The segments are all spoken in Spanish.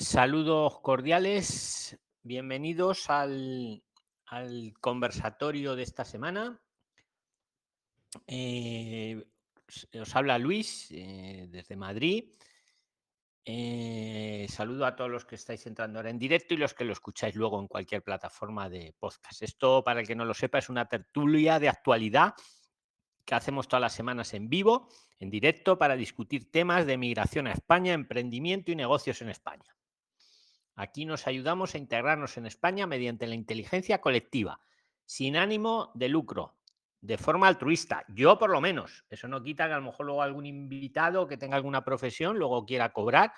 Saludos cordiales, bienvenidos al, conversatorio de esta semana. Eh, os habla Luis eh, desde Madrid. Eh, saludo a todos los que estáis entrando ahora en directo y los que lo escucháis luego en cualquier plataforma de podcast. Esto, para el que no lo sepa, es una tertulia de actualidad que hacemos todas las semanas en vivo, en directo, para discutir temas de migración a España, emprendimiento y negocios en España. Aquí nos ayudamos a integrarnos en España mediante la inteligencia colectiva, sin ánimo de lucro, de forma altruista. Yo por lo menos. Eso no quita que a lo mejor luego algún invitado que tenga alguna profesión luego quiera cobrar,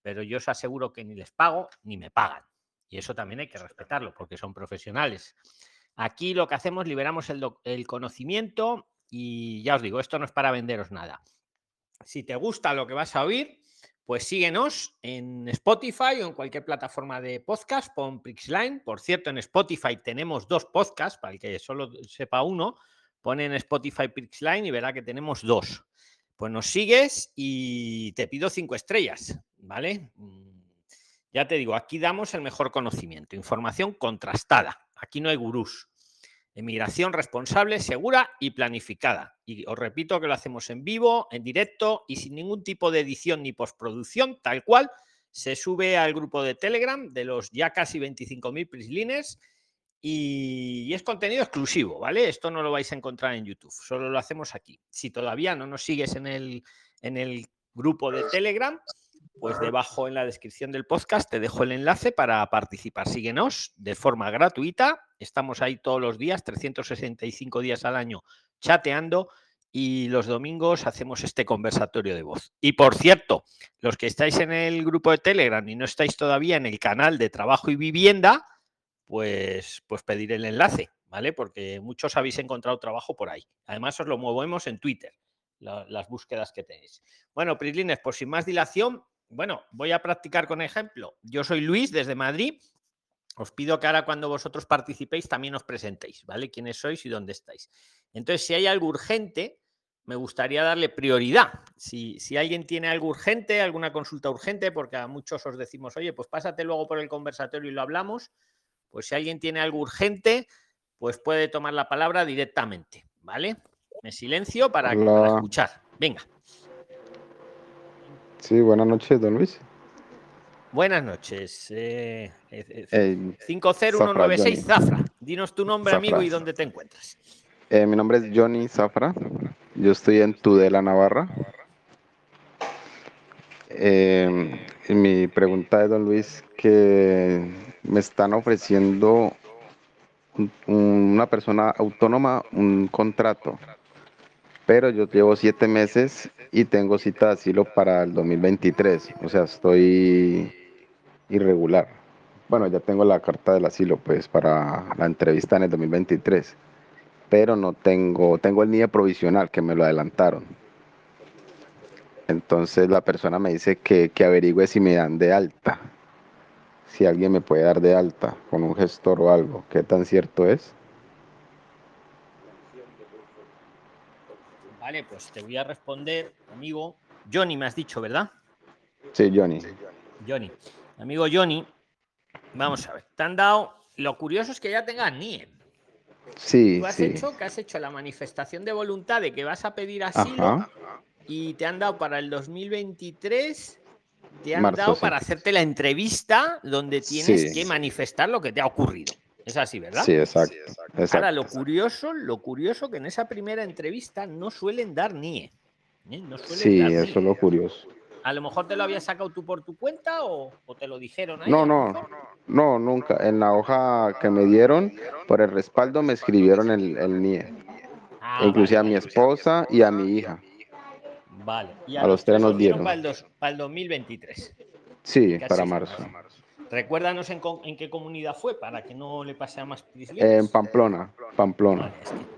pero yo os aseguro que ni les pago ni me pagan. Y eso también hay que respetarlo porque son profesionales. Aquí lo que hacemos, liberamos el, el conocimiento y ya os digo, esto no es para venderos nada. Si te gusta lo que vas a oír, pues síguenos en Spotify o en cualquier plataforma de podcast, pon Prixline. Por cierto, en Spotify tenemos dos podcasts, para el que solo sepa uno, pone en Spotify Prixline y verá que tenemos dos. Pues nos sigues y te pido cinco estrellas, ¿vale? Mm, ya te digo, aquí damos el mejor conocimiento, información contrastada. Aquí no hay gurús. Emigración responsable, segura y planificada. Y os repito que lo hacemos en vivo, en directo y sin ningún tipo de edición ni postproducción, tal cual. Se sube al grupo de Telegram de los ya casi 25.000 prislines y, es contenido exclusivo, ¿vale? Esto no lo vais a encontrar en YouTube, solo lo hacemos aquí. Si todavía no nos sigues en el, en el grupo de Telegram, pues debajo en la descripción del podcast te dejo el enlace para participar. Síguenos de forma gratuita. Estamos ahí todos los días, 365 días al año, chateando y los domingos hacemos este conversatorio de voz. Y por cierto, los que estáis en el grupo de Telegram y no estáis todavía en el canal de trabajo y vivienda, pues, pues pedir el enlace, ¿vale? Porque muchos habéis encontrado trabajo por ahí. Además, os lo movemos en Twitter, las búsquedas que tenéis. Bueno, Prislines, por sin más dilación, bueno, voy a practicar con ejemplo. Yo soy Luis desde Madrid. Os pido que ahora cuando vosotros participéis también os presentéis, ¿vale? ¿Quiénes sois y dónde estáis? Entonces, si hay algo urgente, me gustaría darle prioridad. Si, si, alguien tiene algo urgente, alguna consulta urgente, porque a muchos os decimos, oye, pues pásate luego por el conversatorio y lo hablamos, pues si alguien tiene algo urgente, pues puede tomar la palabra directamente, ¿vale? Me silencio para, para escuchar. Venga. Sí, buenas noches, don Luis. Buenas noches. Eh, 50196 Zafra. Dinos tu nombre, amigo, y dónde te encuentras. Eh, mi nombre es Johnny Zafra. Yo estoy en Tudela, Navarra. Eh, mi pregunta es, don Luis, que me están ofreciendo una persona autónoma un contrato pero yo llevo siete meses y tengo cita de asilo para el 2023, o sea, estoy irregular. Bueno, ya tengo la carta del asilo, pues, para la entrevista en el 2023, pero no tengo, tengo el NIE provisional que me lo adelantaron. Entonces la persona me dice que, que averigüe si me dan de alta, si alguien me puede dar de alta con un gestor o algo, ¿qué tan cierto es? Vale, pues te voy a responder, amigo. Johnny, me has dicho, ¿verdad? Sí, Johnny. Johnny. Amigo Johnny, vamos a ver. Te han dado. Lo curioso es que ya tengas NIE. Sí. Tú has hecho que has hecho la manifestación de voluntad de que vas a pedir asilo y te han dado para el 2023 te han dado para hacerte la entrevista donde tienes que manifestar lo que te ha ocurrido. Es así, ¿verdad? Sí, exacto. Ahora, lo curioso, lo curioso que en esa primera entrevista no suelen dar NIE. ¿eh? sí, eso es lo curioso. A lo mejor te lo habías sacado tú por tu cuenta o, te lo dijeron ahí. No, no, no, nunca. En la hoja que me dieron, por el respaldo me escribieron el, NIE. Ah, Inclusive a mi esposa y a mi hija. Vale. Y a, los tres nos dieron. Para el, para el 2023. Sí, para marzo. Recuérdanos en, qué comunidad fue para que no le pase a más En Pamplona, Pamplona.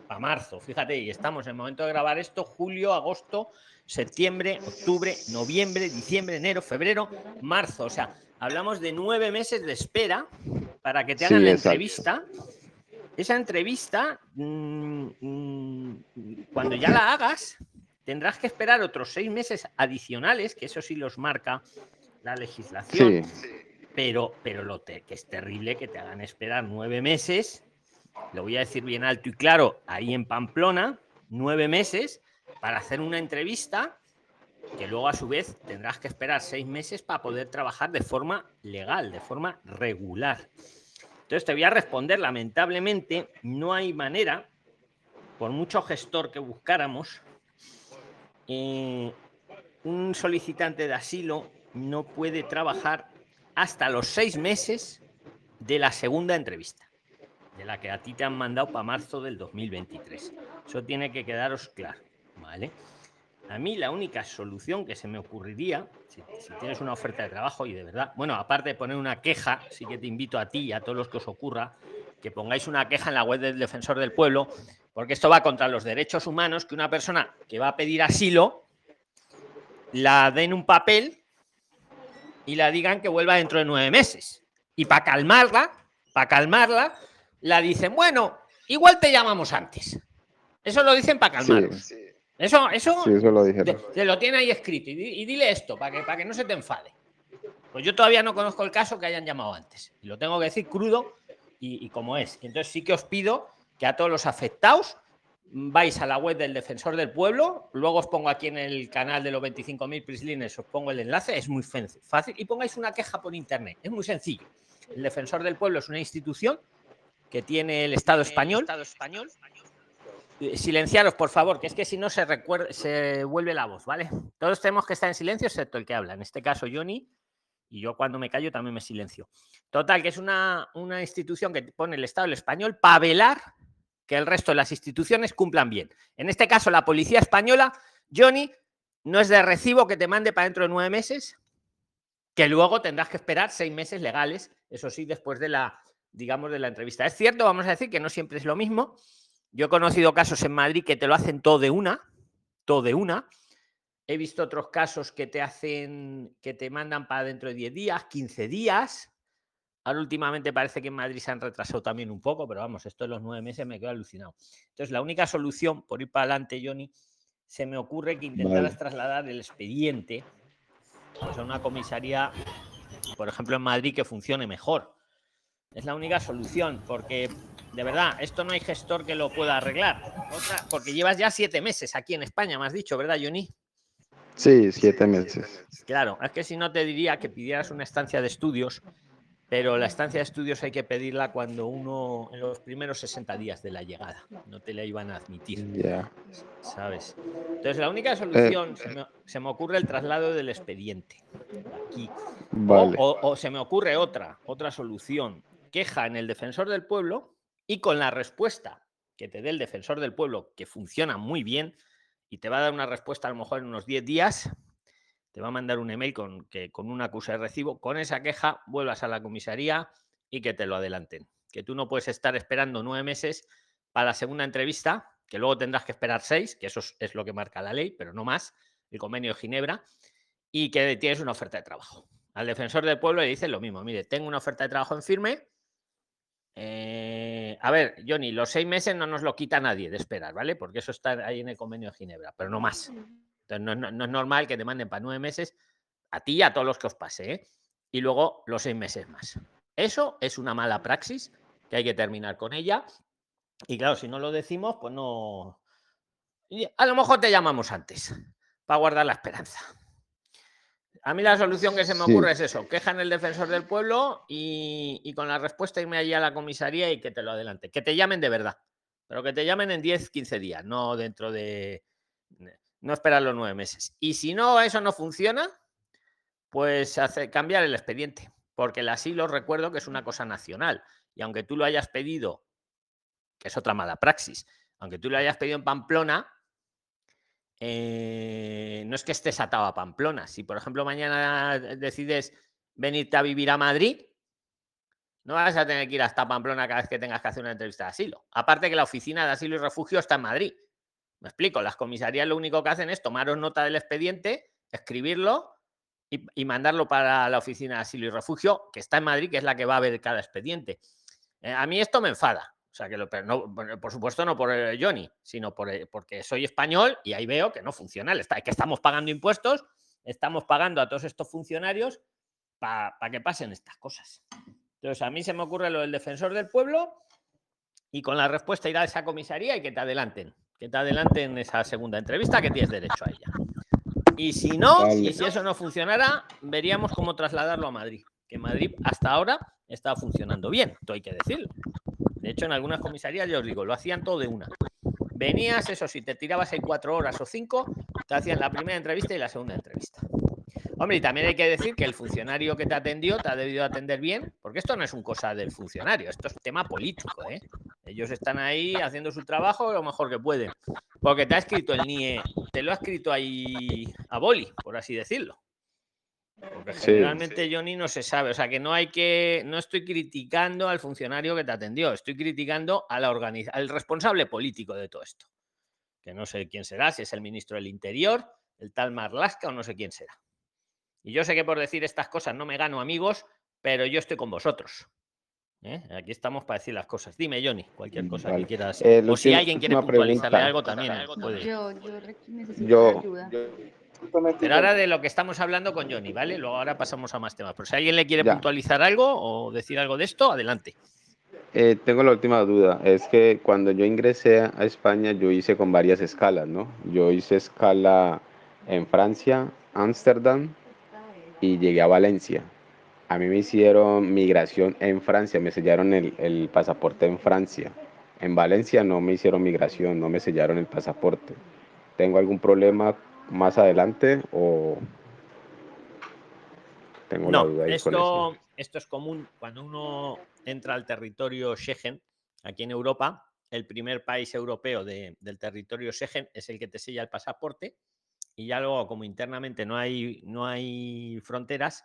a marzo, fíjate, y estamos en el momento de grabar esto, julio, agosto, septiembre, octubre, noviembre, diciembre, enero, febrero, marzo. O sea, hablamos de nueve meses de espera para que te hagan la entrevista. Esa entrevista, mm, mm, cuando ya la hagas, tendrás que esperar otros seis meses adicionales, que eso sí los marca la legislación. Pero, pero lo que es terrible que te hagan esperar nueve meses, lo voy a decir bien alto y claro, ahí en Pamplona, nueve meses para hacer una entrevista que luego a su vez tendrás que esperar seis meses para poder trabajar de forma legal, de forma regular. Entonces te voy a responder, lamentablemente no hay manera, por mucho gestor que buscáramos, eh, un solicitante de asilo no puede trabajar hasta los seis meses de la segunda entrevista, de la que a ti te han mandado para marzo del 2023. Eso tiene que quedaros claro, ¿vale? A mí la única solución que se me ocurriría, si, tienes una oferta de trabajo y de verdad, bueno, aparte de poner una queja, sí que te invito a ti y a todos los que os ocurra, que pongáis una queja en la web del defensor del pueblo, porque esto va contra los derechos humanos, que una persona que va a pedir asilo la den un papel y la digan que vuelva dentro de nueve meses. Y para calmarla, para calmarla, la dicen, bueno, igual te llamamos antes. Eso lo dicen para calmarla. Eso, eso, lo se lo tiene ahí escrito. Y, dile esto para que, para que no se te enfade. Pues yo todavía no conozco el caso que hayan llamado antes. Y lo tengo que decir crudo y, como es. Entonces sí que os pido que a todos los afectados vais a la web del Defensor del Pueblo, luego os pongo aquí en el canal de los 25.000 prislines, os pongo el enlace, es muy fácil, y pongáis una queja por internet, es muy sencillo. El Defensor del Pueblo es una institución que tiene el Estado español, eh, silenciaros, por favor, que es que si no se, se vuelve la voz, ¿vale? Todos tenemos que estar en silencio, excepto el que habla. En este caso, Johnny, y yo cuando me callo también me silencio. Total, que es una, una institución que pone el Estado español para velar que el resto de las instituciones cumplan bien. En este caso, la policía española, Johnny, no es de recibo que te mande para dentro de nueve meses, que luego tendrás que esperar seis meses legales, eso sí, después de la, digamos, de la entrevista. Es cierto, vamos a decir que no siempre es lo mismo, yo he conocido casos en Madrid que te lo hacen todo de una, todo de una. He visto otros casos que te hacen, que te mandan para dentro de 10 días, 15 días. Ahora últimamente parece que en Madrid se han retrasado también un poco, pero vamos, esto de los nueve meses me quedo alucinado. Entonces, la única solución, por ir para adelante, Johnny, se me ocurre que intentaras trasladar el expediente pues, a una comisaría, por ejemplo, en Madrid, que funcione mejor. Es la única solución, porque de verdad, esto no hay gestor que lo pueda arreglar. porque llevas ya siete meses aquí en España, me has dicho, ¿verdad, Johnny? Sí, siete meses. Claro, es que si no te diría que pidieras una estancia de estudios, pero la estancia de estudios hay que pedirla cuando uno, en los primeros 60 días de la llegada, no te la iban a admitir. Ya. ¿Sabes? Entonces, la única solución, eh, se, me, ocurre el traslado del expediente. Aquí. o se me ocurre otra, otra solución. Queja en el defensor del pueblo y con la respuesta que te dé el defensor del pueblo, que funciona muy bien y te va a dar una respuesta a lo mejor en unos 10 días, te va a mandar un email con, que, con una acusa de recibo, con esa queja vuelvas a la comisaría y que te lo adelanten. Que tú no puedes estar esperando nueve meses para la segunda entrevista, que luego tendrás que esperar seis, que eso es lo que marca la ley, pero no más, el convenio de Ginebra, y que tienes una oferta de trabajo. Al defensor del pueblo le dice lo mismo, mire, tengo una oferta de trabajo en firme, eh, a ver, Johnny, los seis meses no nos lo quita nadie de esperar, ¿vale? Porque eso está ahí en el convenio de Ginebra, pero no más. Entonces, no, es normal que te manden para nueve meses a ti y a todos los que os pase, ¿eh? Y luego los seis meses más. Eso es una mala praxis que hay que terminar con ella. Y claro, si no lo decimos, pues no. A lo mejor te llamamos antes para guardar la esperanza. A mí la solución que se me ocurre es eso, queja en el defensor del pueblo y, con la respuesta irme allí a la comisaría y que te lo adelante. Que te llamen de verdad, pero que te llamen en 10, 15 días, no dentro de... No esperar los nueve meses. Y si no, eso no funciona, pues hace, cambiar el expediente, porque el asilo recuerdo que es una cosa nacional. Y aunque tú lo hayas pedido, que es otra mala praxis, aunque tú lo hayas pedido en Pamplona, eh, no es que estés atado a Pamplona. Si, por ejemplo, mañana decides venirte a vivir a Madrid, no vas a tener que ir hasta Pamplona cada vez que tengas que hacer una entrevista de asilo. Aparte que la oficina de asilo y refugio está en Madrid. Me explico, las comisarías lo único que hacen es tomaros nota del expediente, escribirlo y, mandarlo para la oficina de asilo y refugio, que está en Madrid, que es la que va a ver cada expediente. Eh, a mí esto me enfada. O sea, que lo, por supuesto no por Johnny, sino eh, porque soy español y ahí veo que no funciona. Que estamos pagando impuestos, estamos pagando a todos estos funcionarios para que pasen estas cosas. Entonces, a mí se me ocurre lo del defensor del pueblo y con la respuesta ir a esa comisaría y que te adelanten, que te adelanten esa segunda entrevista que tienes derecho a ella. Y si no, y si eso no funcionara, veríamos cómo trasladarlo a Madrid. Que Madrid hasta ahora está funcionando bien, esto hay que decirlo. De hecho, en algunas comisarías, yo os digo, lo hacían todo de una. Venías, eso sí, te tirabas ahí cuatro horas o cinco, te hacían la primera entrevista y la segunda entrevista. Hombre, y también hay que decir que el funcionario que te atendió te ha debido atender bien, porque esto no es un cosa del funcionario, esto es tema político. ¿eh? Ellos están ahí haciendo su trabajo lo mejor que pueden. Porque te ha escrito el NIE, te lo ha escrito ahí a boli, por así decirlo. Porque generalmente Johnny no se sabe. O sea que no hay que. No estoy criticando al funcionario que te atendió, estoy criticando a la al responsable político de todo esto. Que no sé quién será, si es el ministro del Interior, el tal Marlaska o no sé quién será. Y yo sé que por decir estas cosas no me gano amigos, pero yo estoy con vosotros. ¿eh? Aquí estamos para decir las cosas. Dime, Johnny, cualquier cosa que quieras. Eh, o si alguien quiere puntualizarle algo también. Yo, yo ayuda. Pero ahora de lo que estamos hablando con Johnny, ¿vale? Luego ahora pasamos a más temas. Pero si alguien le quiere puntualizar algo o decir algo de esto, adelante. Eh, tengo la última duda. Es que cuando yo ingresé a España, yo hice con varias escalas, ¿no? Yo hice escala en Francia, Ámsterdam, y llegué a Valencia. A mí me hicieron migración en Francia, me sellaron el, pasaporte en Francia. En Valencia no me hicieron migración, no me sellaron el pasaporte. ¿Tengo algún problema más adelante o tengo no, duda esto, esto es común cuando uno entra al territorio Schengen, aquí en Europa, el primer país europeo del territorio Schengen es el que te sella el pasaporte y ya luego como internamente no hay, no hay fronteras,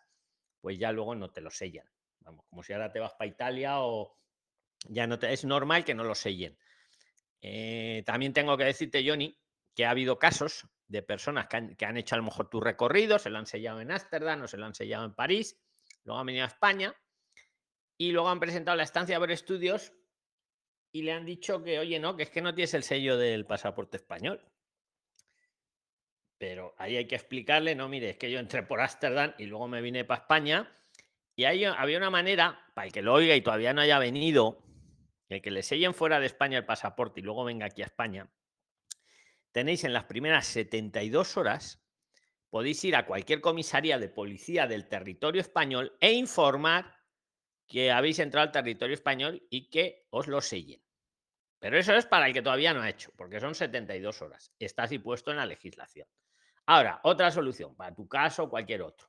pues ya luego no te lo sellan. Vamos, como si ahora te vas para Italia o ya no te, es normal que no lo sellen. Eh, también tengo que decirte, Johnny, que ha habido casos de personas que han, hecho a lo mejor tu recorrido, se lo han sellado en Ámsterdam o se lo han sellado en París, luego han venido a España y luego han presentado la estancia por estudios y le han dicho que, oye, no, que es que no tienes el sello del pasaporte español. Pero ahí hay que explicarle, no, mire, es que yo entré por Ámsterdam y luego me vine para España. Y ahí había una manera, para el que lo oiga y todavía no haya venido, el que le sellen fuera de España el pasaporte y luego venga aquí a España, tenéis en las primeras 72 horas, podéis ir a cualquier comisaría de policía del territorio español e informar que habéis entrado al territorio español y que os lo sellen. Pero eso es para el que todavía no ha hecho, porque son 72 horas. Está así puesto en la legislación. Ahora, otra solución, para tu caso o cualquier otro.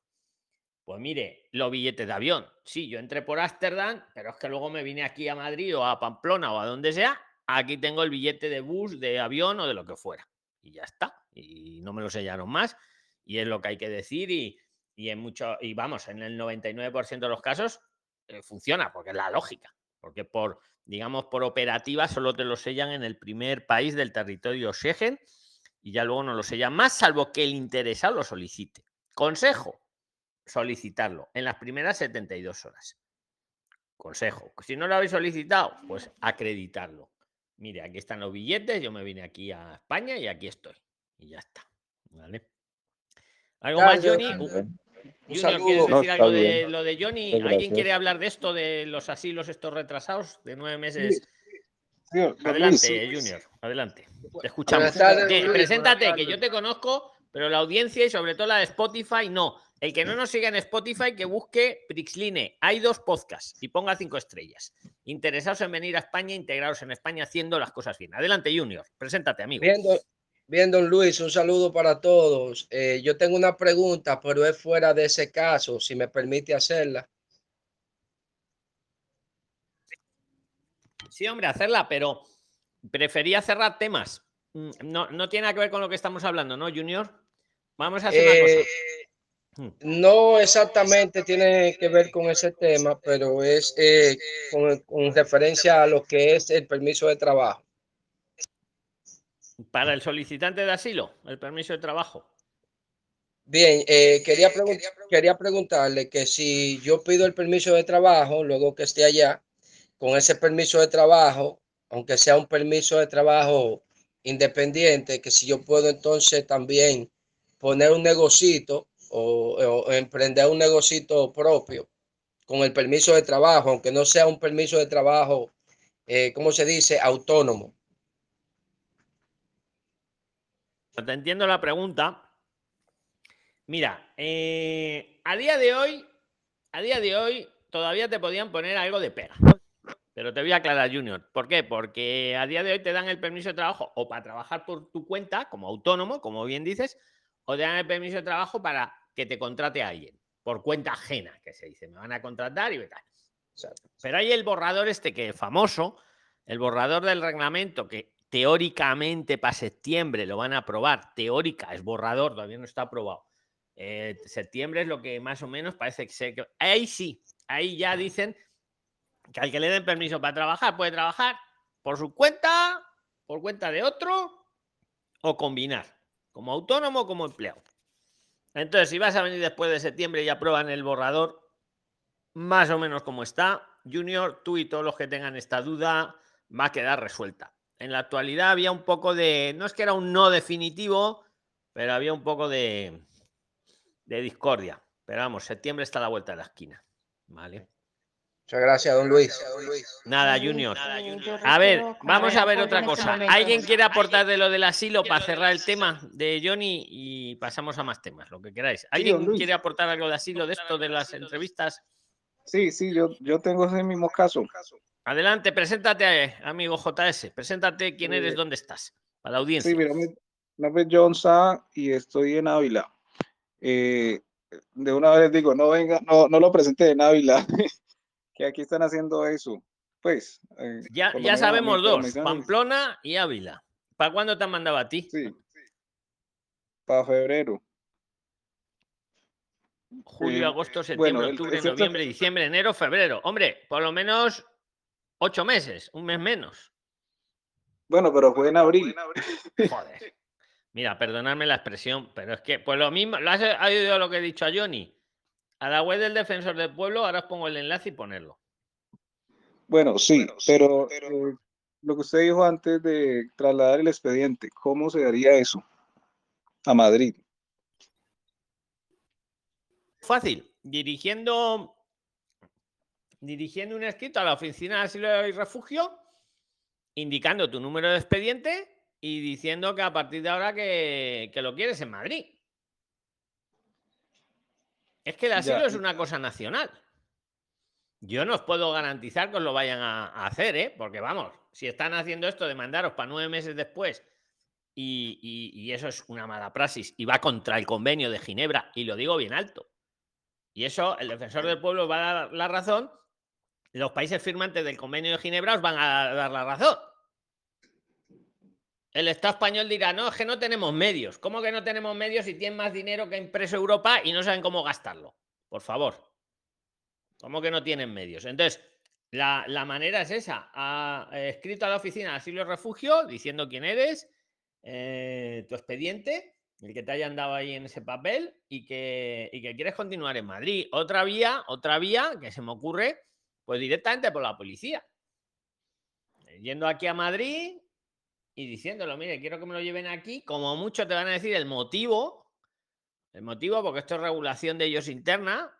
Pues mire, los billetes de avión. Sí, yo entré por Ámsterdam, pero es que luego me vine aquí a Madrid o a Pamplona o a donde sea. Aquí tengo el billete de bus, de avión o de lo que fuera. Y ya está. Y no me lo sellaron más. Y es lo que hay que decir. Y, en mucho, y vamos, en el 99% de los casos eh, funciona, porque es la lógica. Porque por, digamos, por operativa solo te lo sellan en el primer país del territorio Schengen y ya luego no lo sella más, salvo que el interesado lo solicite. Consejo, solicitarlo en las primeras 72 horas. Consejo, si no lo habéis solicitado, pues acreditarlo. Mire, aquí están los billetes, yo me vine aquí a España y aquí estoy. Y ya está. ¿Vale? ¿Algo más, Johnny? Un ¿quieres decir algo de lo de Johnny? ¿Alguien quiere hablar de esto, de los asilos estos retrasados de nueve meses? adelante, Junior, adelante. Te escuchamos. preséntate, que yo te conozco, pero la audiencia y sobre todo la de Spotify, no. El que no nos siga en Spotify, que busque Prixline. Hay dos podcasts y ponga cinco estrellas. Interesados en venir a España, integrados en España, haciendo las cosas bien. Adelante, Junior. Preséntate, amigo. Bien, don Luis, un saludo para todos. Eh, yo tengo una pregunta, pero es fuera de ese caso, si me permite hacerla. Sí, hombre, hacerla, pero prefería cerrar temas. Mm, no, no tiene que ver con lo que estamos hablando, ¿no, Junior? Vamos a hacer una cosa. Eh, mm. No exactamente tiene que ver con ese tema, pero es eh, con, referencia a lo que es el permiso de trabajo. Para el solicitante de asilo, el permiso de trabajo. Bien, eh, quería, quería preguntarle que si yo pido el permiso de trabajo, luego que esté allá, con ese permiso de trabajo, aunque sea un permiso de trabajo independiente, que si yo puedo entonces también poner un negocito o, emprender un negocio propio con el permiso de trabajo, aunque no sea un permiso de trabajo, eh, ¿cómo se dice? Autónomo. Te entiendo la pregunta. Mira, eh, a día de hoy, a día de hoy todavía te podían poner algo de pega. Pero te voy a aclarar, Junior. ¿Por qué? Porque a día de hoy te dan el permiso de trabajo o para trabajar por tu cuenta, como autónomo, como bien dices, o te dan el permiso de trabajo para que te contrate a alguien, por cuenta ajena, que se dice. Me van a contratar y tal. Pero hay el borrador este que es famoso, el borrador del reglamento que teóricamente para septiembre lo van a aprobar. Teórica, es borrador, todavía no está aprobado. Eh, septiembre es lo que más o menos parece que se... Ahí sí, ahí ya dicen que al que le den permiso para trabajar puede trabajar por su cuenta, por cuenta de otro o combinar, como autónomo o como empleado. Entonces, si vas a venir después de septiembre y aprueban el borrador, más o menos como está, Junior, tú y todos los que tengan esta duda, va a quedar resuelta. En la actualidad había un poco de, no es que era un no definitivo, pero había un poco de, de discordia. Pero vamos, septiembre está a la vuelta de la esquina. ¿Vale? Muchas gracias, don Luis. Nada, Junior. A ver, vamos a ver otra cosa. ¿Alguien quiere aportar de lo del asilo para cerrar el tema de Johnny y pasamos a más temas, lo que queráis? ¿Alguien quiere aportar algo de asilo de esto de las entrevistas? Sí, sí, yo, yo tengo ese mismo caso. Adelante, preséntate, amigo JS. Preséntate quién eres, dónde estás, para la audiencia. Sí, mira, mi nombre es John Sa y estoy en Ávila. Eh, de una vez digo, no venga, no, no lo presenté en Ávila. que aquí están haciendo eso. Pues. Eh, ya ya sabemos dos, Pamplona y Ávila. ¿Para cuándo te han mandado a ti? Sí. Para febrero. Julio, eh, agosto, septiembre, octubre, noviembre, diciembre, enero, febrero. Hombre, por lo menos ocho meses, un mes menos. Bueno, pero fue en abril. Joder. Mira, perdonadme la expresión, pero es que, pues lo mismo, ¿lo has oído lo que he dicho a Johnny? A la web del defensor del pueblo, ahora os pongo el enlace y ponerlo. Bueno, sí, pero, eh, lo que usted dijo antes de trasladar el expediente, ¿cómo se daría eso a Madrid? Fácil, dirigiendo, dirigiendo un escrito a la oficina de asilo y refugio, indicando tu número de expediente y diciendo que a partir de ahora que, que lo quieres en Madrid. Es que el asilo es una cosa nacional. Yo no os puedo garantizar que os lo vayan a, hacer, ¿eh? Porque vamos, si están haciendo esto de mandaros para nueve meses después y, eso es una mala praxis y va contra el convenio de Ginebra, y lo digo bien alto. Y eso, el defensor del pueblo va a dar la razón. Los países firmantes del convenio de Ginebra os van a dar la razón. El Estado español dirá, no, es que no tenemos medios. ¿Cómo que no tenemos medios si tienen más dinero que impreso Europa y no saben cómo gastarlo? Por favor. ¿Cómo que no tienen medios? Entonces, la, manera es esa. Ha escrito a la oficina de asilo y refugio diciendo quién eres, eh, tu expediente, el que te hayan dado ahí en ese papel y que, y que quieres continuar en Madrid. Otra vía, otra vía que se me ocurre, pues directamente por la policía. Yendo aquí a Madrid, y diciéndolo, mire, quiero que me lo lleven aquí, como mucho te van a decir el motivo, el motivo, porque esto es regulación de ellos interna.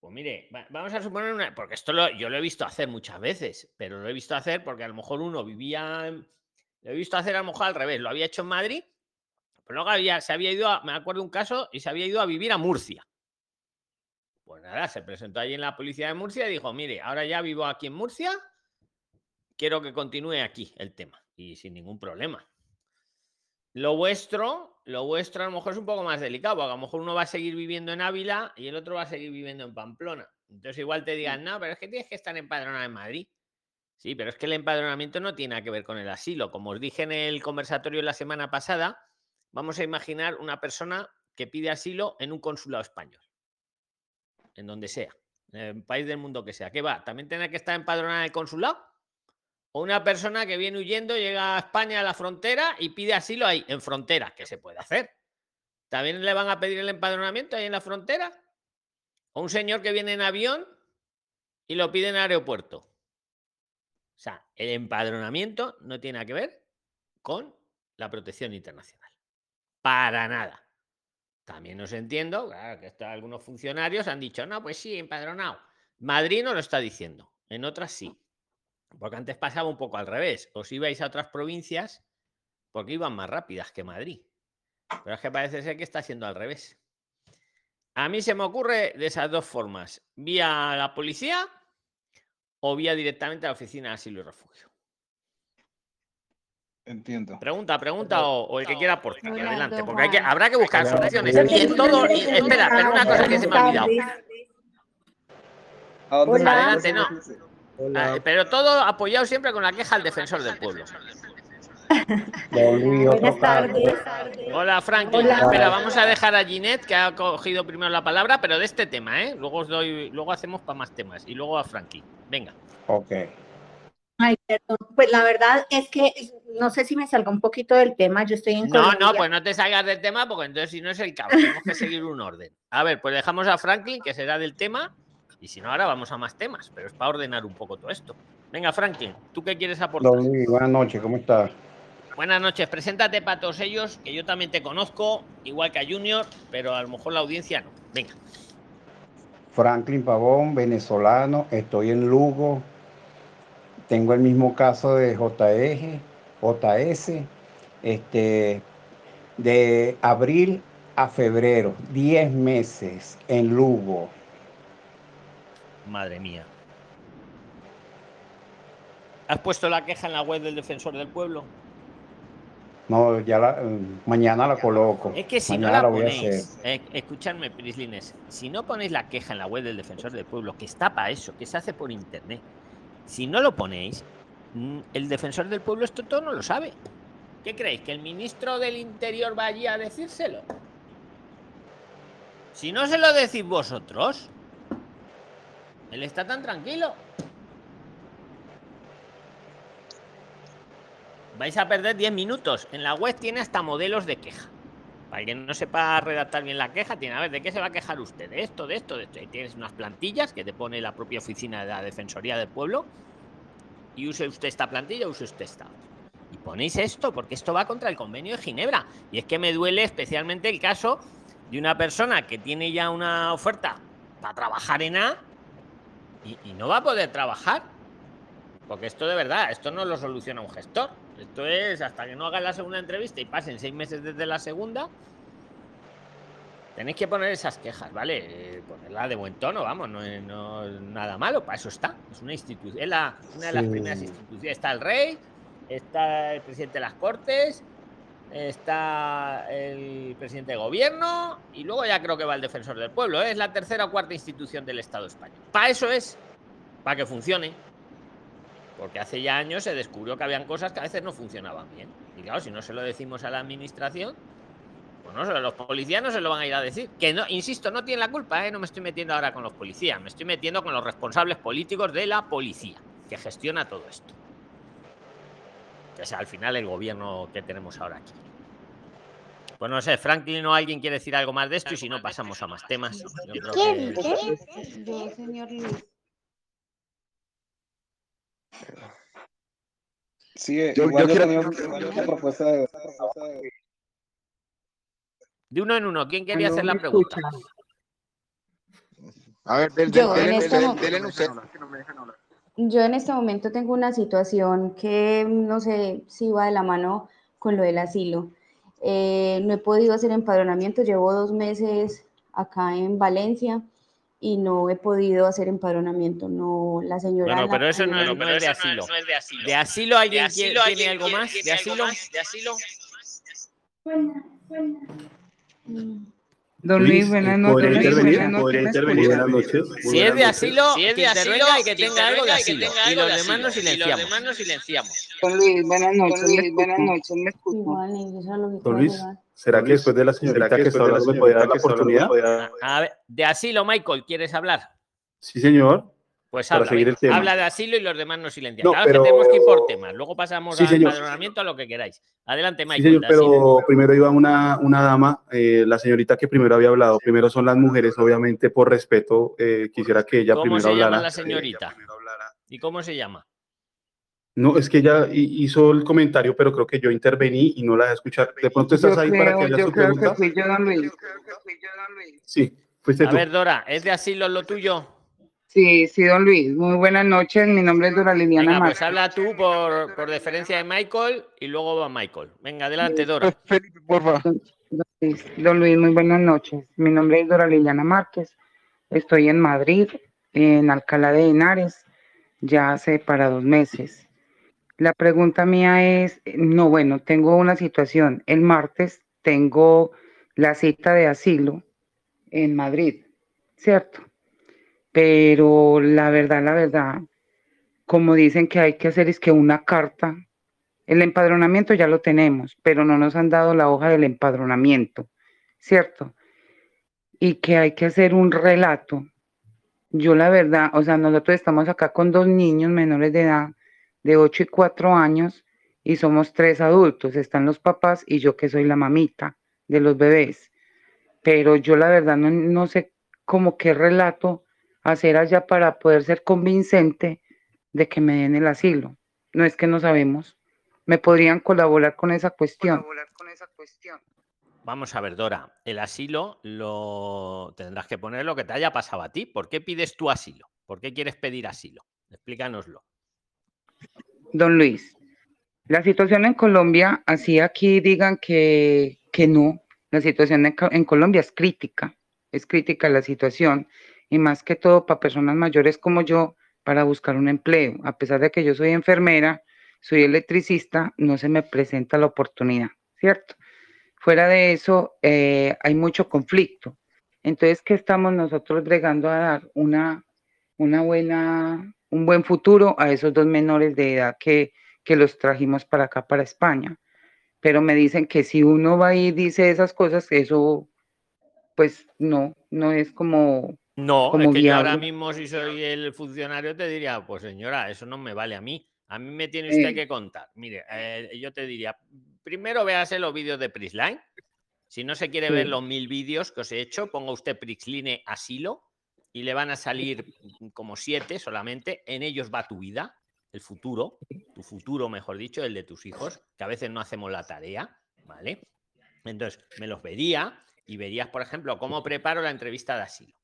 Pues mire, vamos a suponer una, porque esto yo lo he visto hacer muchas veces, pero lo he visto hacer porque a lo mejor uno vivía, lo he visto hacer a lo mejor al revés, lo había hecho en Madrid, pero luego había, se había ido, a, me acuerdo un caso, y se había ido a vivir a Murcia. Pues nada, se presentó allí en la policía de Murcia y dijo, mire, ahora ya vivo aquí en Murcia, quiero que continúe aquí el tema y sin ningún problema. Lo vuestro, lo vuestro a lo mejor es un poco más delicado, a lo mejor uno va a seguir viviendo en Ávila y el otro va a seguir viviendo en Pamplona. Entonces igual te digan, no, pero es que tienes que estar empadronado en Madrid. Sí, pero es que el empadronamiento no tiene que ver con el asilo. Como os dije en el conversatorio la semana pasada, vamos a imaginar una persona que pide asilo en un consulado español, en donde sea, en el país del mundo que sea. ¿Qué va? ¿También tiene que estar empadronada en el consulado? O una persona que viene huyendo llega a España a la frontera y pide asilo ahí, en frontera, ¿qué se puede hacer? ¿También le van a pedir el empadronamiento ahí en la frontera? ¿O un señor que viene en avión y lo pide en aeropuerto? O sea, el empadronamiento no tiene que ver con la protección internacional. Para nada. También os entiendo, que algunos funcionarios han dicho, no, pues sí, empadronado. Madrid no lo está diciendo, en otras sí. Porque antes pasaba un poco al revés. Os ibais a otras provincias porque iban más rápidas que Madrid. Pero es que parece ser que está siendo al revés. A mí se me ocurre de esas dos formas, vía la policía o vía directamente a la oficina de asilo y refugio. Entiendo. Pregunta, pregunta o, o el que quiera aportar. Adelante, porque hay que, habrá que buscar soluciones. Y en todo, y- espera, pero una cosa que se me ha olvidado. ¿A dónde Hola. se- Adelante, no. Hola. Ah, pero todo apoyado siempre con la queja al defensor del pueblo. Buenas tardes. Hola, Franklin. Hola. Espera, vamos a dejar a Ginette, que ha cogido primero la palabra, pero de este tema, ¿eh? Luego os doy, luego hacemos para más temas. Y luego a Franklin. Venga. Ok. Ay, perdón. Pues la verdad es que no sé si me salga un poquito del tema. Yo estoy en No, Colombia. no, pues no te salgas del tema, porque entonces si no es el caos, tenemos que seguir un orden. A ver, pues dejamos a Franklin, que será del tema, y si no, ahora vamos a más temas, pero es para ordenar un poco todo esto. Venga, Franklin, ¿tú qué quieres aportar? Luis, buenas noches, ¿cómo estás? Buenas noches, preséntate para todos ellos, que yo también te conozco, igual que a Junior, pero a lo mejor la audiencia no. Venga. Franklin Pavón, venezolano, estoy en Lugo. Tengo el mismo caso de JS, JS, este, de abril a febrero, 10 meses en Lugo. Madre mía. ¿Has puesto la queja en la web del defensor del pueblo? No, ya la, eh, mañana la coloco. Es que si mañana no la voy a ponéis, hacer. eh, escuchadme, Prislines, si no ponéis la queja en la web del defensor del pueblo, que está para eso, que se hace por internet, si no lo ponéis, mm, el defensor del pueblo esto todo no lo sabe. ¿Qué creéis? ¿Que el ministro del Interior va allí a decírselo? Si no se lo decís vosotros, él está tan tranquilo. Vais a perder 10 minutos. En la web tiene hasta modelos de queja. Para que no sepa redactar bien la queja, tiene a ver de qué se va a quejar usted, de esto, de esto, de esto. Y tienes unas plantillas que te pone la propia oficina de la Defensoría del Pueblo. Y use usted esta plantilla, use usted esta. Y ponéis esto, porque esto va contra el convenio de Ginebra. Y es que me duele especialmente el caso de una persona que tiene ya una oferta para trabajar en A y, y no va a poder trabajar. Porque esto de verdad, esto no lo soluciona un gestor. Esto es hasta que no hagan la segunda entrevista y pasen seis meses desde la segunda. Tenéis que poner esas quejas, ¿vale? Eh, ponerla de buen tono, vamos, no es, no es nada malo, para eso está. Es una institución, es la- una de las Sí. primeras instituciones. Está el rey, está el presidente de las cortes, está el presidente de gobierno y luego ya creo que va el defensor del pueblo. ¿eh? Es la tercera o cuarta institución del Estado español. Para eso es, para que funcione. Porque hace ya años se descubrió que habían cosas que a veces no funcionaban bien. Y claro, si no se lo decimos a la administración, pues no, los policías no se lo van a ir a decir. Que no, insisto, no tienen la culpa, ¿eh? no me estoy metiendo ahora con los policías, me estoy metiendo con los responsables políticos de la policía, que gestiona todo esto. Que es al final el gobierno que tenemos ahora aquí. Pues no sé, Franklin o alguien quiere decir algo más de esto y si no pasamos a más temas. ¿Quién? ¿Qué? Yo, señor Luis. Sí, eh, Yo- igual yo yo, quiero- tenía propuesta de, de- De uno en uno, ¿quién quería hacer la pregunta? A ver, del, del, en del- este del- momento- delen usted. Yo en este momento tengo una situación que no sé si va de la mano con lo del asilo. Eh, no he podido hacer empadronamiento, llevo dos meses acá en Valencia y no he podido hacer empadronamiento. No, la señora. Bueno, pero eso no es, no es de asilo. ¿De asilo alguien quiere- tiene algo más? ¿De asilo? Mm. Don Luis, buenas noches. ¿Podría Luis, intervenir? buenas noches, ¿Podría ¿me intervenir? escucha? Buenas noches. Si es de asilo, Si es que de asilo, que tenga algo de asilo. Y los de demás nos silenciamos. silenciamos. Don Luis, buenas noches. Don Luis, me buenas noches, me Don Luis. ¿será que después de la señorita que está hablando me puede dar la oportunidad? A ver, de asilo, Michael, ¿quieres hablar? Sí, señor. Pues Para habla, seguir venga. el tema. habla de asilo y los demás nos silencian. No, claro pero- que tenemos que ir por temas. Luego pasamos Sí, al empadronamiento a lo que queráis. Adelante, Sí, Michael. señor, pero primero iba una, una dama, eh, la señorita que primero había hablado. Primero son las mujeres, obviamente, por respeto, eh, quisiera que ella ¿Cómo primero se llama hablara. la señorita? ¿Y cómo se llama? No, es que ella hi- hizo el comentario, pero creo que yo intervení y no la dejé escuchar. ¿De pronto estás Yo ahí para que hagas yo tu creo que pregunta? fui yo, don Luis. Sí, fuiste A tú. ver, Dora, ¿es de asilo lo tuyo? Sí, sí, don Luis. Muy buenas noches. Mi nombre es Dora Liliana Venga, pues Márquez. habla tú por, por deferencia de Michael y luego va Michael. Venga, adelante, Dora. Felipe, porfa. Don Luis, don Luis, muy buenas noches. Mi nombre es Dora Liliana Márquez. Estoy en Madrid, en Alcalá de Henares, ya hace para dos meses. La pregunta mía es, no, bueno, tengo una situación. El martes tengo la cita de asilo en Madrid, ¿cierto? Pero la verdad, la verdad, como dicen que hay que hacer es que una carta, el empadronamiento ya lo tenemos, pero no nos han dado la hoja del empadronamiento, ¿cierto? Y que hay que hacer un relato. Yo la verdad, o sea, nosotros estamos acá con dos niños menores de edad, de 8 y 4 años, y somos tres adultos, están los papás y yo que soy la mamita de los bebés. Pero yo la verdad no, no sé cómo qué relato hacer allá para poder ser convincente de que me den el asilo. No es que no sabemos. ¿Me podrían colaborar con esa cuestión? Vamos a ver, Dora. El asilo lo tendrás que poner lo que te haya pasado a ti. ¿Por qué pides tu asilo? ¿Por qué quieres pedir asilo? Explícanoslo. Don Luis, la situación en Colombia, así aquí digan que, que no, la situación en, en Colombia es crítica, es crítica la situación, y más que todo para personas mayores como yo, para buscar un empleo. A pesar de que yo soy enfermera, soy electricista, no se me presenta la oportunidad, ¿cierto? Fuera de eso, eh, hay mucho conflicto. Entonces, ¿qué estamos nosotros bregando a dar? Una, una buena, un buen futuro a esos dos menores de edad que, que los trajimos para acá, para España. Pero me dicen que si uno va y dice esas cosas, eso, pues no, no es como, No, como es que yo ahora mismo, si soy el funcionario, te diría, pues señora, eso no me vale a mí. A mí me tiene usted Eh. que contar. Mire, eh, yo te diría, primero véase los vídeos de Prisline. Si no se quiere ver los mil vídeos que os he hecho, ponga usted Prisline asilo y le van a salir como siete solamente. En ellos va tu vida, el futuro, tu futuro, mejor dicho, el de tus hijos, que a veces no hacemos la tarea, ¿vale? Entonces, me los vería y verías, por ejemplo, cómo preparo la entrevista de asilo.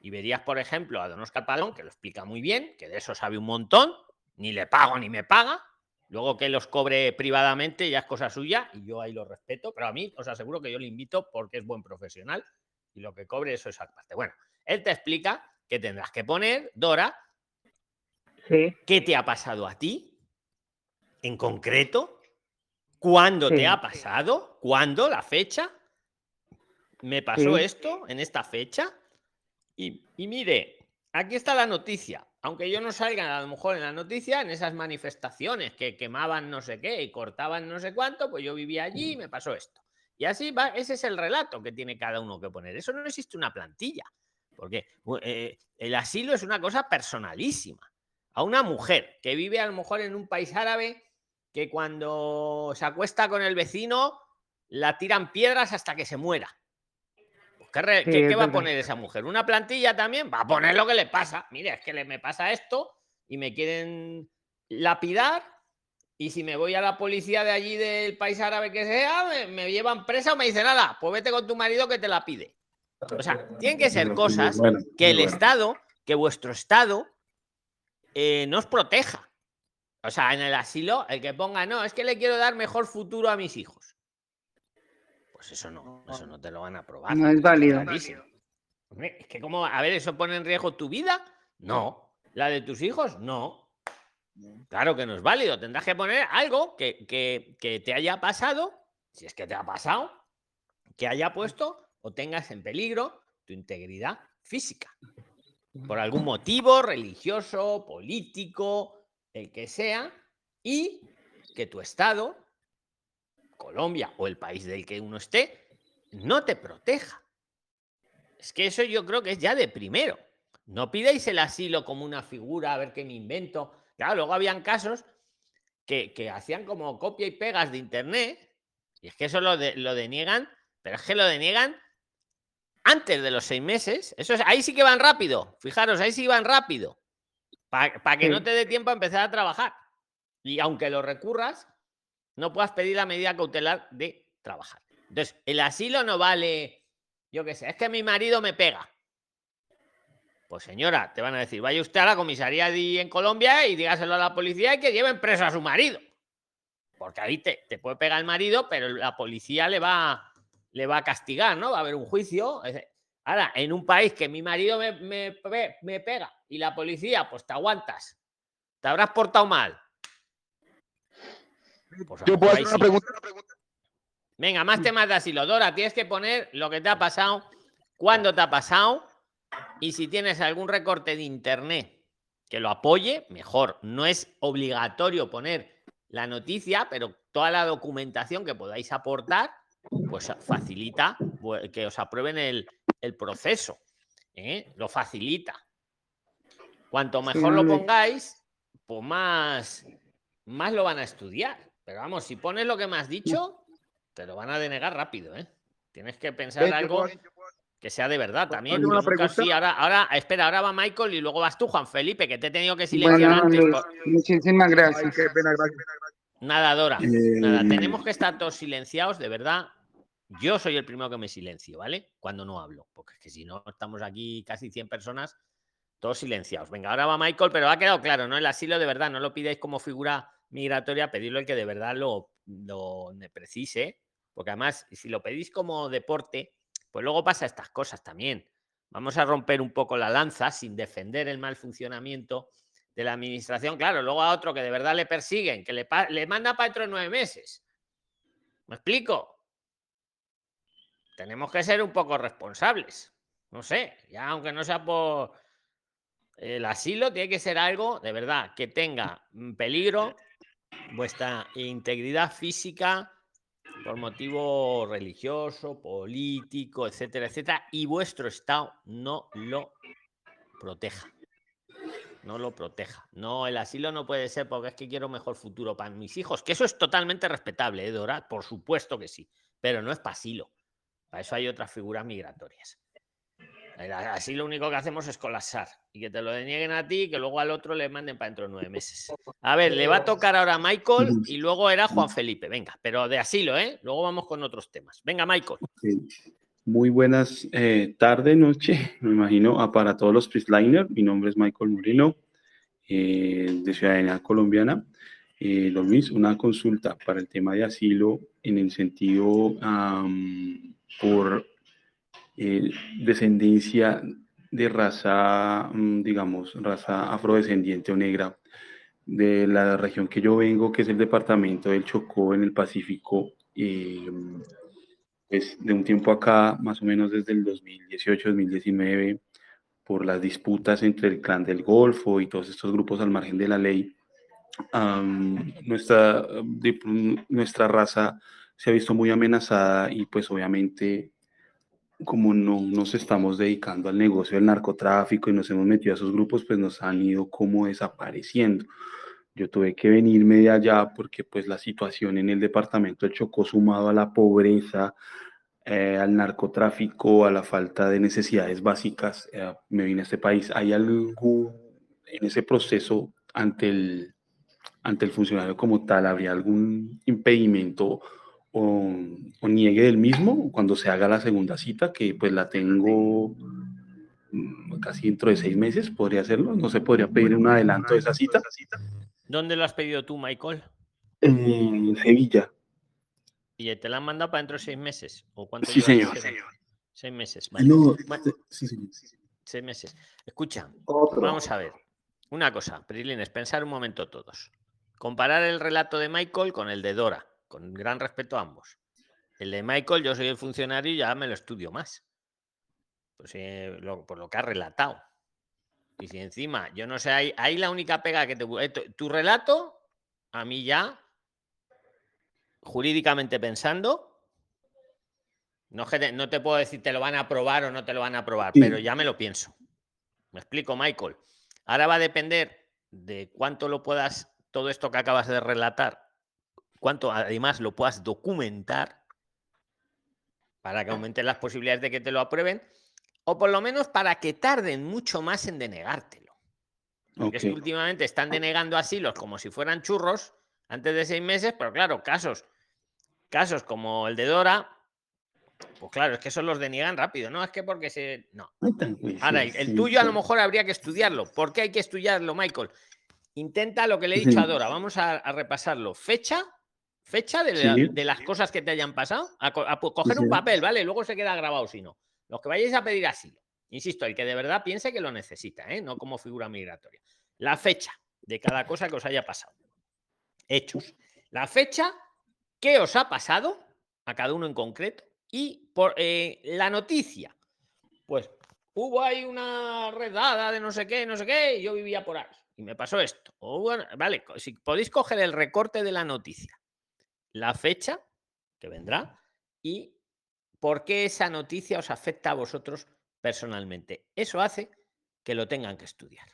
Y verías, por ejemplo, a Don Oscar Padrón, que lo explica muy bien, que de eso sabe un montón, ni le pago ni me paga. Luego que los cobre privadamente ya es cosa suya y yo ahí lo respeto, pero a mí os aseguro que yo le invito porque es buen profesional y lo que cobre eso es aparte. Bueno, él te explica que tendrás que poner, Dora, sí, qué te ha pasado a ti en concreto, cuándo Sí. te ha pasado, cuándo, la fecha. Me pasó Sí. esto en esta fecha. Y, mire, aquí está la noticia. Aunque yo no salga a lo mejor en la noticia, en esas manifestaciones que quemaban no sé qué y cortaban no sé cuánto, pues yo vivía allí y me pasó esto. Y así va, ese es el relato que tiene cada uno que poner. Eso no existe una plantilla, porque eh, el asilo es una cosa personalísima a una mujer que vive a lo mejor en un país árabe que cuando se acuesta con el vecino la tiran piedras hasta que se muera. ¿Qué, re- Sí, qué- es qué va a poner esa mujer? ¿Una plantilla también? Va a poner lo que le pasa. Mire, es que le, me pasa esto y me quieren lapidar y si me voy a la policía de allí del país árabe que sea, me, me llevan presa o me dicen, nada, pues vete con tu marido que te la pide. O sea, tienen que ser cosas Bueno, que el bueno. Estado, que vuestro Estado eh, nos proteja. O sea, en el asilo, el que ponga, no, es que le quiero dar mejor futuro a mis hijos. Pues eso no, eso no te lo van a aprobar. No es válido. Hombre, Es que como, a ver, ¿eso pone en riesgo tu vida? No. ¿La de tus hijos? No. Claro que no es válido. Tendrás que poner algo que, que- que te haya pasado, si es que te ha pasado, que haya puesto o tengas en peligro tu integridad física. Por algún motivo religioso, político, el que sea, y que tu estado, Colombia o el país del que uno esté, no te proteja. Es que eso yo creo que es ya de primero. No pidáis el asilo como una figura, a ver qué me invento. Claro, luego habían casos que, que hacían como copia y pegas de internet, y es que eso lo, de, lo deniegan, pero es que lo deniegan antes de los seis meses. Eso es, ahí sí que van rápido. Fijaros, ahí sí van rápido. Para que no te dé tiempo a empezar a trabajar. y aunque lo recurras, no puedas pedir la medida cautelar de trabajar. Entonces, el asilo no vale, yo qué sé, es que mi marido me pega. Pues señora, te van a decir, vaya usted a la comisaría de, en Colombia y dígaselo a la policía y que lleven preso a su marido. Porque ahí te, te puede pegar el marido, pero la policía le va, le va a castigar, ¿no? Va a haber un juicio. Ahora, en un país que mi marido me, me, me pega y la policía, pues te aguantas. Te habrás portado mal. Pues Yo puedo hacer una pregunta. Venga, más temas de asilo. Dora, tienes que poner lo que te ha pasado, cuándo te ha pasado y si tienes algún recorte de internet que lo apoye, mejor. No es obligatorio poner la noticia, pero toda la documentación que podáis aportar, pues facilita que os aprueben el, proceso. ¿eh? Lo facilita. Cuanto mejor lo pongáis, pues más, más lo van a estudiar. Pero vamos, si pones lo que me has dicho, te lo van a denegar rápido, ¿eh? Tienes que pensar algo que sea de verdad también. ahora, ahora, espera, ahora va Michael y luego vas tú, Juan Felipe, que te he tenido que silenciar antes. Muchísimas gracias. Nada, Dora. Nada, tenemos que estar todos silenciados, de verdad. Yo soy el primero que me silencio, ¿vale? Cuando no hablo, porque es que si no, estamos aquí casi 100 personas, todos silenciados. Venga, ahora va Michael, pero ha quedado claro, ¿no? El asilo de verdad, no lo pidáis como figura migratoria, pedirlo el que de verdad lo, lo precise, porque además, si lo pedís como deporte, pues luego pasa estas cosas también. Vamos a romper un poco la lanza sin defender el mal funcionamiento de la administración. Claro, luego a otro que de verdad le persiguen, que le, le manda para dentro de nueve meses. ¿Me explico? Tenemos que ser un poco responsables. No sé, ya aunque no sea por el asilo, tiene que ser algo de verdad que tenga peligro vuestra integridad física por motivo religioso, político, etcétera, etcétera, y vuestro Estado no lo proteja. No lo proteja. No, el asilo no puede ser porque es que quiero mejor futuro para mis hijos, que eso es totalmente respetable, ¿eh, Dora? Por supuesto que sí, pero no es para asilo. Para eso hay otras figuras migratorias. Así lo único que hacemos es colapsar y que te lo denieguen a ti y que luego al otro le manden para dentro de nueve meses. A ver, le va a tocar ahora a Michael y luego era Juan Felipe. Venga, pero de asilo, ¿eh? Luego vamos con otros temas. Venga, Michael. Muy buenas eh, tardes, noche, me imagino, para todos los Pristliner. Mi nombre es Michael Murilo, eh, de Ciudadanía Colombiana. Eh, Luis, una consulta para el tema de asilo en el sentido por eh, descendencia de raza, mm, digamos, raza afrodescendiente o negra de la región que yo vengo, que es el departamento del Chocó en el Pacífico, eh, pues de un tiempo acá, más o menos desde el 2018-2019, por las disputas entre el clan del Golfo y todos estos grupos al margen de la ley, nuestra, nuestra raza se ha visto muy amenazada y pues obviamente como no nos estamos dedicando al negocio del narcotráfico y nos hemos metido a esos grupos, pues nos han ido como desapareciendo. Yo tuve que venirme de allá porque pues la situación en el departamento del Chocó sumado a la pobreza, eh, al narcotráfico, a la falta de necesidades básicas, eh, me vine a este país. ¿Hay algo en ese proceso ante el, ante el funcionario como tal? ¿Habría algún impedimento o, niegue del mismo cuando se haga la segunda cita, que pues la tengo mm, casi dentro de seis meses, podría hacerlo, no se podría pedir un adelanto de esa cita. ¿Dónde lo has pedido tú, Michael? En Sevilla. ¿Y te la han mandado para dentro de seis meses? ¿O cuánto sí, señor. Seis meses. No, sí, señor. Seis meses. Escucha, vamos a ver. Una cosa, Prilines, pensar un momento todos. Comparar el relato de Michael con el de Dora con gran respeto a ambos. El de Michael, yo soy el funcionario y ya me lo estudio más. Pues, eh, por lo que ha relatado. Y si encima, yo no sé, ahí, la única pega que te... Eh, tu, relato, a mí ya, jurídicamente pensando, no, no te puedo decir te lo van a aprobar o no te lo van a aprobar, pero ya me lo pienso. Me explico, Michael. Ahora va a depender de cuánto lo puedas, todo esto que acabas de relatar, cuánto además lo puedas documentar para que aumenten las posibilidades de que te lo aprueben, o por lo menos para que tarden mucho más en denegártelo. Porque es que últimamente están denegando asilos como si fueran churros antes de seis meses, pero claro, casos, casos como el de Dora, pues claro, es que esos los deniegan rápido, ¿no? Es que porque se. No. Ahora, el, tuyo a lo mejor habría que estudiarlo. ¿Por qué hay que estudiarlo, Michael? Intenta lo que le he dicho a. Dora. Vamos a, a repasarlo. Fecha, fecha de, la- Sí. de las cosas que te hayan pasado. A, po- coger un papel, ¿vale? Luego se queda grabado si no. Los que vayáis a pedir asilo. Insisto, el que de verdad piense que lo necesita, ¿eh? No como figura migratoria. La fecha de cada cosa que os haya pasado. Hechos. La fecha, ¿qué os ha pasado? A cada uno en concreto. Y por eh, la noticia. Pues hubo ahí una redada de no sé qué, no sé qué, y yo vivía por ahí. Y me pasó esto. O bueno, vale, si podéis coger el recorte de la noticia, la fecha que vendrá y por qué esa noticia os afecta a vosotros personalmente. Eso hace que lo tengan que estudiar.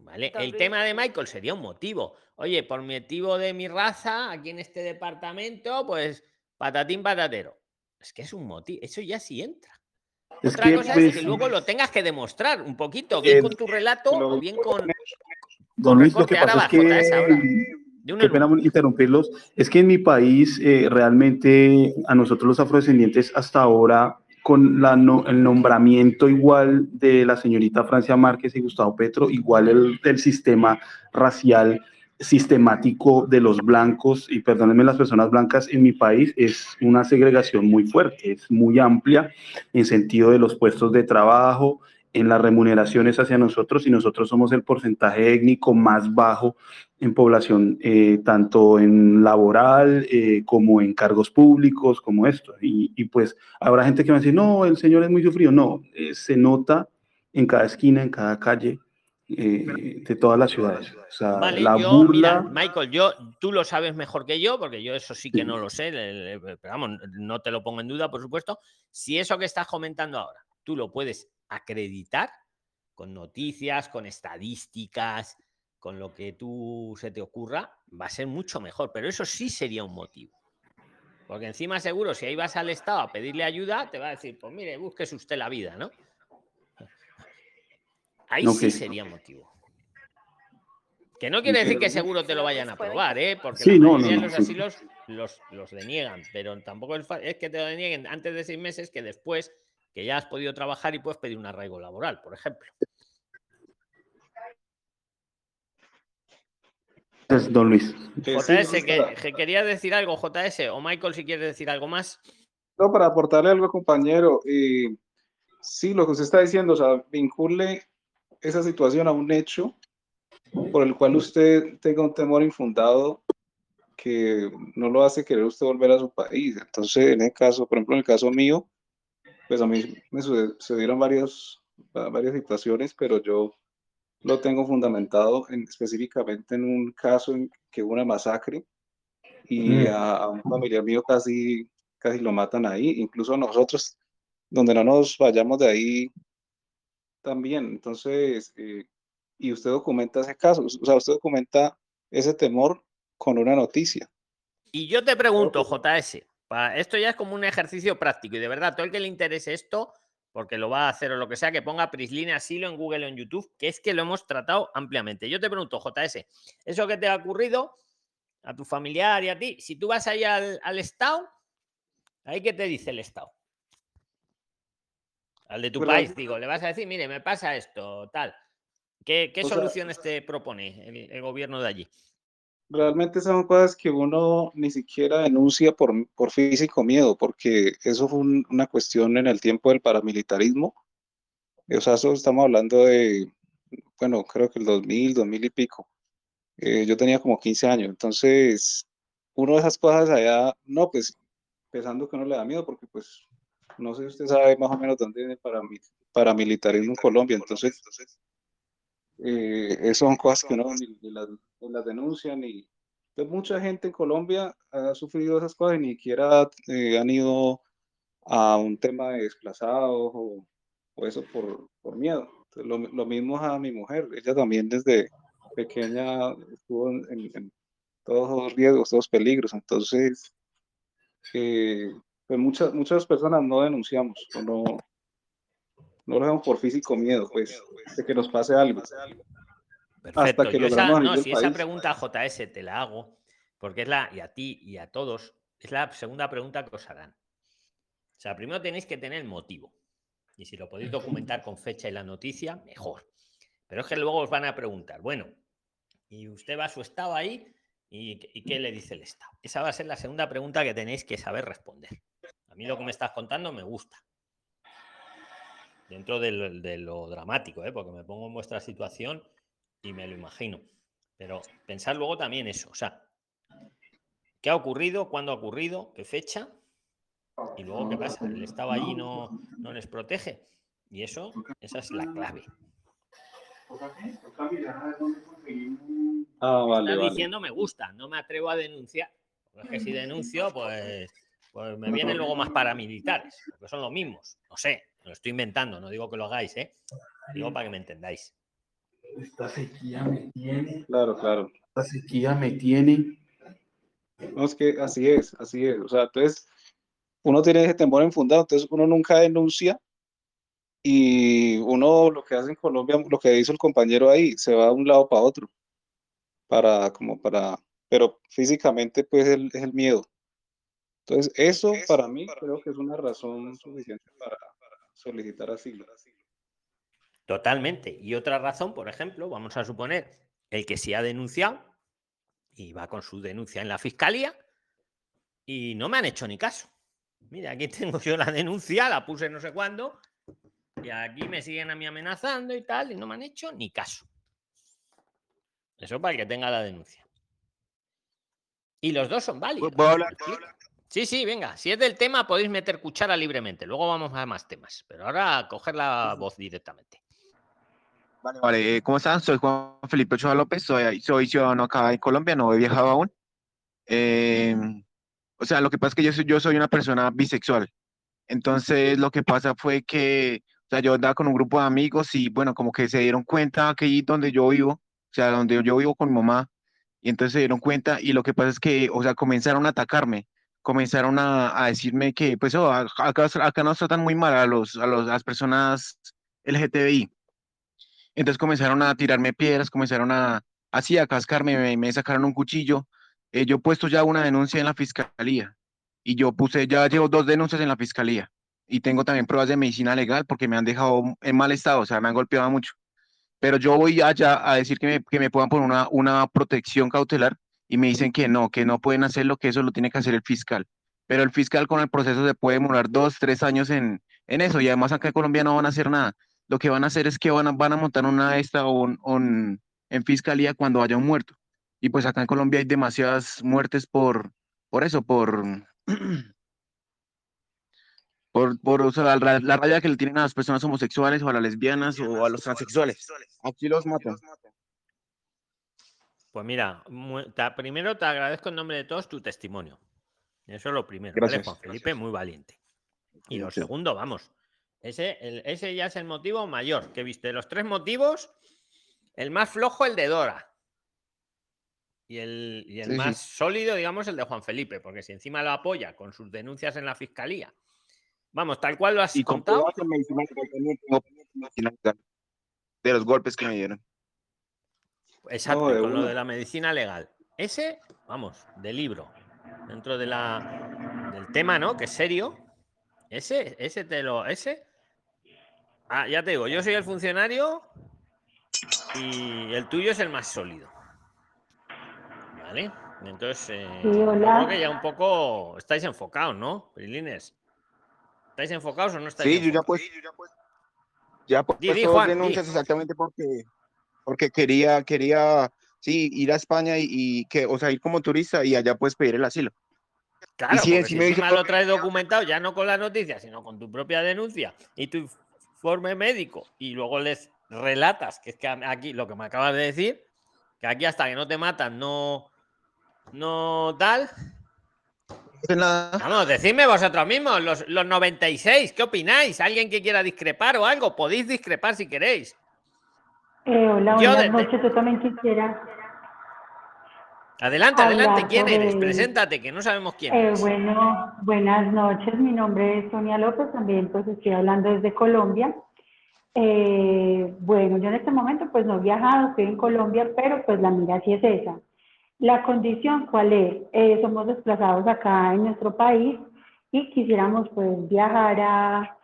¿Vale? El tema de Michael sería un motivo. Oye, por motivo de mi raza, aquí en este departamento, pues patatín patatero. Es que es un motivo. Eso ya sí entra. Es Otra que, cosa pues, es que luego lo tengas que demostrar un poquito, bien Eh, con tu relato o bien con. Don Luis, lo que pasa es que, qué en pena interrumpirlos, es que en mi país eh, realmente a nosotros los afrodescendientes hasta ahora con la no- el nombramiento igual de la señorita Francia Márquez y Gustavo Petro, igual el, el sistema racial sistemático de los blancos, y perdónenme las personas blancas en mi país, es una segregación muy fuerte, es muy amplia en sentido de los puestos de trabajo, en las remuneraciones hacia nosotros, y nosotros somos el porcentaje étnico más bajo en población, eh, tanto en laboral eh, como en cargos públicos, como esto. Y, y, pues habrá gente que va a decir, no, el señor es muy sufrido. No, eh, se nota en cada esquina, en cada calle eh, de todas las ciudades. O sea, Vale, la yo, burla. mira, Michael, yo, tú lo sabes mejor que yo, porque yo eso sí que no lo sé, le- le- pero vamos, no te lo pongo en duda, por supuesto. Si eso que estás comentando ahora, tú lo puedes acreditar con noticias, con estadísticas, con lo que tú se te ocurra, va a ser mucho mejor, pero eso sí sería un motivo. Porque encima seguro, si ahí vas al Estado a pedirle ayuda, te va a decir, pues mire, búsquese usted la vida, ¿no? Ahí sí sería motivo. Que no quiere decir que seguro te lo vayan a aprobar, ¿eh? Porque Sí, la no, no, los sí. asilos los, los deniegan, pero tampoco es, fa- es que te lo denieguen antes de seis meses que después que ya has podido trabajar y puedes pedir un arraigo laboral, por ejemplo. Es don Luis. JS, sí, que, que querías decir algo, JS, o Michael, si quieres decir algo más. No, para aportarle algo, compañero. eh, sí, lo que usted está diciendo, o sea, vincule esa situación a un hecho por el cual usted tenga un temor infundado que no lo hace querer usted volver a su país. Entonces, en el caso, por ejemplo, en el caso mío, pues a mí me suce- sucedieron varios, va- varias situaciones, pero yo lo tengo fundamentado en, específicamente en un caso en que hubo una masacre y Mm. a, a un familiar mío casi, casi lo matan ahí, incluso nosotros, donde no nos vayamos de ahí también. Entonces, eh, y usted documenta ese caso, o sea, usted documenta ese temor con una noticia. Y yo te pregunto, JS, esto ya es como un ejercicio práctico y de verdad, todo el que le interese esto, porque lo va a hacer o lo que sea, que ponga Prisline Asilo en Google o en YouTube, que es que lo hemos tratado ampliamente. Yo te pregunto, JS, eso que te ha ocurrido a tu familiar y a ti, si tú vas ahí al, al Estado, ¿ahí qué te dice el Estado? Al de tu Bueno, país, digo, le vas a decir, mire, me pasa esto, tal. ¿Qué, qué sea, soluciones te propone el, el gobierno de allí? Realmente son cosas que uno ni siquiera denuncia por, por físico miedo, porque eso fue un- una cuestión en el tiempo del paramilitarismo. O sea, eso estamos hablando de, bueno, creo que el 2000, 2000 y pico. Eh, yo tenía como 15 años, entonces uno de esas cosas allá, no, pues pensando que no le da miedo, porque pues no sé si usted sabe más o menos dónde viene el parami- paramilitarismo en Colombia, entonces eh, esas son cosas que uno ni, ni las, ni las denuncia, ni entonces, mucha gente en Colombia ha sufrido esas cosas y ni siquiera eh, han ido a un tema de desplazados o, o eso por, por miedo. Lo, lo mismo a mi mujer, ella también desde pequeña estuvo en, todos los riesgos, todos los peligros, entonces eh, pues muchas, muchas personas no denunciamos no, no lo hacemos por físico miedo, pues, de que nos pase algo. Perfecto. hasta que Yo esa, logramos no, si esa pregunta JS te la hago, porque es la, y a ti y a todos, es la segunda pregunta que os harán. O sea, primero tenéis que tener el motivo. Y si lo podéis documentar con fecha y la noticia, mejor. Pero es que luego os van a preguntar, bueno, y usted va a su estado ahí, ¿y, y qué le dice el estado? Esa va a ser la segunda pregunta que tenéis que saber responder. A mí lo que me estás contando me gusta. Dentro de lo, de lo dramático, ¿eh? porque me pongo en vuestra situación y me lo imagino. Pero pensar luego también eso, o sea, ¿qué ha ocurrido? ¿Cuándo ha ocurrido? ¿Qué fecha? Y luego, ¿qué pasa? ¿El Estado allí no, no les protege? Y eso, esa es la clave. Ah, vale, Estás vale. diciendo me gusta, no me atrevo a denunciar. Porque es que si denuncio, pues, pues me vienen luego más paramilitares, porque son los mismos. No sé, lo estoy inventando, no digo que lo hagáis, ¿eh? Digo para que me entendáis. Esta sequía me tiene, Claro, claro. esta sequía me tiene. No, es que así es, así es. O sea, entonces, uno tiene ese temor enfundado, entonces uno nunca denuncia y uno lo que hace en Colombia, lo que hizo el compañero ahí, se va de un lado para otro, para, como para, pero físicamente pues el- es el miedo. Entonces, eso para mí creo que es una razón suficiente para, para solicitar asilo. Totalmente. Y otra razón, por ejemplo, vamos a suponer el que sí ha denunciado y va con su denuncia en la fiscalía y no me han hecho ni caso. Mira, aquí tengo yo la denuncia, la puse no sé cuándo y aquí me siguen a mí amenazando y tal y no me han hecho ni caso. Eso para el que tenga la denuncia. Y los dos son válidos. Sí, sí, venga. Si es del tema, podéis meter cuchara libremente. Luego vamos a más temas. Pero ahora a coger la voz directamente. Vale, vale. eh, ¿Cómo están? Soy Juan Felipe Ochoa López, soy, soy ciudadano acá en Colombia, no he viajado aún. Eh, o sea, lo que pasa es que yo soy, yo soy una persona bisexual. Entonces, lo que pasa fue que, o sea, yo andaba con un grupo de amigos y, bueno, como que se dieron cuenta que ahí donde yo vivo, o sea, donde yo vivo con mi mamá, y entonces se dieron cuenta y lo que pasa es que, o sea, comenzaron a atacarme, comenzaron a, a decirme que, pues, oh, acá, acá nos tratan muy mal a los, a los, a las personas LGTBI. Entonces comenzaron a tirarme piedras, comenzaron a, así, a cascarme, me, me sacaron un cuchillo. Eh, yo he puesto ya una denuncia en la fiscalía y yo puse, ya llevo dos denuncias en la fiscalía y tengo también pruebas de medicina legal porque me han dejado en mal estado, o sea, me han golpeado mucho. Pero yo voy allá a decir que me, que me puedan poner una, una protección cautelar y me dicen que no, que no pueden hacerlo, que eso lo tiene que hacer el fiscal. Pero el fiscal con el proceso se puede demorar dos, tres años en, en eso y además acá en Colombia no van a hacer nada lo que van a hacer es que van a, van a montar una esta o un- un- en fiscalía cuando haya un muerto. Y pues acá en Colombia hay demasiadas muertes por, por eso, por, por, por o sea, la, la raya que le tienen a las personas homosexuales o a las lesbianas o a los transexuales. Aquí los matan. Pues mira, te- primero te agradezco en nombre de todos tu testimonio. Eso es lo primero. ¿vale, Gracias, Juan Felipe, muy valiente. Y lo segundo, vamos. Ese, el- ese ya es el motivo mayor que viste. Los tres motivos, el más flojo, el de Dora. Y el, y el Sí, sí. más sólido, digamos, el de Juan Felipe, porque si encima lo apoya con sus denuncias en la fiscalía. Vamos, tal cual lo has Y contado. de los golpes que me dieron. Exacto, con lo de la medicina legal. Ese, vamos, de libro. Dentro de la, del tema, ¿no? Que es serio. Ese, ese te lo. Ese. Ah, ya te digo, yo soy el funcionario y el tuyo es el más sólido. ¿Vale? Entonces, eh, Sí, yo hola. creo que ya un poco estáis enfocados, ¿no? Prilines. ¿Estáis enfocados o no estáis Sí, yo ya enfocados? pues, ya pues Di, di, dos Juan, di. denuncias exactamente porque, porque quería, quería, sí, ir a España y, y que, o sea, ir como turista y allá pues pedir el asilo. Claro, sí, porque sí si me dice- lo traes documentado, ya no con la noticia, sino con tu propia denuncia y tu informe médico, y luego les relatas, que es que aquí lo que me acabas de decir, que aquí hasta que no te matan, no, no tal. No. Vamos, decidme vosotros mismos, los, los 96, ¿qué opináis? ¿Alguien que quiera discrepar o algo? Podéis discrepar si queréis. Eh, hola, buenas noches. Yo también quisiera. Adelante, adelante, ¿quién eres? Preséntate, que no sabemos quién Eh, eres. bueno, buenas noches. Mi nombre es Sonia López. También pues estoy hablando desde Colombia. Eh, bueno, yo en este momento pues no he viajado, estoy en Colombia, pero pues la mira sí es esa. La condición, ¿cuál es? Eh, somos desplazados acá en nuestro país y quisiéramos pues viajar a,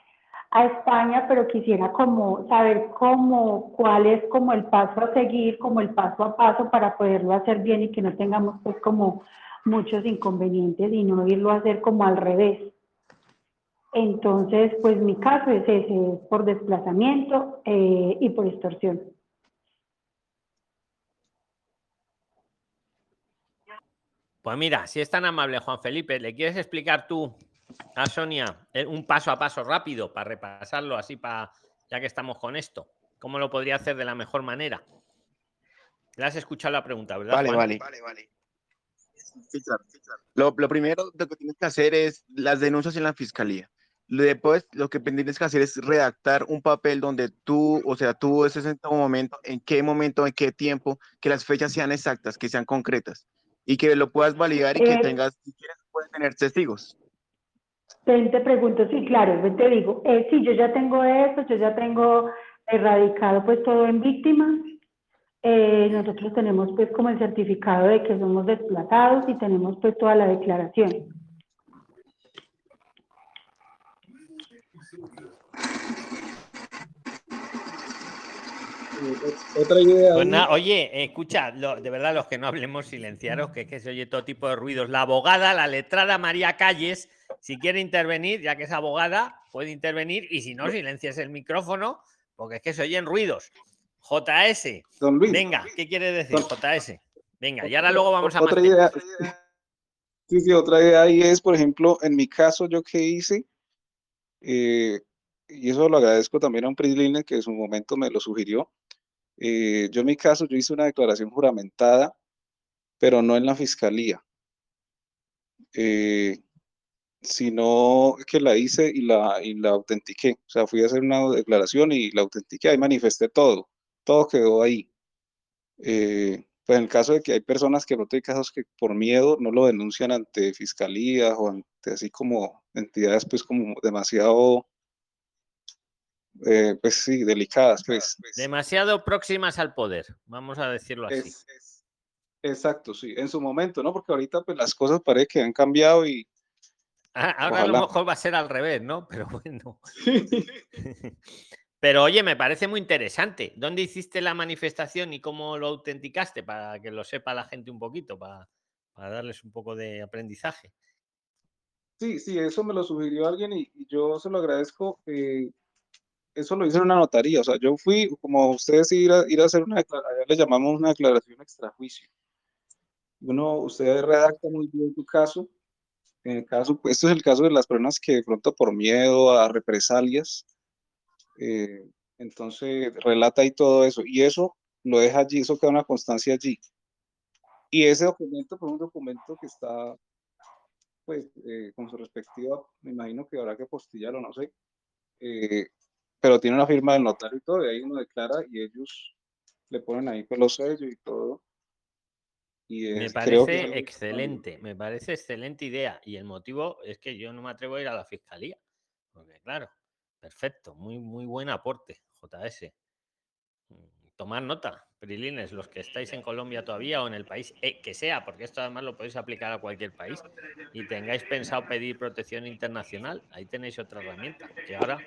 a España, pero quisiera como saber cómo, cuál es como el paso a seguir, como el paso a paso para poderlo hacer bien y que no tengamos pues como muchos inconvenientes y no irlo a hacer como al revés. Entonces, pues mi caso es ese, por desplazamiento eh, y por extorsión. Pues mira, si es tan amable, Juan Felipe, ¿le quieres explicar tú a Sonia eh, un paso a paso rápido para repasarlo así, para ya que estamos con esto? ¿Cómo lo podría hacer de la mejor manera? Le has escuchado la pregunta, ¿verdad? Vale, Juan? vale. Sí, claro, sí, claro. Lo, lo primero lo que tienes que hacer es las denuncias en la fiscalía. Después, lo que tienes que hacer es redactar un papel donde tú, o sea, tú ese en todo momento, en qué momento, en qué tiempo, que las fechas sean exactas, que sean concretas y que lo puedas validar y que Eh, tengas, si quieres, puedes tener testigos. Te, te pregunto, sí, claro, te digo, eh, sí, yo ya tengo eso, yo ya tengo erradicado pues todo en víctimas. Eh, nosotros tenemos pues como el certificado de que somos desplazados y tenemos pues toda la declaración. Otra idea. Pues oye, eh, escucha, lo- de verdad, los que no hablemos, silenciaros, que, es que se oye todo tipo de ruidos. La abogada, la letrada María Calles, si quiere intervenir, ya que es abogada, puede intervenir y si no, silencias el micrófono, porque es que se oyen ruidos. JS, Don Luis. venga, ¿qué quiere decir JS? Venga, y ahora luego vamos a Otra idea. Sí, sí, otra idea ahí es, por ejemplo, en mi caso, yo qué hice, eh, y eso lo agradezco también a un PRISLINE que en su momento me lo sugirió. eh, yo en mi caso, yo hice una declaración juramentada, pero no en la fiscalía, eh, sino que la hice y la, y la autentiqué. O sea, fui a hacer una declaración y la autentiqué, ahí manifesté todo, todo quedó ahí. Eh, pues en el caso de que hay personas que no hay casos que por miedo no lo denuncian ante fiscalías o ante así como entidades pues como demasiado eh, pues sí, delicadas pues. Demasiado próximas al poder, vamos a decirlo así. Es- es- exacto, sí, en su momento, ¿no? Porque ahorita pues las cosas parece que han cambiado y Ah, Ahora a lo mejor va a ser al revés, ¿no? Pero bueno. Pero oye, me parece muy interesante. ¿Dónde hiciste la manifestación y cómo lo autenticaste? Para que lo sepa la gente un poquito, para, para darles un poco de aprendizaje. Sí, sí, eso me lo sugirió alguien y, y yo se lo agradezco. eh, eso lo hice en una notaría, o sea, yo fui, como ustedes ir a, ir a hacer una declaración, allá le llamamos una declaración extrajuicio. Uno, usted redacta muy bien su caso. En el caso, pues, este es el caso de las personas que de pronto por miedo a represalias, eh, entonces relata ahí todo eso y eso lo deja allí, eso queda una constancia allí. Y ese documento, pues, un documento que está pues eh, con su respectiva, me imagino que habrá que postillarlo, no sé, eh, pero tiene una firma del notario y todo, y ahí uno declara y ellos le ponen ahí pues los sellos y todo. Y Me es- parece que- excelente, me parece excelente idea. Y el motivo es que yo no me atrevo a ir a la fiscalía. Porque, claro, perfecto, muy, muy buen aporte, JS. Mm, Tomad nota, Prilines, los que estáis en Colombia todavía o en el país eh, que sea, porque esto además lo podéis aplicar a cualquier país y tengáis pensado pedir protección internacional, ahí tenéis otra herramienta que ahora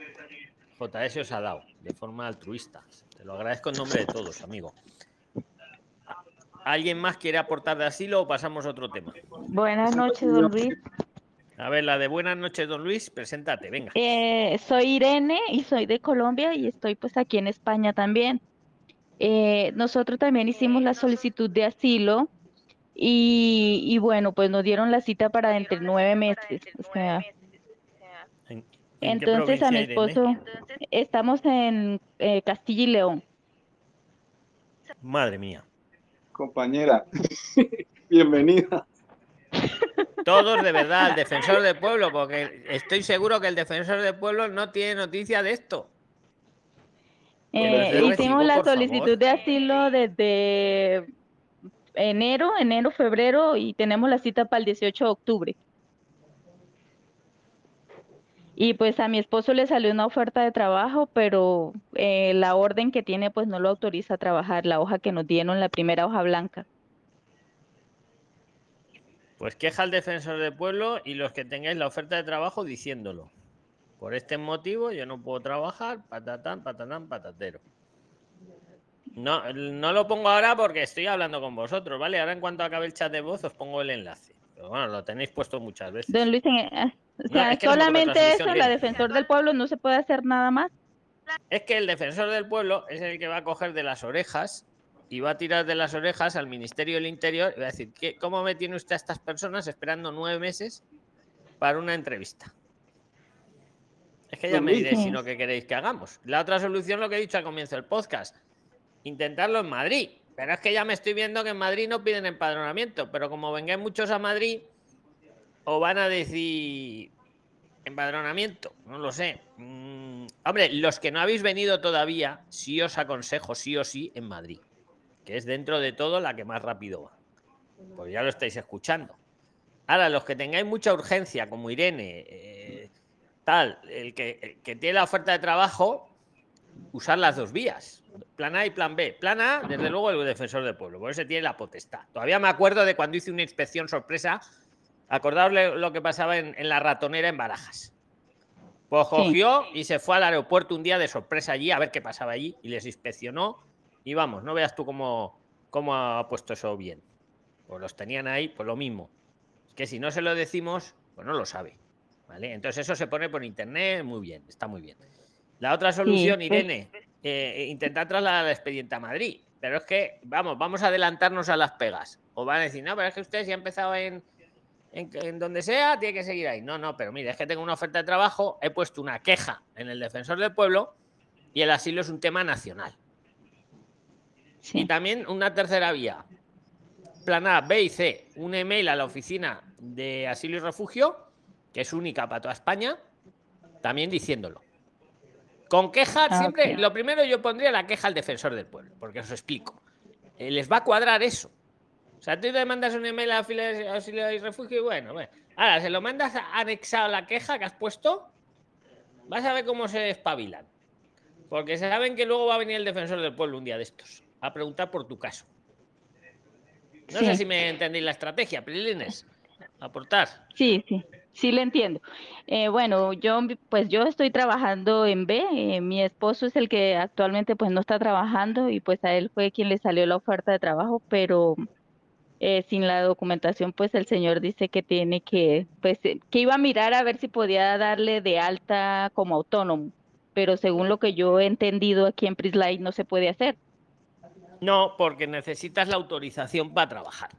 JS os ha dado de forma altruista. Te lo agradezco en nombre de todos, amigo. ¿Alguien más quiere aportar de asilo o pasamos a otro tema? Buenas noches, don Luis. A ver, la de buenas noches, don Luis, preséntate, venga. Eh, soy Irene y soy de Colombia y estoy pues aquí en España también. Eh, nosotros también hicimos la solicitud de asilo y, y bueno, pues nos dieron la cita para dentro de nueve meses. O sea, ¿En, en qué entonces a mi esposo, estamos en eh, Castilla y León. Madre mía. Compañera, bienvenida. Todos de verdad, el defensor del pueblo, porque estoy seguro que el defensor del pueblo no tiene noticia de esto. Eh, hicimos recibo, la favor. solicitud de asilo desde enero, enero, febrero y tenemos la cita para el 18 de octubre. Y pues a mi esposo le salió una oferta de trabajo, pero eh, la orden que tiene pues no lo autoriza a trabajar, la hoja que nos dieron, la primera hoja blanca. Pues queja al defensor del pueblo y los que tengáis la oferta de trabajo diciéndolo. Por este motivo yo no puedo trabajar, patatán, patatán, patatero. No, no lo pongo ahora porque estoy hablando con vosotros, ¿vale? Ahora en cuanto acabe el chat de voz os pongo el enlace. Pero bueno, lo tenéis puesto muchas veces. Don Luis, en- eh, No, es que solamente eso, la defensor del pueblo no se puede hacer nada más. Es que el defensor del pueblo es el que va a coger de las orejas y va a tirar de las orejas al Ministerio del Interior y va a decir, ¿qué, ¿cómo me tiene usted a estas personas esperando nueve meses para una entrevista? Es que ya me diréis si no que queréis que hagamos. La otra solución, lo que he dicho al comienzo del podcast, intentarlo en Madrid. Pero es que ya me estoy viendo que en Madrid no piden empadronamiento, pero como vengáis muchos a Madrid, os van a decir empadronamiento, no lo sé. Mm, hombre, los que no habéis venido todavía, sí os aconsejo, sí o sí, en Madrid, que es dentro de todo la que más rápido va. Pues ya lo estáis escuchando. Ahora, los que tengáis mucha urgencia, como Irene, eh, tal, el que, el que tiene la oferta de trabajo, usar las dos vías, plan A y plan B. Plan A, desde luego, el defensor del pueblo, por eso tiene la potestad. Todavía me acuerdo de cuando hice una inspección sorpresa, acordaos lo que pasaba en, en la ratonera en Barajas. Pues Sí. cogió y se fue al aeropuerto un día de sorpresa allí a ver qué pasaba allí y les inspeccionó. Y vamos, no veas tú cómo, cómo ha puesto eso bien. Pues los tenían ahí, pues lo mismo. Es que si no se lo decimos, pues no lo sabe. ¿Vale? Entonces eso se pone por internet, muy bien, está muy bien. La otra solución, Irene, eh, intentar trasladar el expediente a Madrid. Pero es que, vamos, vamos a adelantarnos a las pegas. O van a decir, no, pero es que usted si ha empezado en, en, en donde sea, tiene que seguir ahí. No, no, pero mire, es que tengo una oferta de trabajo, he puesto una queja en el defensor del pueblo y el asilo es un tema nacional. Y también una tercera vía. Plan A, B y C. Un email a la oficina de asilo y refugio, que es única para toda España, también diciéndolo. Con queja, Ah, siempre, lo primero yo pondría la queja al defensor del pueblo, porque os explico. Eh, les va a cuadrar eso. O sea, tú te mandas un email a asilo y refugio y bueno, bueno. Ahora, se lo mandas anexado a la queja que has puesto, vas a ver cómo se espabilan. Porque saben que luego va a venir el defensor del pueblo un día de estos a preguntar por tu caso. No Sí. sé si me entendéis la estrategia, Prilines. Aportar. Sí, sí, sí le entiendo. Eh, bueno, yo pues yo estoy trabajando en B, eh, mi esposo es el que actualmente pues no está trabajando y pues a él fue quien le salió la oferta de trabajo, pero eh, sin la documentación pues el señor dice que tiene que, pues eh, que iba a mirar a ver si podía darle de alta como autónomo, pero según lo que yo he entendido aquí en Prislay no se puede hacer. No, porque necesitas la autorización para trabajar.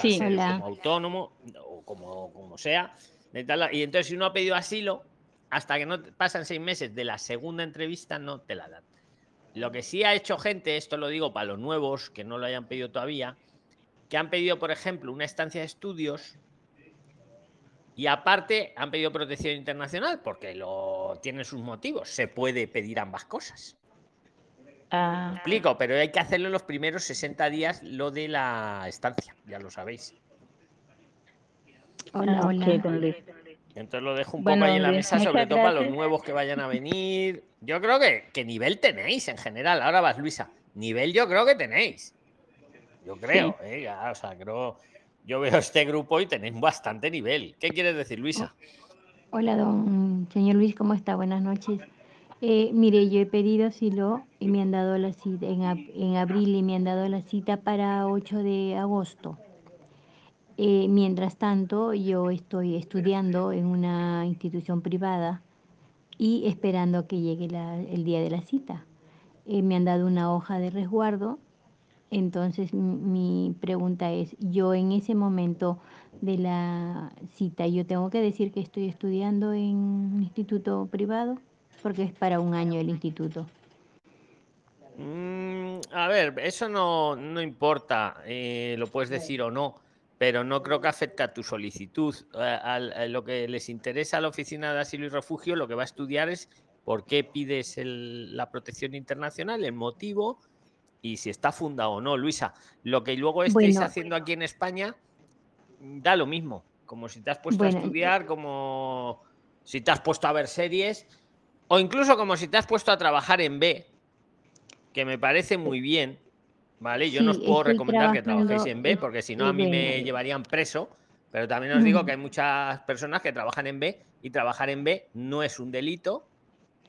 Sí. como autónomo o como, como sea. Y entonces, si uno ha pedido asilo, hasta que no pasan seis meses de la segunda entrevista, no te la dan. Lo que sí ha hecho gente, esto lo digo para los nuevos que no lo hayan pedido todavía, que han pedido, por ejemplo, una estancia de estudios y aparte han pedido protección internacional porque lo tienen sus motivos. Se puede pedir ambas cosas. Ah, explico, pero hay que hacerlo en los primeros 60 días lo de la estancia, ya lo sabéis. Hola, hola. don Luis. Entonces lo dejo un Bueno, poco ahí en la mesa, sobre todo para los nuevos que vayan a venir. Yo creo que, que nivel tenéis en general. Ahora vas, Luisa. Nivel yo creo que tenéis. Yo creo, ¿eh? Ya, o sea, creo. Yo veo este grupo y tenéis bastante nivel. ¿Qué quieres decir, Luisa? Hola, don señor Luis, ¿cómo está? Buenas noches. Eh, mire, yo he pedido asilo y me han dado la cita en, ab- en abril y me han dado la cita para 8 de agosto. Eh, mientras tanto, yo estoy estudiando en una institución privada y esperando que llegue el día de la cita. Eh, me han dado una hoja de resguardo. Entonces, mi pregunta es, yo en ese momento de la cita, yo tengo que decir que estoy estudiando en un instituto privado, porque es para un año el instituto. Mm, a ver, eso no, no importa, eh, lo puedes decir o no, pero no creo que afecte a tu solicitud. A- al- a lo que les interesa a la Oficina de Asilo y Refugio, lo que va a estudiar es por qué pides el- la protección internacional, el motivo y si está fundado o no. Luisa, lo que luego estéis Bueno. haciendo aquí en España, da lo mismo, como si te has puesto a estudiar, como si te has puesto a ver series, o incluso como si te has puesto a trabajar en B, que me parece muy bien, ¿vale? Yo no os puedo recomendar que trabajéis en B, porque si no a mí me llevarían preso, pero también os digo Ujú. que hay muchas personas que trabajan en B y trabajar en B no es un delito,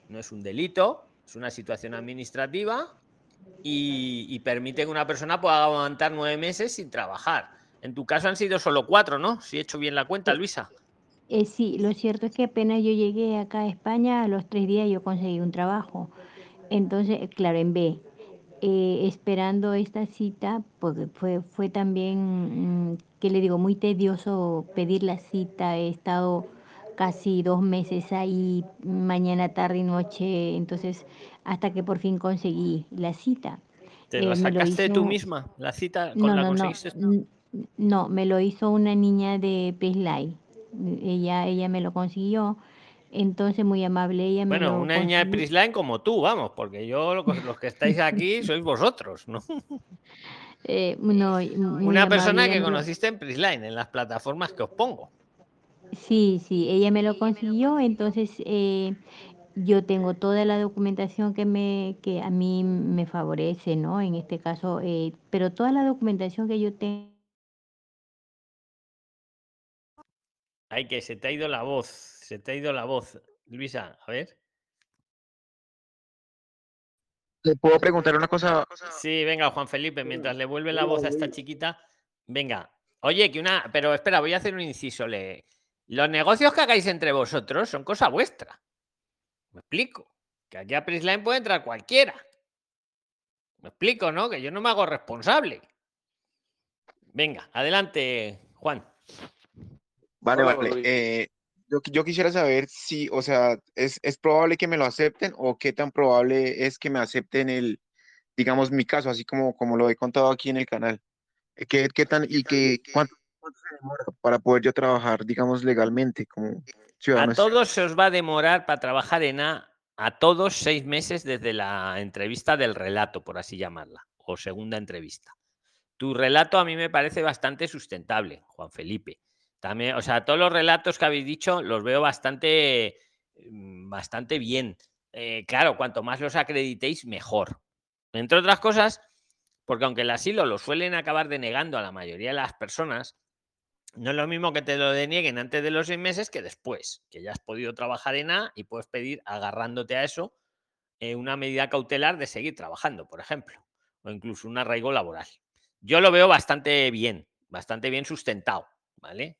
no es un delito, es una situación administrativa y, y permite que una persona pueda aguantar nueve meses sin trabajar. En tu caso han sido solo cuatro, ¿no? Si he hecho bien la cuenta, Luisa. Eh, sí, lo cierto es que apenas yo llegué acá a España, a los tres días yo conseguí un trabajo. Entonces, claro, en B, eh, esperando esta cita, porque fue, fue también, mm, ¿qué le digo? Muy tedioso pedir la cita. He estado casi dos meses ahí, mañana, tarde y noche, entonces, hasta que por fin conseguí la cita. ¿Te Eh, la sacaste tú misma? ¿La cita con No, la no, no, conseguiste? no, me lo hizo una niña de Prisline. Ella, ella me lo consiguió, entonces muy amable, ella me Bueno, lo una niña de. Prisline como tú, vamos, porque yo, los que estáis aquí, sois vosotros, ¿no? Eh, no, muy Una persona que conociste en Prisline, en las plataformas que os pongo. Sí, sí, ella me lo consiguió, entonces eh, yo tengo toda la documentación que me que a mí me favorece, ¿no? En este caso, eh, pero toda la documentación que yo tengo Ay, que se te ha ido la voz, se te ha ido la voz. Luisa, a ver. ¿Le puedo preguntar una cosa? Sí, venga, Juan Felipe, mientras le vuelve la voz a esta chiquita. Venga. Oye, que una. Pero espera, voy a hacer un inciso. Le... Los negocios que hagáis entre vosotros son cosa vuestra. Me explico. Que aquí a Prisline puede entrar cualquiera. Me explico, ¿no? Que yo no me hago responsable. Venga, adelante, Juan. Vale, Hola, vale. Eh, yo, yo quisiera saber si, o sea, es, es probable que me lo acepten o qué tan probable es que me acepten el, digamos, mi caso, así como, como lo he contado aquí en el canal. Eh, ¿Qué, qué tan y qué, cuánto, cuánto se demora para poder yo trabajar, digamos, legalmente como ciudadano? A todos se os va a demorar para trabajar en A, a todos seis meses desde la entrevista del relato, por así llamarla, o segunda entrevista. Tu relato a mí me parece bastante sustentable, Juan Felipe. También, o sea, todos los relatos que habéis dicho los veo bastante, mm, bastante bien. Eh, claro, cuanto más los acreditéis, mejor. Entre otras cosas, porque aunque el asilo lo suelen acabar denegando a la mayoría de las personas, no es lo mismo que te lo denieguen antes de los seis meses que después, que ya has podido trabajar en A y puedes pedir, agarrándote a eso, eh, una medida cautelar de seguir trabajando, por ejemplo, o incluso un arraigo laboral. Yo lo veo bastante bien, bastante bien sustentado, ¿vale?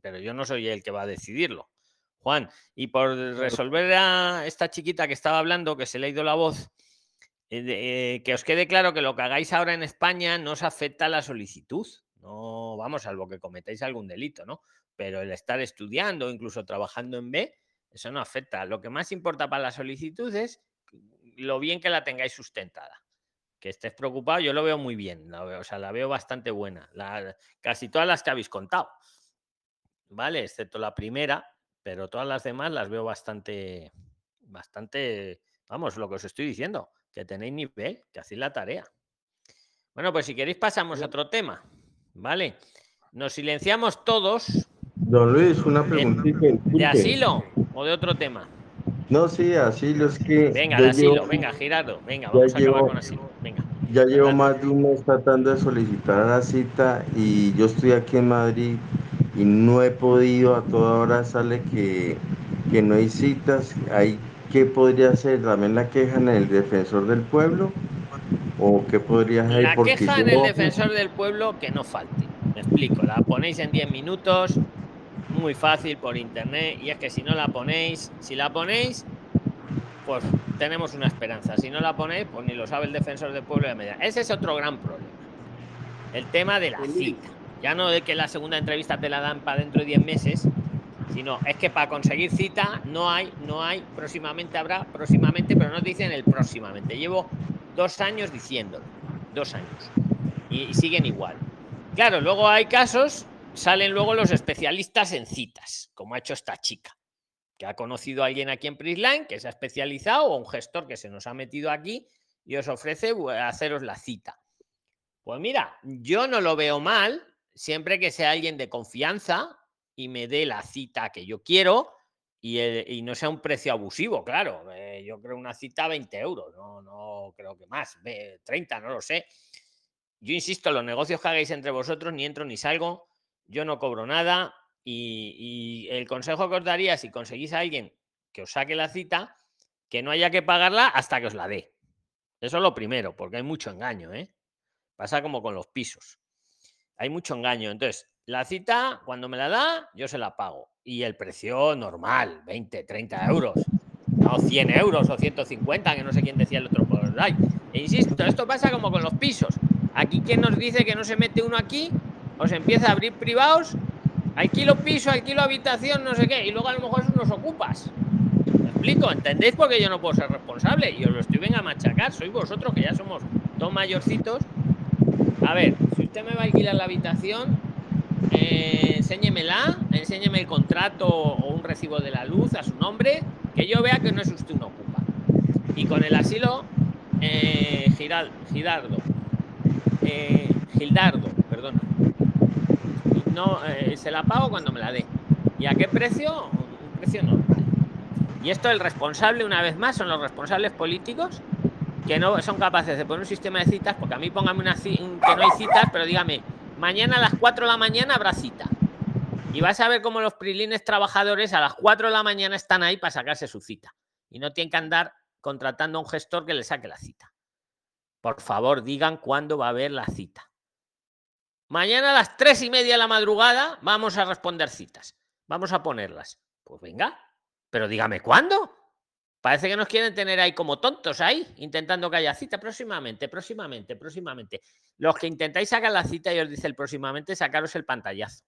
Pero yo no soy el que va a decidirlo. Juan, y por resolver a esta chiquita que estaba hablando, que se le ha ido la voz, eh, eh, que os quede claro que lo que hagáis ahora en España no os afecta a la solicitud. No, vamos, salvo que cometáis algún delito, ¿no? Pero el estar estudiando o incluso trabajando en B, eso no afecta. Lo que más importa para la solicitud es lo bien que la tengáis sustentada. Que estés preocupado, yo lo veo muy bien, o sea, la veo bastante buena. La- casi todas las que habéis contado, ¿vale? Excepto la primera, pero todas las demás las veo bastante, bastante, vamos, lo que os estoy diciendo, que tenéis nivel, que hacéis la tarea. Bueno, pues si queréis pasamos a otro tema, ¿vale? Nos silenciamos todos Don Luis, una de, preguntita. de asilo o de otro tema. No, sí, asilo es que Venga, de asilo, llevo, venga, Girardo, venga, ya vamos a acabar llevo, con asilo. Venga, ya llevo más de un mes tratando de solicitar la cita y yo estoy aquí en Madrid y no he podido, a toda hora sale que, que no hay citas. Hay, ¿Qué podría hacer? ¿También la queja en el defensor del pueblo? ¿O qué podría hacer? La Porque queja en el defensor del pueblo que no falte. Me explico, la ponéis en 10 minutos, muy fácil por internet, y es que si no la ponéis, si la ponéis, pues tenemos una esperanza. Si no la ponéis, pues ni lo sabe el defensor del pueblo de media. Ese es otro gran problema. El tema de la cita. Ya no de que la segunda entrevista te la dan para dentro de 10 meses, sino es que para conseguir cita no hay, no hay, próximamente habrá, próximamente, pero no te dicen el próximamente. Llevo dos años diciéndolo, dos años, y, y siguen igual. Claro, luego hay casos, salen luego los especialistas en citas, como ha hecho esta chica, que ha conocido a alguien aquí en Prisline, que se ha especializado, o un gestor que se nos ha metido aquí y os ofrece bu- haceros la cita. Pues mira, yo no lo veo mal, siempre que sea alguien de confianza y me dé la cita que yo quiero y, no sea un precio abusivo, claro. eh, yo creo una cita 20 euros, no, no creo que más, ve, 30, no lo sé. Yo insisto, los negocios que hagáis entre vosotros, ni entro ni salgo, yo no cobro nada y, y el consejo que os daría, si conseguís a alguien que os saque la cita, que no haya que pagarla hasta que os la dé. Eso es lo primero, porque hay mucho engaño, ¿eh? Pasa como con los pisos. Hay mucho engaño. Entonces, la cita, cuando me la da, yo se la pago. Y el precio normal, 20, 30 euros. No 100 euros o 150, que no sé quién decía el otro por ahí. E insisto, esto pasa como con los pisos. Aquí, ¿quién nos dice que no se mete uno aquí? Os empieza a abrir privados, alquilo piso, alquilo habitación, no sé qué, y luego a lo mejor son unos ocupas. ¿Me explico? ¿Entendéis por qué yo no puedo ser responsable? Y os lo estoy venga a machacar. Sois vosotros que ya somos todos mayorcitos. A ver, usted me va a alquilar la habitación, eh, enséñemela, enséñeme el contrato o un recibo de la luz a su nombre, que yo vea que no es usted un ocupa. Y con el asilo, eh, Giral- Gidardo, eh, Gildardo, perdona. No, eh, se la pago cuando me la dé. ¿Y a qué precio? Un precio normal. Y esto el responsable, una vez más, son los responsables políticos que no son capaces de poner un sistema de citas, porque a mí póngame una que no hay citas, pero dígame, mañana a las 4 de la mañana habrá cita. Y vas a ver cómo los prilines trabajadores a las 4 de la mañana están ahí para sacarse su cita. Y no tienen que andar contratando a un gestor que le saque la cita. Por favor, digan cuándo va a haber la cita. Mañana a las tres y media de la madrugada vamos a responder citas. Vamos a ponerlas. Pues venga, pero dígame cuándo. Parece que nos quieren tener ahí como tontos ahí, intentando que haya cita próximamente, próximamente, próximamente. Los que intentáis sacar la cita y os dice el próximamente, sacaros el pantallazo.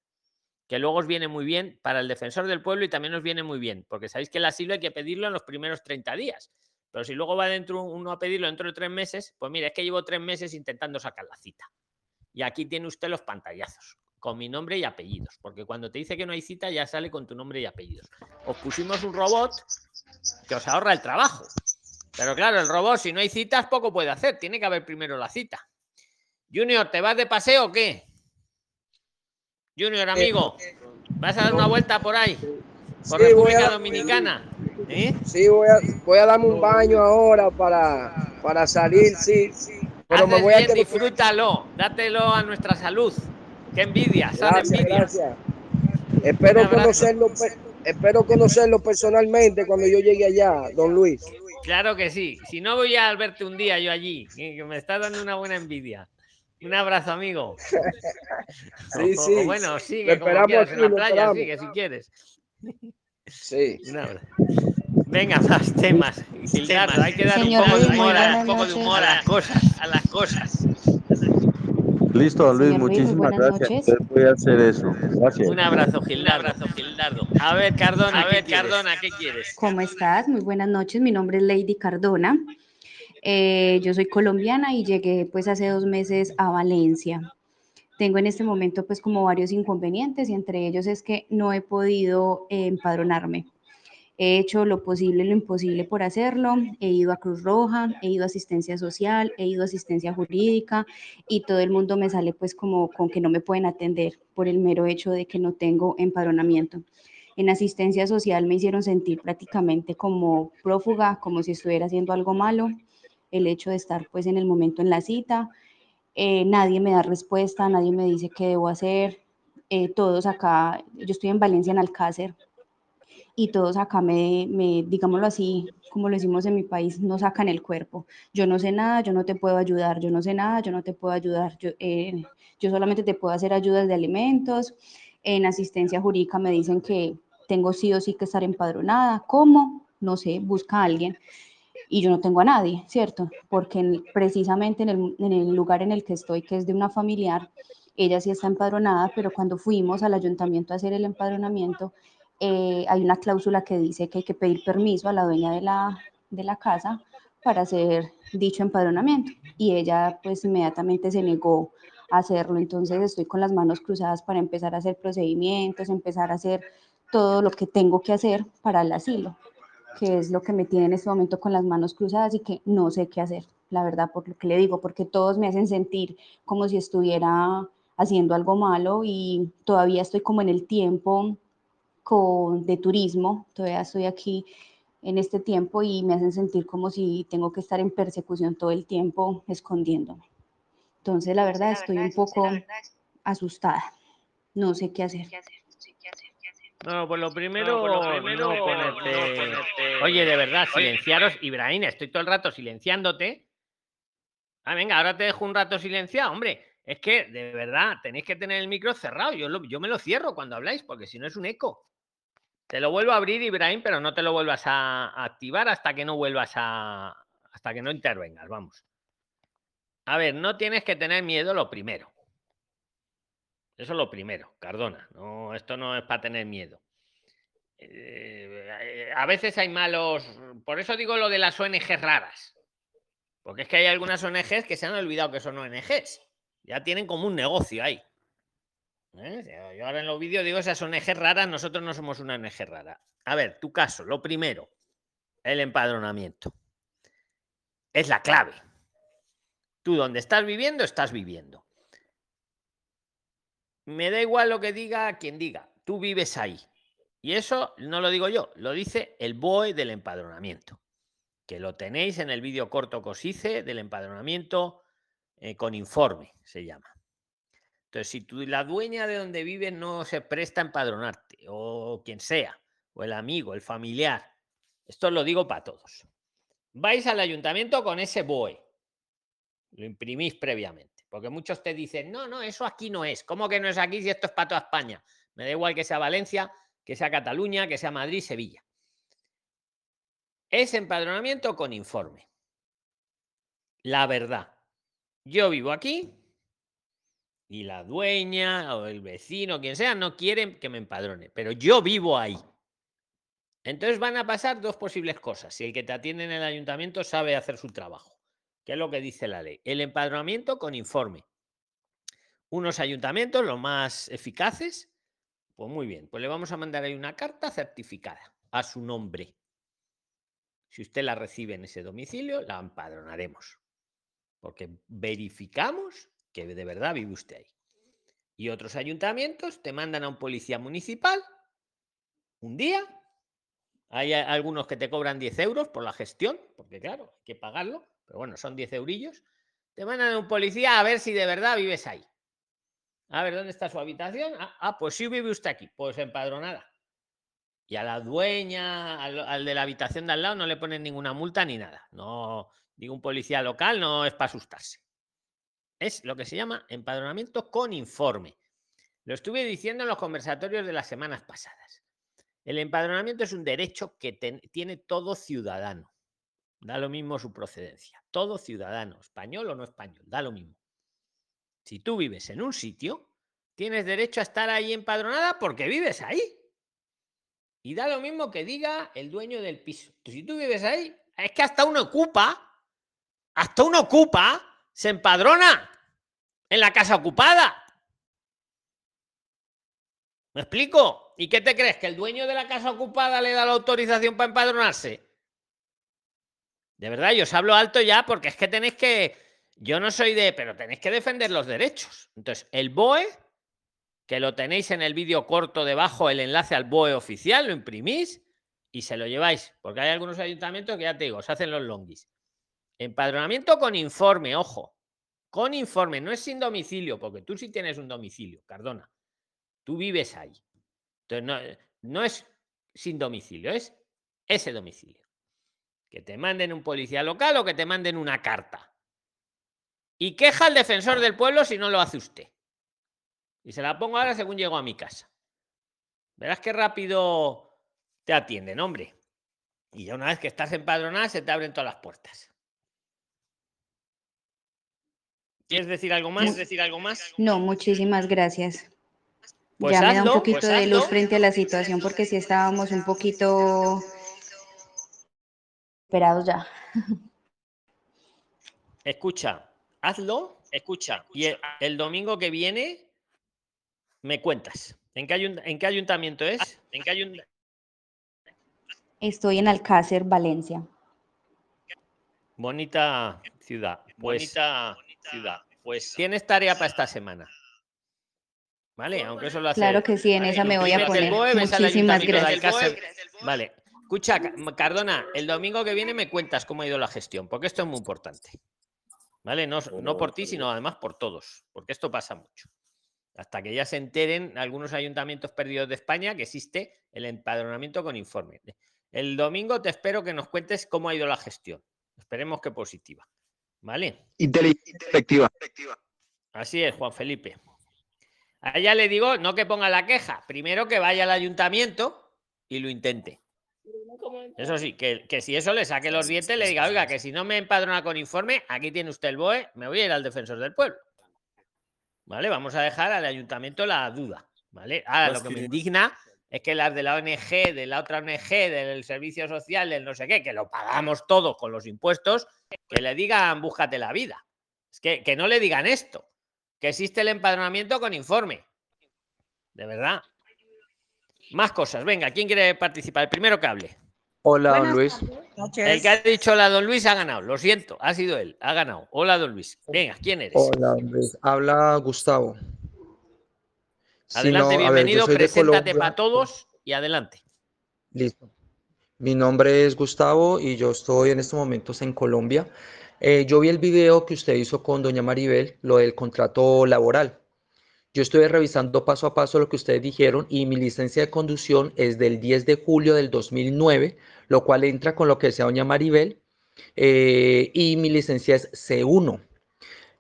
Que luego os viene muy bien para el defensor del pueblo y también os viene muy bien, porque sabéis que el asilo hay que pedirlo en los primeros 30 días. Pero si luego va dentro uno a pedirlo dentro de tres meses, pues mira, es que llevo tres meses intentando sacar la cita. Y aquí tiene usted los pantallazos, con mi nombre y apellidos, porque cuando te dice que no hay cita ya sale con tu nombre y apellidos. Os pusimos un robot que os ahorra el trabajo. Pero claro, el robot, si no hay citas, poco puede hacer. Tiene que haber primero la cita. Junior, ¿te vas de paseo o qué? Junior, amigo, ¿vas a dar una vuelta por ahí? Por Sí, voy República a- Dominicana. ¿Eh? Sí, voy a, voy a darme un baño ahora para, para salir, sí. Pero me Haces voy a bien, disfrútalo, dátelo a nuestra salud. Qué envidia, son Gracias, envidias. gracias. Espero conocerlo, pe- espero conocerlo personalmente cuando yo llegue allá, don Luis. Claro que sí. Si no voy a verte un día yo allí, que que me está dando una buena envidia. Un abrazo, amigo. Sí, o- sí. o bueno, sigue como esperamos quieras, aquí, en la playa, esperamos. sigue si quieres. Sí. Un abrazo. Venga, más temas. Gildardo, hay que dar un poco de humor, a, un poco de humor a las cosas, a las cosas. Listo, Luis, muchísimas buenas gracias. noches. Voy a hacer eso. Gracias. Un abrazo, Gildardo. Gildardo. A ver, Cardona, a ver, Cardona, ¿qué quieres? ¿Cómo estás? Muy buenas noches. Mi nombre es Lady Cardona. Eh, yo soy colombiana y llegué pues hace dos meses a Valencia. Tengo en este momento pues como varios inconvenientes y entre ellos es que no he podido eh, empadronarme. He hecho lo posible y lo imposible por hacerlo. He ido a Cruz Roja, he ido a asistencia social, he ido a asistencia jurídica y todo el mundo me sale pues como con que no me pueden atender por el mero hecho de que no tengo empadronamiento. En asistencia social me hicieron sentir prácticamente como prófuga, como si estuviera haciendo algo malo. El hecho de estar pues en el momento en la cita, eh, nadie me da respuesta, nadie me dice qué debo hacer. eh, todos acá, yo estoy en Valencia, en Alcácer, y todos acá me, me, digámoslo así, como lo decimos en mi país, no sacan el cuerpo. Yo no sé nada, yo no te puedo ayudar, yo no sé nada, yo no te puedo ayudar. Yo, eh, yo solamente te puedo hacer ayudas de alimentos. En asistencia jurídica me dicen que tengo sí o sí que estar empadronada. ¿Cómo? No sé, busca a alguien. Y yo no tengo a nadie, ¿cierto? Porque en- precisamente en el, en el lugar en el que estoy, que es de una familiar, ella sí está empadronada, pero cuando fuimos al ayuntamiento a hacer el empadronamiento, eh, hay una cláusula que dice que hay que pedir permiso a la dueña de la, de la casa para hacer dicho empadronamiento. Y ella pues inmediatamente se negó a hacerlo. Entonces estoy con las manos cruzadas para empezar a hacer procedimientos, empezar a hacer todo lo que tengo que hacer para el asilo, que es lo que me tiene en este momento con las manos cruzadas y que no sé qué hacer, la verdad, por lo que le digo, porque todos me hacen sentir como si estuviera haciendo algo malo y todavía estoy como en el tiempo con, de turismo, todavía estoy aquí en este tiempo y me hacen sentir como si tengo que estar en persecución todo el tiempo escondiéndome. Entonces, la verdad, estoy un poco asustada. No sé qué hacer. No, pues lo primero, no ponerte... Oye, de verdad, silenciaros. Ibrahim, estoy todo el rato silenciándote. Ah, venga, ahora te dejo un rato silenciado, hombre. Es que, de verdad, tenéis que tener el micro cerrado. Yo, yo me lo cierro cuando habláis, porque si no es un eco. Te lo vuelvo a abrir, Ibrahim, pero no te lo vuelvas a activar hasta que no vuelvas a. hasta que no intervengas, vamos. A ver, no tienes que tener miedo lo primero. Eso es lo primero, Cardona. No, esto no es para tener miedo. Eh, a veces hay malos. Por eso digo lo de las ONGs raras. Porque es que hay algunas ONGs que se han olvidado que son ONGs. Ya tienen como un negocio ahí. ¿Eh? Yo ahora en los vídeos digo esas ONGs raras, nosotros no somos una ONG rara. A ver, tu caso, lo primero, el empadronamiento. Es la clave. Tú donde estás viviendo, estás viviendo. Me da igual lo que diga quien diga, tú vives ahí. Y eso no lo digo yo, lo dice el BOE del empadronamiento, que lo tenéis en el vídeo corto que os hice del empadronamiento eh, con informe, se llama. Entonces, si tú, la dueña de donde vives no se presta a empadronarte, o quien sea, o el amigo, el familiar, esto lo digo para todos. Vais al ayuntamiento con ese BOE, lo imprimís previamente. Porque muchos te dicen, no, no, eso aquí no es. ¿Cómo que no es aquí si esto es para toda España? Me da igual que sea Valencia, que sea Cataluña, que sea Madrid, Sevilla. Es empadronamiento con informe. La verdad. Yo vivo aquí y la dueña o el vecino, quien sea, no quieren que me empadrone, pero yo vivo ahí. Entonces van a pasar dos posibles cosas. Si el que te atiende en el ayuntamiento sabe hacer su trabajo ¿Qué es lo que dice la ley? El empadronamiento con informe. Unos ayuntamientos, los más eficaces, pues muy bien, pues le vamos a mandar ahí una carta certificada a su nombre. Si usted la recibe en ese domicilio, la empadronaremos. Porque verificamos que de verdad vive usted ahí. Y otros ayuntamientos te mandan a un policía municipal un día. Hay algunos que te cobran 10 euros por la gestión, porque claro, hay que pagarlo pero bueno, son 10 eurillos, te mandan a un policía a ver si de verdad vives ahí. A ver, ¿dónde está su habitación? Ah, ah pues sí vive usted aquí, pues empadronada. Y a la dueña, al, de la habitación de al lado, no le ponen ninguna multa ni nada. No, digo, un policía local no es para asustarse. Es lo que se llama empadronamiento con informe. Lo estuve diciendo en los conversatorios de las semanas pasadas. El empadronamiento es un derecho que tiene todo ciudadano. Da lo mismo su procedencia. Todo ciudadano, español o no español, da lo mismo. Si tú vives en un sitio, tienes derecho a estar ahí empadronada porque vives ahí. Y da lo mismo que diga el dueño del piso. Si tú vives ahí, es que hasta uno ocupa, hasta uno ocupa, se empadrona en la casa ocupada. ¿Me explico? ¿Y qué te crees? ¿Que el dueño de la casa ocupada le da la autorización para empadronarse? De verdad, yo os hablo alto ya porque es que tenéis que. Yo no soy de. Pero tenéis que defender los derechos. Entonces, el BOE, que lo tenéis en el vídeo corto debajo, el enlace al BOE oficial, lo imprimís y se lo lleváis. Porque hay algunos ayuntamientos que ya te digo, se hacen los longuis. Empadronamiento con informe, ojo. Con informe, no es sin domicilio, porque tú sí tienes un domicilio, Cardona. Tú vives ahí. Entonces, no, no es sin domicilio, es ese domicilio. Que te manden un policía local o que te manden una carta. Y queja al defensor del pueblo si no lo hace usted. Y se la pongo ahora según llego a mi casa. Verás qué rápido te atienden, hombre. Y ya una vez que estás empadronada, se te abren todas las puertas. ¿Quieres decir algo más? decir algo más? No, muchísimas gracias. Pues ya me da un poquito pues de luz frente a la situación porque si estábamos un poquito esperados ya. Escucha, hazlo, escucha. Y el, domingo que viene me cuentas. ¿En qué, en qué ayuntamiento es? ¿En qué Estoy en Alcácer, Valencia. Bonita ciudad. Pues, Bonita ciudad. Pues tienes tarea para esta semana. ¿Vale? Aunque eso lo hace. Claro que sí, en esa me voy a poner. BOE, Muchísimas gracias. Vale. Escucha, Ca- Cardona, el domingo que viene me cuentas cómo ha ido la gestión, porque esto es muy importante. ¿Vale? No, no por ti, sino además por todos, porque esto pasa mucho. Hasta que ya se enteren algunos ayuntamientos perdidos de España que existe el empadronamiento con informe. El domingo te espero que nos cuentes cómo ha ido la gestión. Esperemos que positiva. ¿Vale? Inteligente, efectiva. Así es, Juan Felipe. A ella le digo, no que ponga la queja, primero que vaya al ayuntamiento y lo intente. Eso sí, que, que si eso le saque los dientes, le diga, oiga, que si no me empadrona con informe, aquí tiene usted el BOE, me voy a ir al defensor del pueblo. ¿Vale? Vamos a dejar al ayuntamiento la duda. ¿Vale? Ahora, lo que me indigna es que las de la ONG, de la otra ONG, del servicio social, del no sé qué, que lo pagamos todos con los impuestos, que le digan, búscate la vida. Es que, que no le digan esto, que existe el empadronamiento con informe. De verdad. Más cosas. Venga, ¿quién quiere participar? El primero que hable. Hola, don Luis. El que ha dicho la don Luis ha ganado. Lo siento, ha sido él. Ha ganado. Hola, don Luis. Venga, ¿quién eres? Hola, don Luis. Habla Gustavo. Adelante, ver, bienvenido. de Preséntate para todos y adelante. Listo. Mi nombre es Gustavo y yo estoy en estos momentos en Colombia. Eh, yo vi el video que usted hizo con doña Maribel, lo del contrato laboral. Yo estuve revisando paso a paso lo que ustedes dijeron y mi licencia de conducción es del 10 de julio del 2009, lo cual entra con lo que decía doña Maribel, eh, y mi licencia es C1.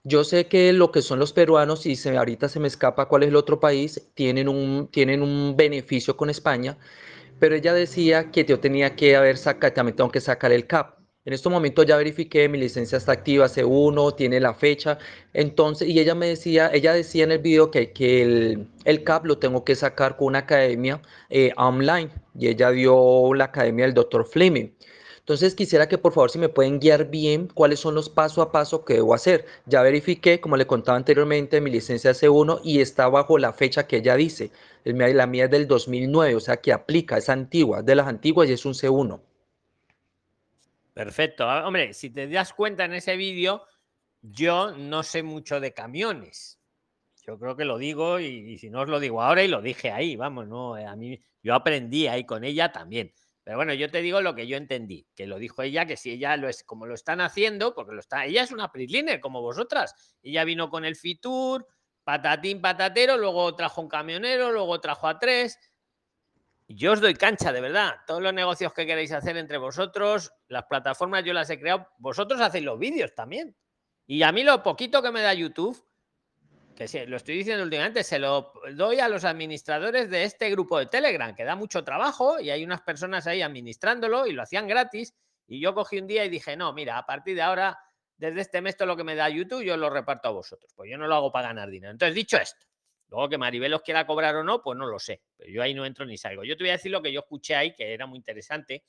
Yo sé que lo que son los peruanos, y se, ahorita se me escapa cuál es el otro país, tienen un, tienen un beneficio con España, pero ella decía que yo tenía que haber sacado, también tengo que sacar el CAP. En estos momentos ya verifiqué, mi licencia está activa, C1, tiene la fecha, entonces, y ella me decía, ella decía en el video que, que el, el CAP lo tengo que sacar con una academia eh, online, y ella dio la academia del Dr. Fleming. Entonces quisiera que por favor si me pueden guiar bien cuáles son los paso a paso que debo hacer. Ya verifiqué, como le contaba anteriormente, mi licencia C1 y está bajo la fecha que ella dice. La mía es del 2009, o sea que aplica, es antigua, de las antiguas y es un C1. Perfecto. Ah, Hombre, si te das cuenta en ese vídeo, yo no sé mucho de camiones. Yo creo que lo digo y, y si no os lo digo ahora y lo dije ahí, vamos, no, eh, a mí yo aprendí ahí con ella también. Pero bueno, yo te digo lo que yo entendí, que lo dijo ella, que si ella lo es como lo están haciendo, porque lo está, ella es una prisliner como vosotras. Ella vino con el Fitur, patatín patatero, luego trajo un camionero, luego trajo a tres. Yo os doy cancha, de verdad. Todos los negocios que queréis hacer entre vosotros, las plataformas yo las he creado. Vosotros hacéis los vídeos también. Y a mí lo poquito que me da YouTube, que sí, lo estoy diciendo últimamente, se lo doy a los administradores de este grupo de Telegram, que da mucho trabajo y hay unas personas ahí administrándolo y lo hacían gratis. Y yo cogí un día y dije, no, mira, a partir de ahora, desde este mes, todo lo que me da YouTube, yo lo reparto a vosotros. Pues yo no lo hago para ganar dinero. Entonces, dicho esto, luego que Maribel os quiera cobrar o no, pues no lo sé. Pero yo ahí no entro ni salgo. Yo te voy a decir lo que yo escuché ahí, que era muy interesante.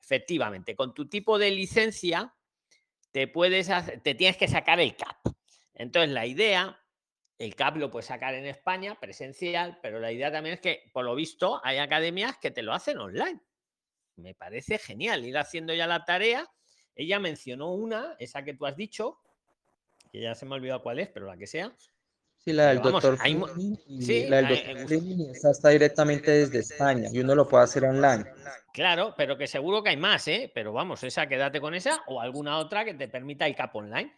Efectivamente, con tu tipo de licencia, te puedes hacer- te tienes que sacar el CAP. Entonces, la idea, el CAP lo puedes sacar en España, presencial, pero la idea también es que, por lo visto, hay academias que te lo hacen online. Me parece genial ir haciendo ya la tarea. Ella mencionó una, esa que tú has dicho, que ya se me ha olvidado cuál es, pero la que sea. Sí, la del vamos, doctor hay y sí, la del hay- doctor eh, Fleming y esa está directamente desde España y uno lo puede hacer online. Claro, pero que seguro que hay más, ¿eh? Pero vamos, esa quédate con esa o alguna otra que te permita el CAP online.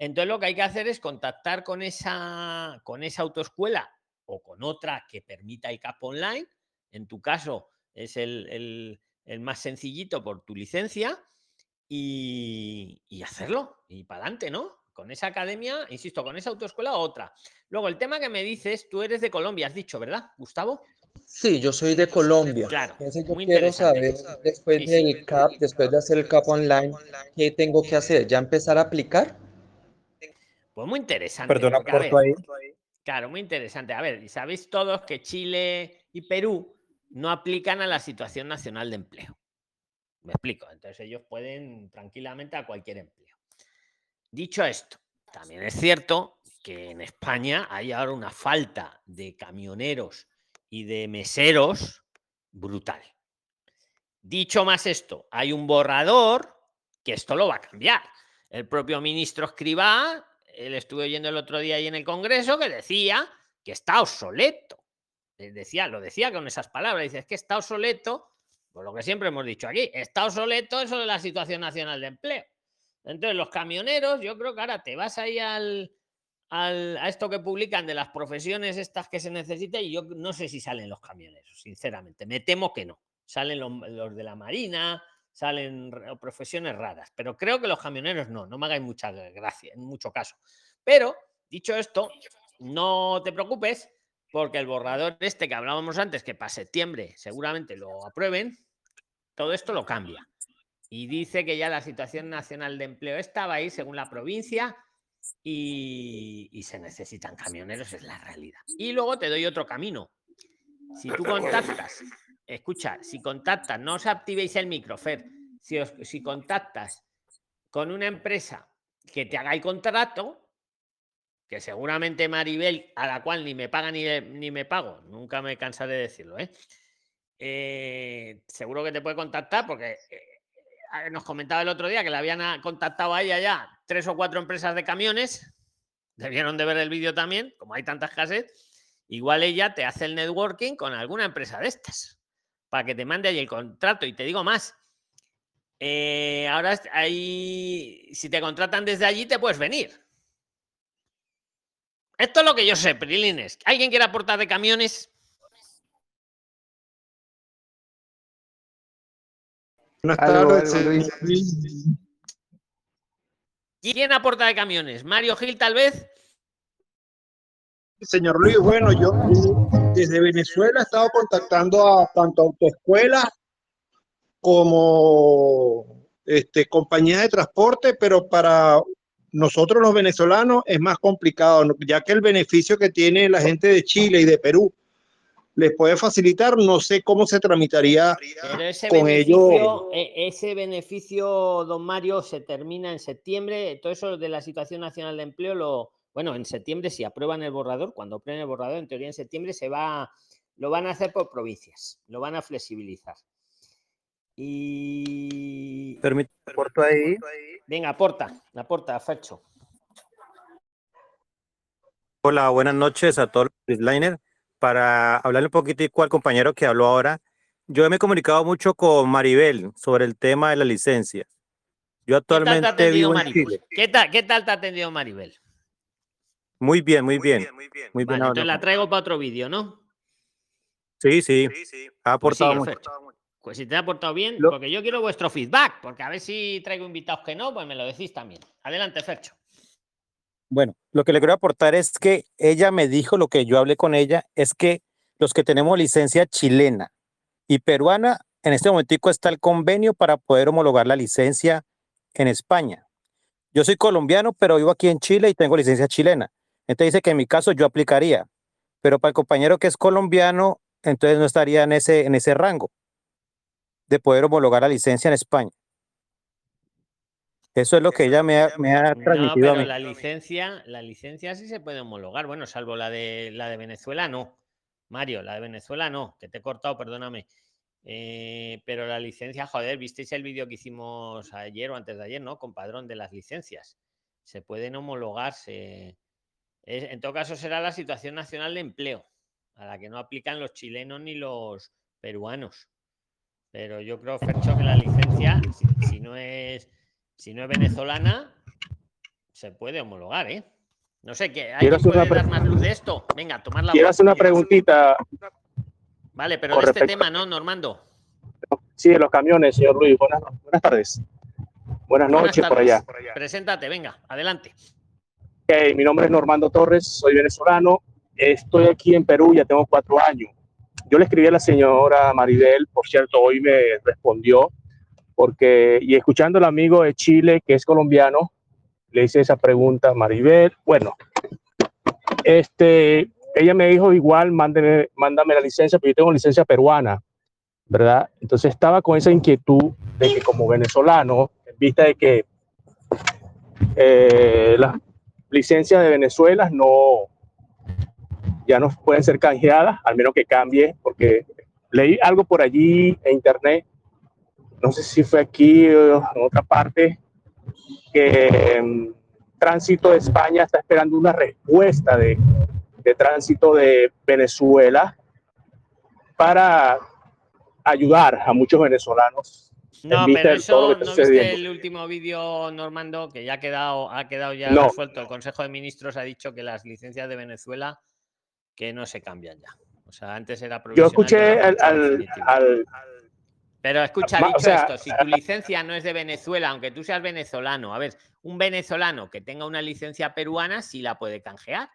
Entonces lo que hay que hacer es contactar con esa, con esa autoescuela o con otra que permita el CAP online. En tu caso es el, el- el más sencillito por tu licencia y, y hacerlo y para adelante, ¿no? Con esa academia, insisto, con esa autoescuela o otra. Luego, el tema que me dices, tú eres de Colombia, has dicho, ¿verdad, Gustavo? Sí, yo soy de Colombia. Claro, Entonces yo quiero saber, después del CAP, después de hacer el CAP online, ¿qué tengo que hacer? ¿Ya empezar a aplicar? Pues muy interesante. Perdona, porque, ver, ahí. Claro, muy interesante. A ver, y sabéis todos que Chile y Perú no aplican a la situación nacional de empleo. Me explico. Entonces ellos pueden tranquilamente a cualquier empleo. Dicho esto, también es cierto que en España hay ahora una falta de camioneros y de meseros brutal. Dicho más esto, hay un borrador que esto lo va a cambiar. El propio ministro Escribá, él estuve oyendo el otro día ahí en el Congreso, que decía que está obsoleto. Decía, lo decía con esas palabras, dice, es que está obsoleto, por lo que siempre hemos dicho aquí, está obsoleto eso de la situación nacional de empleo. Entonces, los camioneros, yo creo que ahora te vas ahí al, a esto que publican de las profesiones estas que se necesitan y yo no sé si salen los camioneros, sinceramente. Me temo que no. Salen los, de la Marina, salen profesiones raras, pero creo que los camioneros no, no me hagáis mucha gracia, en mucho caso. Pero, dicho esto, no te preocupes, porque el borrador este que hablábamos antes, que para septiembre seguramente lo aprueben, todo esto lo cambia. Y dice que ya la situación nacional de empleo estaba ahí, según la provincia, y, se necesitan camioneros, es la realidad. Y luego te doy otro camino. Si tú contactas, escucha, si contactas, no os activéis el microfer, si, si contactas con una empresa que te haga el contrato, que seguramente Maribel, a la cual ni me paga ni, ni me pago, nunca me cansaré de decirlo, ¿eh? Eh, seguro que te puede contactar porque eh, nos comentaba el otro día que le habían contactado a ella ya tres o cuatro empresas de camiones, debieron de ver el vídeo también, como hay tantas cassettes, igual ella te hace el networking con alguna empresa de estas, para que te mande ahí el contrato. Y te digo más, eh, ahora ahí, si te contratan desde allí, te puedes venir. Esto es lo que yo sé, Prilines. ¿Alguien quiere aportar de camiones? Buenas tardes. ¿Quién aporta de camiones? ¿Mario Gil, tal vez? Señor Luis, bueno, yo desde Venezuela he estado contactando a tanto autoescuelas como este, compañías de transporte, pero para nosotros los venezolanos es más complicado, ya que el beneficio que tiene la gente de Chile y de Perú les puede facilitar, no sé cómo se tramitaría con ellos. E, ese beneficio, don Mario, se termina en septiembre. Todo eso de la situación nacional de empleo, lo, bueno, en septiembre si aprueban el borrador, cuando aprueben el borrador, en teoría en septiembre se va, lo van a hacer por provincias, lo van a flexibilizar. Y. Permite, aporto ahí. Venga, aporta, aporta, Fercho. Hola, buenas noches a todos los Liner para hablarle un poquitico al compañero que habló ahora, yo me he comunicado mucho con Maribel sobre el tema de la licencia. Yo actualmente vivo en Chile. ¿Qué tal, ¿Qué tal te ha atendido Maribel? Muy bien, muy bien. Muy bien, entonces la traigo para otro vídeo, ¿no? Sí, sí. Ha pues aportado mucho. Pues si te ha aportado bien, porque yo quiero vuestro feedback, porque a ver si traigo invitados que no, pues me lo decís también. Adelante, Fercho. Bueno, lo que le quiero aportar es que ella me dijo, lo que yo hablé con ella, es que los que tenemos licencia chilena y peruana, en este momentico está el convenio para poder homologar la licencia en España. Yo soy colombiano, pero vivo aquí en Chile y tengo licencia chilena. Entonces dice que en mi caso yo aplicaría, pero para el compañero que es colombiano, entonces no estaría en ese, en ese rango de poder homologar la licencia en España. Eso es lo que ella me ha, me ha transmitido no, pero La licencia, la licencia sí se puede homologar. Bueno, salvo la de la de Venezuela, no. Mario, la de Venezuela no, que te he cortado, perdóname. Eh, pero la licencia, joder, visteis el vídeo que hicimos ayer o antes de ayer, ¿no? Con padrón de las licencias. Se pueden homologarse. En todo caso, será la situación nacional de empleo, a la que no aplican los chilenos ni los peruanos. Pero yo creo, Fercho, que la licencia, si no es si no es venezolana, se puede homologar, ¿eh? No sé, ¿qué, ¿hay puede dar más luz de esto? Venga, tomar la Quiero hacer una preguntita. Vale, pero de este tema, ¿no, Normando? Sí, de los camiones, señor Luis. Buenas, buenas tardes. Buenas, noches por, allá. Preséntate, venga, adelante. Okay, mi nombre es Normando Torres, soy venezolano. Estoy aquí en Perú, ya tengo cuatro años. Yo le escribí a la señora Maribel, por cierto, hoy me respondió porque, y escuchando al amigo de Chile, que es colombiano, le hice esa pregunta a Maribel. Bueno, este, ella me dijo igual, mándame, mándame la licencia, pero yo tengo licencia peruana, ¿verdad? Entonces estaba con esa inquietud de que como venezolano, en vista de que eh, las licencias de Venezuela no, ya no pueden ser canjeadas, al menos que cambie, porque leí algo por allí en internet no sé si fue aquí o en otra parte, que mm, Tránsito de España está esperando una respuesta de tránsito de Venezuela para ayudar a muchos venezolanos. No, pero eso no viste el último vídeo, Normando, que ya ha quedado, ha quedado ya No. resuelto. El Consejo de Ministros ha dicho que las licencias de Venezuela que no se cambian ya. O sea, antes era Yo escuché al, Pero escucha, dicho o sea, esto, si tu licencia no es de Venezuela, aunque tú seas venezolano, a ver, un venezolano que tenga una licencia peruana sí la puede canjear.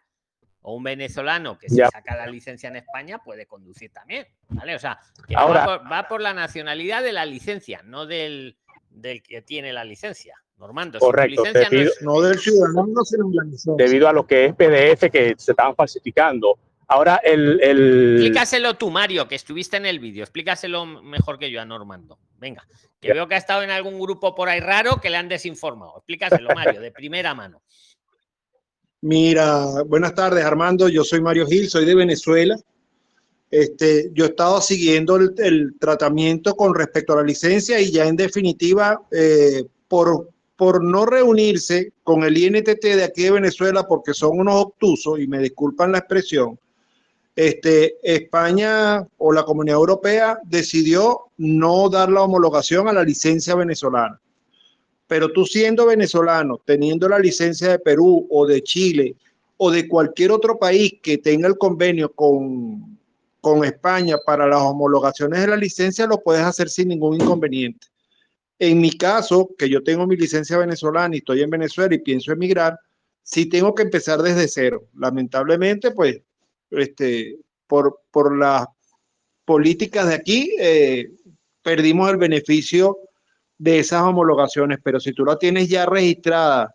O un venezolano que se Ya. saca la licencia en España puede conducir también. ¿Vale? O sea, que Ahora- va, por, va por la nacionalidad de la licencia, no del, del que tiene la licencia. Normando, Correcto, si tu licencia no debido- es- No del ciudadano, sino de la licencia. debido a lo que es PDF que se estaban falsificando. Ahora el, el Explícaselo tú, Mario, que estuviste en el vídeo. Explícaselo mejor que yo a Normando. Venga, que Ya. veo que ha estado en algún grupo por ahí raro que le han desinformado. Explícaselo, Mario, de primera mano. Mira, buenas tardes Armando, yo soy Mario Gil, soy de Venezuela. Este, yo he estado siguiendo el, tratamiento con respecto a la licencia y ya en definitiva, eh, por, por no reunirse con el INTT de aquí de Venezuela, porque son unos obtusos, y me disculpan la expresión, este, España o la Comunidad Europea decidió no dar la homologación a la licencia venezolana. Pero tú siendo venezolano, teniendo la licencia de Perú o de Chile o de cualquier otro país que tenga el convenio con, con España para las homologaciones de la licencia, lo puedes hacer sin ningún inconveniente. En mi caso, que yo tengo mi licencia venezolana y estoy en Venezuela y pienso emigrar, sí tengo que empezar desde cero. Lamentablemente, pues, este, por, por las políticas de aquí, eh, perdimos el beneficio de esas homologaciones, pero si tú la tienes ya registrada,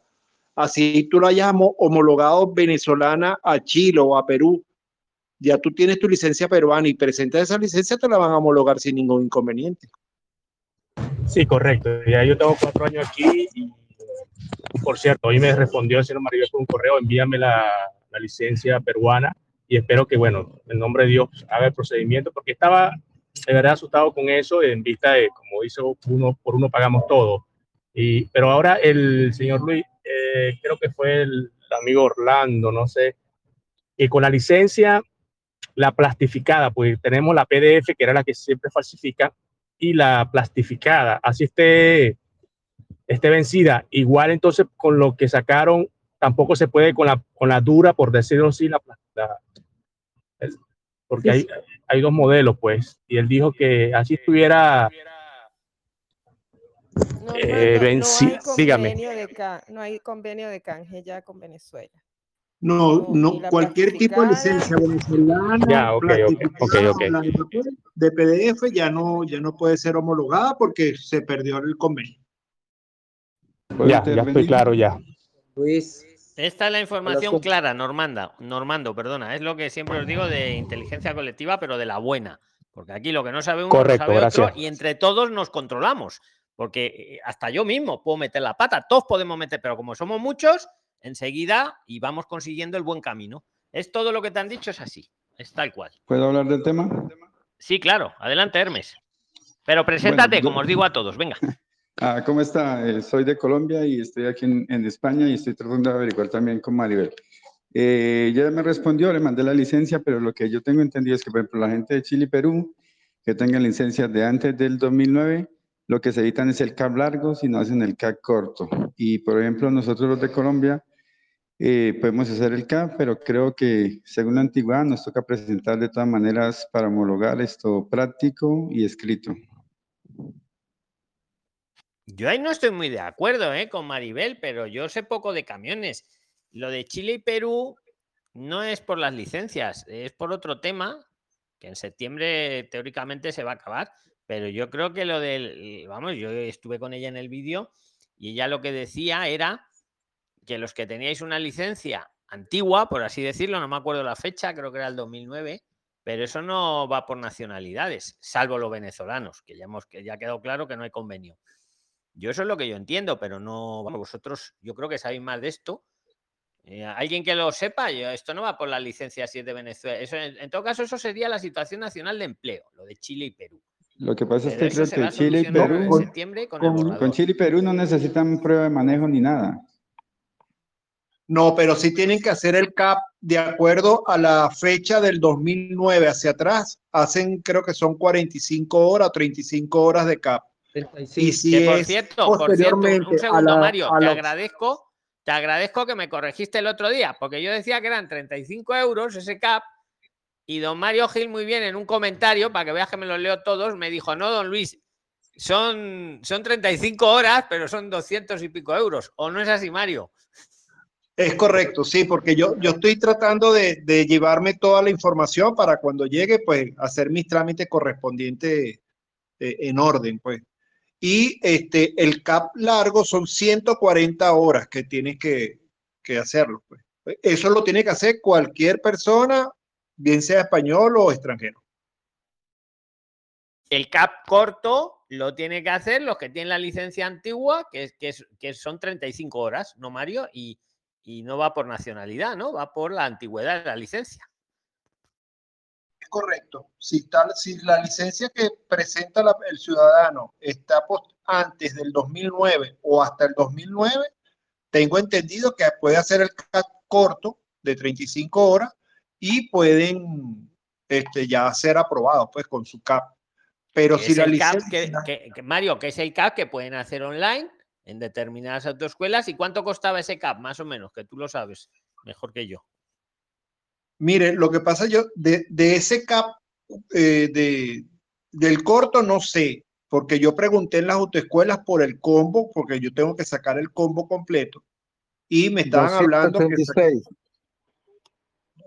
así tú la hayas homo- homologado venezolana a Chile o a Perú, ya tú tienes tu licencia peruana y presentas esa licencia, te la van a homologar sin ningún inconveniente. Sí, correcto. Ya yo tengo cuatro años aquí y, por cierto, hoy me respondió el señor Maribel con un correo, envíame la, la licencia peruana y espero que, bueno, en nombre de Dios haga el procedimiento porque estaba de verdad asustado con eso en vista de, como dice uno, por uno pagamos todo. Y, pero ahora el señor Luis, eh, creo que fue el amigo Orlando, no sé, que con la licencia, la plastificada, pues tenemos la PDF, que era la que siempre falsifica, y la plastificada, así esté, esté vencida. Igual entonces con lo que sacaron, tampoco se puede con la, con la dura, por decirlo así, la, la- porque hay, hay dos modelos, pues, y él dijo que así estuviera eh, Normando, venci- no hay dígame. convenio de no hay convenio de canje ya con Venezuela. No, no, cualquier tipo de licencia venezolana, Ya, ok, ok, plastificada, ok, ok. o la de papel, de PDF ya no, ya no puede ser homologada porque se perdió el convenio. Ya, ya estoy claro ya. Luis. Esta es la información clara, Normanda, Normando, perdona. Es lo que siempre os digo de inteligencia colectiva, pero de la buena. Porque aquí lo que no sabe uno Correcto, no sabe otro gracias. y entre todos nos controlamos. Porque eh, hasta yo mismo puedo meter la pata, todos podemos meter, pero como somos muchos, enseguida y vamos consiguiendo el buen camino. Es todo lo que te han dicho, es así, es tal cual. ¿Puedo hablar del tema? Sí, claro, adelante Hermes. Pero preséntate, yo- como os digo a todos, venga. Ah, ¿Cómo está? Eh, soy de Colombia y estoy aquí en, en España y estoy tratando de averiguar también con Maribel. Eh, ya me respondió, le mandé la licencia, pero lo que yo tengo entendido es que, por ejemplo, la gente de Chile y Perú que tengan licencias de antes del 2009, lo que se evitan es el CAP largo, si no hacen el CAP corto. Y, por ejemplo, nosotros los de Colombia eh, podemos hacer el CAP, pero creo que según la antigüedad nos toca presentar de todas maneras para homologar esto práctico y escrito. Yo ahí no estoy muy de acuerdo ¿eh? con Maribel, pero yo sé poco de camiones. Lo de Chile y Perú no es por las licencias, es por otro tema que en septiembre teóricamente se va a acabar. Pero yo creo que lo del, vamos, yo estuve con ella en el vídeo y ella lo que decía era que los que teníais una licencia antigua, por así decirlo, no me acuerdo la fecha, creo que era el 2009, pero eso no va por nacionalidades, salvo los venezolanos, que ya hemos que ya ha quedado claro que no hay convenio. Yo eso es lo que yo entiendo, pero no, vosotros, yo creo que sabéis más de esto. Eh, Alguien que lo sepa, yo, esto no va por la licencia si es de Venezuela. Eso, en, en todo caso, eso sería la situación nacional de empleo, lo de Chile y Perú. Lo que pasa es que creo que Chile y Perú, en septiembre con con Chile y Perú no necesitan prueba de manejo ni nada. No, pero sí tienen que hacer el CAP de acuerdo a la fecha del 2009 hacia atrás, hacen creo que son 45 horas o 35 horas de CAP. Y si Que por cierto, por cierto, un a segundo, la- Mario, a te la- agradezco, te agradezco que me corregiste el otro día, porque yo decía que eran 35 euros ese cap, y don Mario Gil muy bien en un comentario, para que veas que me los leo todos, me dijo, no, don Luis, son, son 35 horas, pero son 200 y pico euros, ¿o no es así, Mario? Es correcto, sí, porque yo, yo estoy tratando de, de llevarme toda la información para cuando llegue, pues, hacer mis trámites correspondientes eh, en orden, pues. Y este, el CAP largo son 140 horas que tienes que, que hacerlo, pues. Eso lo tiene que hacer cualquier persona, bien sea español o extranjero. El cap corto lo tiene que hacer los que tienen la licencia antigua, que, es, que, es- que son 35 horas, ¿no, Mario? Y, y no va por nacionalidad, ¿no? Va por la antigüedad de la licencia. Correcto. Si, tal, si la licencia que presenta la- el ciudadano está antes del 2009 o hasta el 2009, tengo entendido que puede hacer el CAP corto de 35 horas y pueden este, ya ser aprobados pues con su CAP. Pero si la licencia... que, que- que- Mario, que es el CAP que pueden hacer online en determinadas autoescuelas. ¿Y cuánto costaba ese CAP? Más o menos, que tú lo sabes mejor que yo. Mire, lo que pasa yo, de, de ese CAP eh, de, del corto no sé, porque yo pregunté en las autoescuelas por el combo, porque yo tengo que sacar el combo completo. Y me estaban hablando que... sa- 236.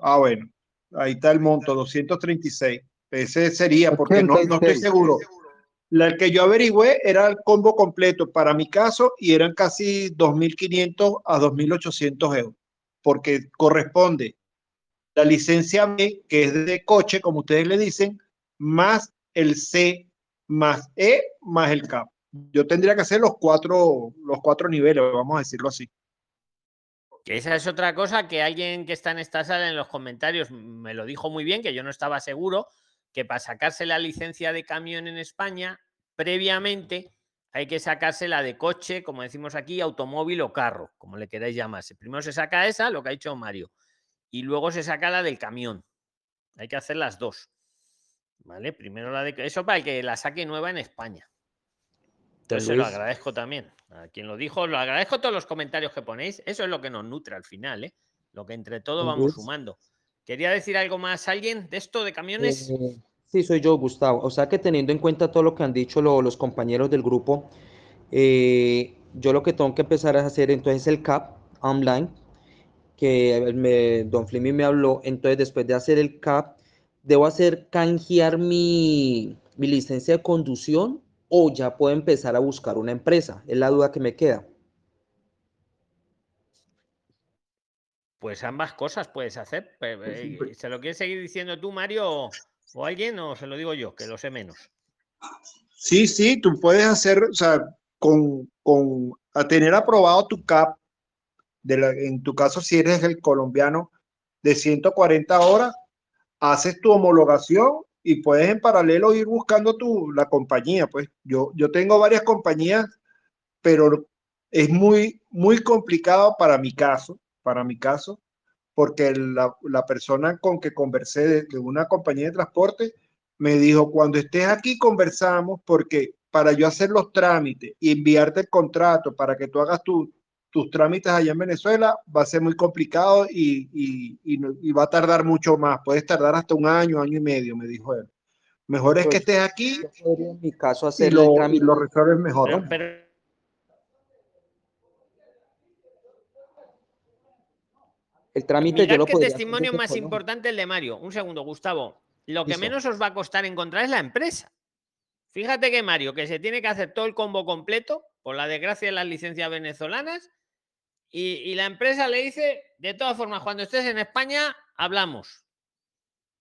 Ah, bueno, ahí está el monto, 236. Ese sería, porque no, no estoy 86. seguro. La que yo averigüé era el combo completo para mi caso y eran casi 2.500 a 2.800 euros, porque corresponde la licencia B, que es de coche, como ustedes le dicen, más el C, más E, más el CAP. Yo tendría que hacer los cuatro, los cuatro niveles, vamos a decirlo así. Esa es otra cosa que alguien que está en esta sala en los comentarios me lo dijo muy bien, que yo no estaba seguro, que para sacarse la licencia de camión en España, previamente hay que sacarse la de coche, como decimos aquí, automóvil o carro, como le queráis llamarse. Primero se saca esa, lo que ha dicho Mario, y luego se saca la del camión. Hay que hacer las dos. ¿Vale? Primero la de eso para que la saque nueva en España. Entonces se lo agradezco también. A quien lo dijo, lo agradezco todos los comentarios que ponéis. Eso es lo que nos nutre al final, ¿eh? Lo que entre todo vamos Luis. sumando. ¿Quería decir algo más alguien de esto de camiones? Eh, sí, soy yo, Gustavo. O sea que teniendo en cuenta todo lo que han dicho lo- los compañeros del grupo, eh, yo lo que tengo que empezar a hacer entonces el CAP online, que me, Don Flimmy me habló. Entonces, después de hacer el CAP, ¿debo hacer canjear mi, mi licencia de conducción o ya puedo empezar a buscar una empresa? Es la duda que me queda. Pues ambas cosas puedes hacer. Eh, ¿Se lo quieres seguir diciendo tú, Mario, o, o alguien, o se lo digo yo, que lo sé menos? Sí, sí, tú puedes hacer, o sea, con, con a tener aprobado tu CAP, en tu caso, si eres el colombiano de 140 horas, haces tu homologación y puedes en paralelo ir buscando tu, la compañía. Pues yo, yo tengo varias compañías, pero es muy, muy complicado para mi caso, para mi caso, porque la, la persona con que conversé de, de una compañía de transporte me dijo, cuando estés aquí conversamos, porque para yo hacer los trámites y enviarte el contrato para que tú hagas tu- tus trámites allá en Venezuela, va a ser muy complicado y, y- y va a tardar mucho más. Puedes tardar hasta un año, año y medio, me dijo él. Mejor es que Pues, estés aquí Yo podría en mi caso y hacer el lo, y trámite. lo resuelves mejor. Pero, pero- El trámite yo lo podría hacer testimonio más Colombia. importante el de Mario. Un segundo, Gustavo. Lo que menos os va a costar encontrar es la empresa. Fíjate que Mario, que se tiene que hacer todo el combo completo, por la desgracia de las licencias venezolanas, y, la empresa le dice, de todas formas, cuando estés en España, hablamos.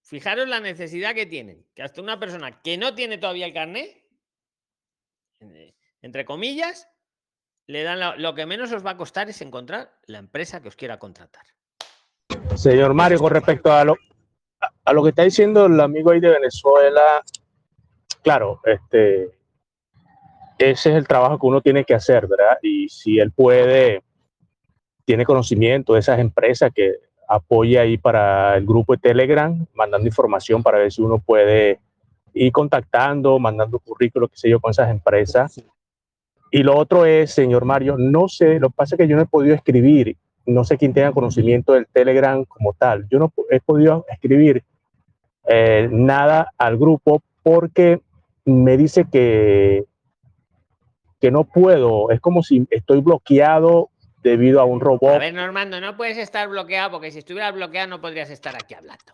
Fijaros la necesidad que tienen, que hasta una persona que no tiene todavía el carnet, eh, entre comillas, le dan lo que menos os va a costar es encontrar la empresa que os quiera contratar. Señor Mario, con respecto a lo, a lo que está diciendo el amigo ahí de Venezuela, claro, este, ese es el trabajo que uno tiene que hacer, ¿verdad? Y si él puede, tiene conocimiento de esas empresas que apoye ahí para el grupo de Telegram, mandando información para ver si uno puede ir contactando, mandando currículos, qué sé yo, con esas empresas. Y lo otro es, señor Mario, no sé, lo que pasa es que yo no he podido escribir, no sé quién tenga conocimiento del Telegram como tal, yo no he podido escribir eh, nada al grupo porque me dice que, que no puedo, es como si estoy bloqueado debido a un A robot. ver, Normando, no puedes estar bloqueado porque si estuvieras bloqueado no podrías estar aquí hablando.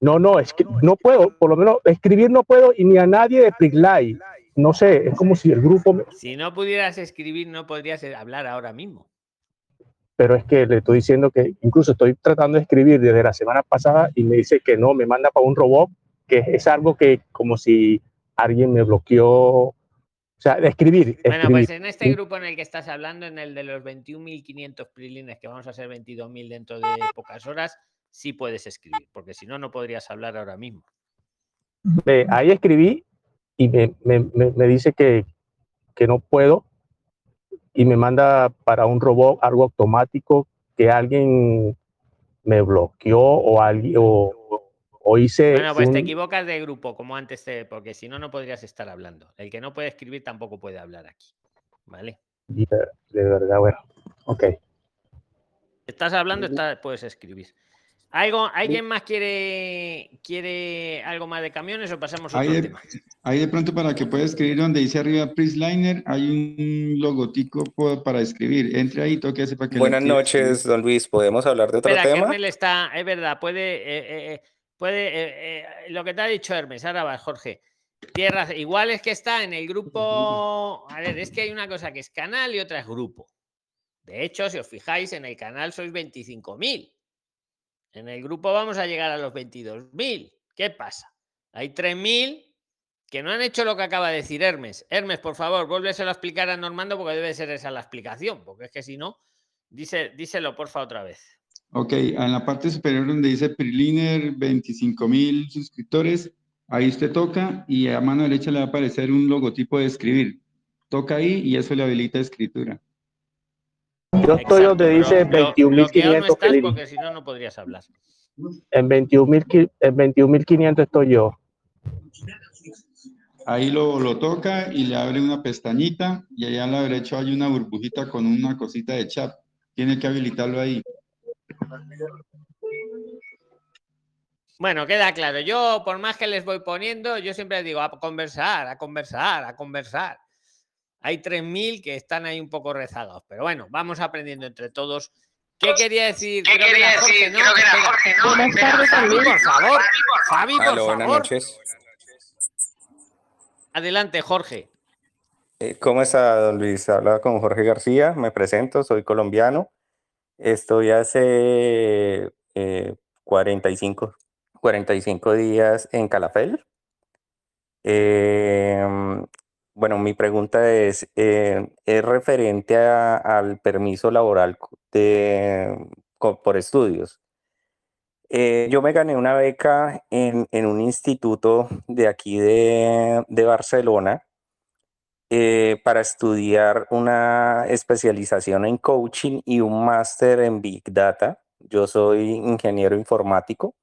No, no, es que no puedo, por lo menos escribir no puedo y ni a nadie de Priglai. No sé, es como si el grupo, me- Si no pudieras escribir, no podrías eh, hablar ahora mismo. pero es que le estoy diciendo que incluso estoy tratando de escribir desde la semana pasada y me dice que no, me manda para un robot, que es algo que como si alguien me bloqueó, sea, de escribir. Bueno, escribir. pues en este grupo en el que estás hablando, en el de los 21.500 prilines, que vamos a ser 22.000 dentro de pocas horas, sí puedes escribir, porque si no, no podrías hablar ahora mismo. Ahí escribí y me, me- me- me dice que, que no puedo y me manda para un robot algo automático que alguien me bloqueó o alguien o, o hice Bueno, pues te equivocas de grupo, como antes, te- porque si no, no podrías estar hablando. El que no puede escribir tampoco puede hablar aquí. ¿Vale? de, de verdad, bueno, ok. Estás hablando, está- puedes escribir. ¿Algo, ¿Alguien más quiere, quiere algo más de camiones o pasamos a otro Ahí de, tema? ahí de pronto para que pueda escribir donde dice arriba Prisliner, hay un logotipo po- para escribir. Entre ahí, toque ese para que Buenas noches, don Luis. ¿Podemos hablar de otro Espera, tema? Está, es verdad, puede, eh, eh, eh, puede, eh, eh, lo que te ha dicho Hermes, ahora va, Jorge. Tierra, igual es que está en el grupo, a ver, es que hay una cosa que es canal y otra es grupo. De hecho, si os fijáis, en el canal sois 25.000. En el grupo vamos a llegar a los 22.000. ¿Qué pasa? Hay 3.000 que no han hecho lo que acaba de decir Hermes. Hermes, por favor, vuélveselo a explicar a Normando porque debe ser esa la explicación, porque es que si no, dice, díselo porfa otra vez. Ok, en la parte superior donde dice Priliner, 25 mil suscriptores, ahí usted toca y a mano derecha le va a aparecer un logotipo de escribir. Toca ahí y eso le habilita escritura. Yo estoy donde dice Blo- bloqueado no 21.500 estás que porque si no, no podrías hablar. en 21.000 en 21.500 estoy yo. Ahí lo, lo toca y le abre una pestañita y allá a la derecha hay una burbujita con una cosita de chat. Tiene que habilitarlo ahí. Bueno, queda claro. Yo, por más que les voy poniendo, yo siempre digo a conversar, a conversar, a conversar. Hay 3.000 que están ahí un poco rezagados, pero bueno, vamos aprendiendo entre todos. ¿Qué quería decir? Creo que era Jorge, ¿no? Buenas tardes, Fabi, por favor. Fabi, por Aló, buenas favor. noches. Adelante, Jorge. Eh, ¿Cómo está, don Luis? Habla con Jorge García, me presento, soy colombiano. Estoy hace eh, 45, 45 días en Calafell. Em, bueno, mi pregunta es, eh, es referente al permiso laboral de, por estudios. Eh, yo me gané una beca en, en un instituto de aquí de, de Barcelona eh, para estudiar una especialización en coaching y un máster en Big Data. Yo soy ingeniero informático.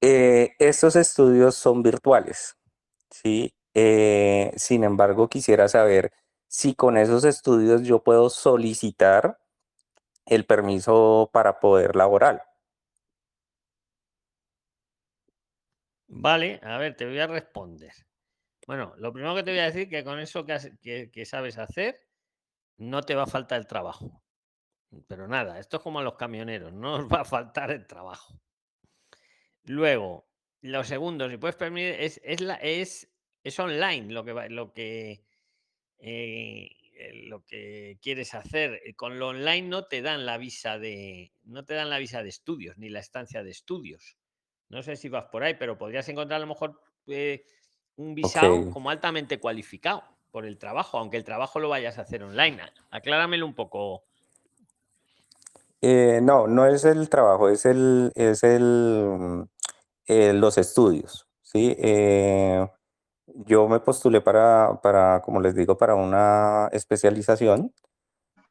Eh, estos estudios son virtuales, ¿sí? Eh, sin embargo, quisiera saber si con esos estudios yo puedo solicitar el permiso para poder laboral. Vale, a ver, te voy a responder. Bueno, lo primero que te voy a decir que con eso que, sabes hacer, no te va a faltar el trabajo. Pero nada, esto es como a los camioneros, no os va a faltar el trabajo. Luego, lo segundo, si puedes permitir, es, online lo que quieres hacer. Eh, Con lo online no te dan la visa de, no te dan la visa de estudios, ni la estancia de estudios. No sé si vas por ahí, pero podrías encontrar a lo mejor eh, un visado como altamente cualificado por el trabajo, aunque el trabajo lo vayas a hacer online. Acláramelo un poco. Eh, no, no es el trabajo, es el, es el, eh, los estudios, ¿sí? Eh, yo me postulé para, para, como les digo, para una especialización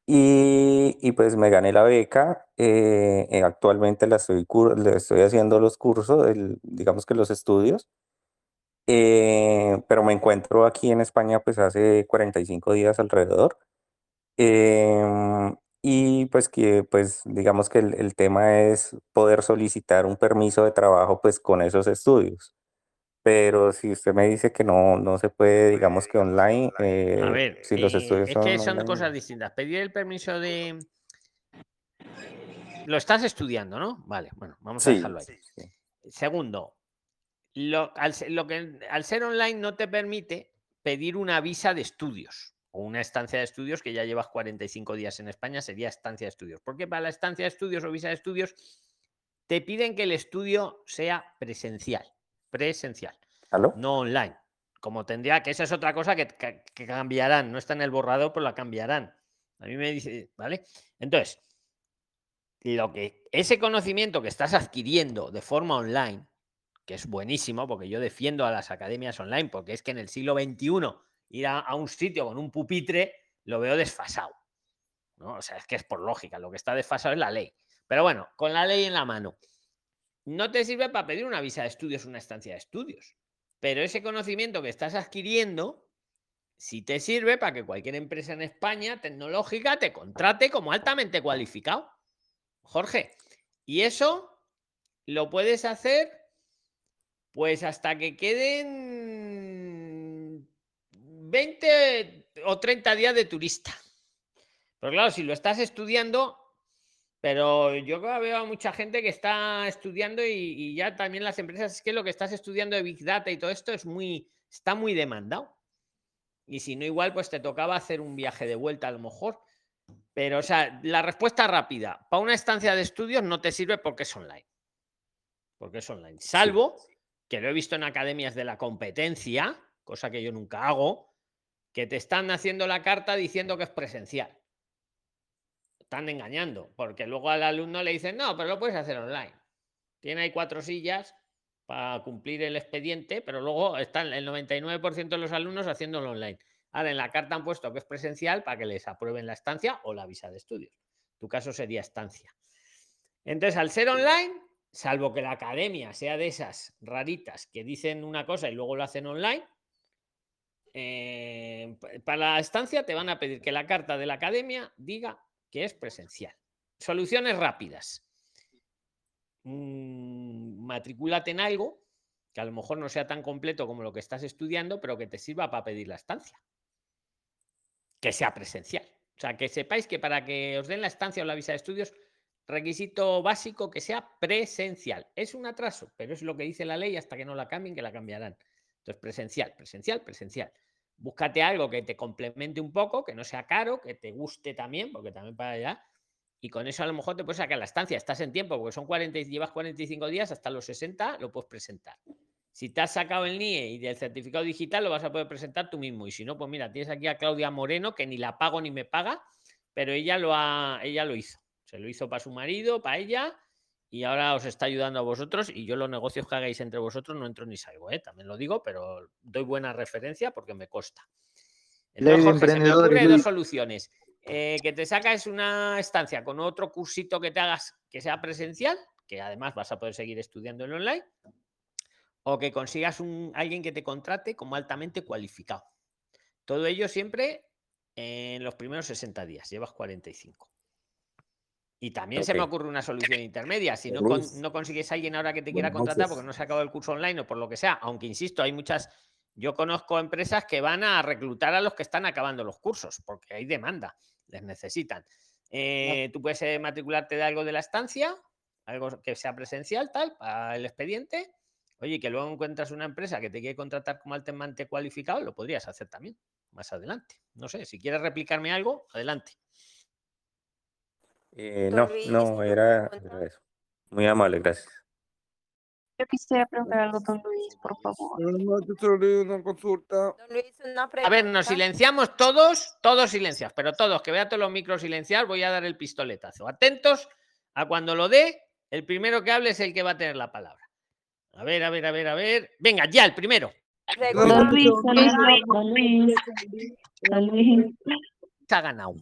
Y, y pues me gané la beca. actualmente la estoy, le estoy haciendo los cursos, el- digamos que los estudios. Eh, pero me encuentro aquí en España pues hace 45 días alrededor. Em, y pues que pues digamos que el, el tema es poder solicitar un permiso de trabajo pues con esos estudios. Pero si usted me dice que no, no se puede, digamos que online, A eh, ver, si los eh, estudios es son que son online. cosas distintas. Pedir el permiso de... Lo estás estudiando, ¿no? Vale, bueno, vamos a Sí, dejarlo ahí. Segundo, lo, al, lo que, al ser online no te permite pedir una visa de estudios o una estancia de estudios que ya llevas 45 días en España, sería estancia de estudios. Porque para la estancia de estudios o visa de estudios te piden que el estudio sea presencial, presencial, ¿Aló? no online. Como tendría, que esa es otra cosa que, que- que cambiarán, no está en el borrador, pero la cambiarán. A mí me dice, ¿vale? Entonces, lo que ese conocimiento que estás adquiriendo de forma online, que es buenísimo, porque yo defiendo a las academias online, porque es que en el siglo XXI ir a, un sitio con un pupitre lo veo desfasado. ¿no? O sea, es que es por lógica, lo que está desfasado es la ley. Pero bueno, con la ley en la mano, no te sirve para pedir una visa de estudios, una estancia de estudios. Pero ese conocimiento que estás adquiriendo, sí te sirve para que cualquier empresa en España tecnológica te contrate como altamente cualificado. Jorge, y eso lo puedes hacer pues hasta que queden 20 o 30 días de turista. Pero claro, si lo estás estudiando, pero yo veo a mucha gente que está estudiando y, y ya también las empresas, es que lo que estás estudiando de Big Data y todo esto es muy, está muy demandado. Y si no, igual, pues te tocaba hacer un viaje de vuelta a lo mejor. Pero, o sea, la respuesta rápida, para una estancia de estudios no te sirve porque es online. Porque es online. Salvo que lo he visto en academias de la competencia, cosa que yo nunca hago, que te están haciendo la carta diciendo que es presencial. Están engañando, porque luego al alumno le dicen, no, pero lo puedes hacer online. Tiene ahí cuatro sillas para cumplir el expediente, pero luego están el 99% de los alumnos haciéndolo online. Ahora en la carta han puesto que es presencial para que les aprueben la estancia o la visa de estudios. Tu caso sería estancia. Entonces, al ser online, salvo que la academia sea de esas raritas que dicen una cosa y luego lo hacen online, eh, pa- para la estancia te van a pedir que la carta de la academia diga que es presencial. Soluciones rápidas. Mm, matricúlate en algo que a lo mejor no sea tan completo como lo que estás estudiando, pero que te sirva para pedir la estancia. Que sea presencial. O sea, que sepáis que para que os den la estancia o la visa de estudios, requisito básico que sea presencial. Es un atraso, pero es lo que dice la ley hasta que no la cambien, que la cambiarán. Entonces, presencial, presencial, presencial. Búscate algo que te complemente un poco, que no sea caro, que te guste también, porque también para allá. Y con eso a lo mejor te puedes sacar la estancia. Estás en tiempo, porque son 40, y- llevas 45 días, hasta los 60 lo puedes presentar. Si te has sacado el NIE y el certificado digital, lo vas a poder presentar tú mismo. Y si no, pues mira, tienes aquí a Claudia Moreno, que ni la pago ni me paga, pero ella lo, ha, ella lo hizo. Se lo hizo para su marido, para ella, y ahora os está ayudando a vosotros. Y yo los negocios que hagáis entre vosotros no entro ni salgo, ¿eh? también lo digo, pero doy buena referencia porque me consta. Entonces, Jorge, se me dos soluciones. Eh, que te sacas una estancia con otro cursito que te hagas que sea presencial, que además vas a poder seguir estudiando en online, o que consigas un, alguien que te contrate como altamente cualificado. Todo ello siempre en los primeros 60 días, llevas 45. Y también se me ocurre una solución intermedia. Si no, con- no consigues a alguien ahora que te quiera contratar porque no se ha acabado el curso online o por lo que sea, aunque insisto, hay muchas. Yo conozco empresas que van a reclutar a los que están acabando los cursos porque hay demanda, les necesitan. Eh, tú puedes eh, matricularte de algo de la estancia, algo que sea presencial, tal, para el expediente. Oye, que luego encuentras una empresa que te quiere contratar como altamente cualificado, lo podrías hacer también más adelante. No sé, si quieres replicarme algo, adelante. Eh, no, Luis, no, era, era eso. Muy amable, gracias. Yo quisiera preguntar algo, don Luis, por favor. una consulta. A ver, nos silenciamos todos, todos silenciados, pero todos, que vea todos los micros silenciados, voy a dar el pistoletazo. Atentos a cuando lo dé, el primero que hable es el que va a tener la palabra. A ver, a ver, a ver, a ver. Venga, ya, el primero. Don Luis, don Luis, don Luis, don Luis. Se ha ganado.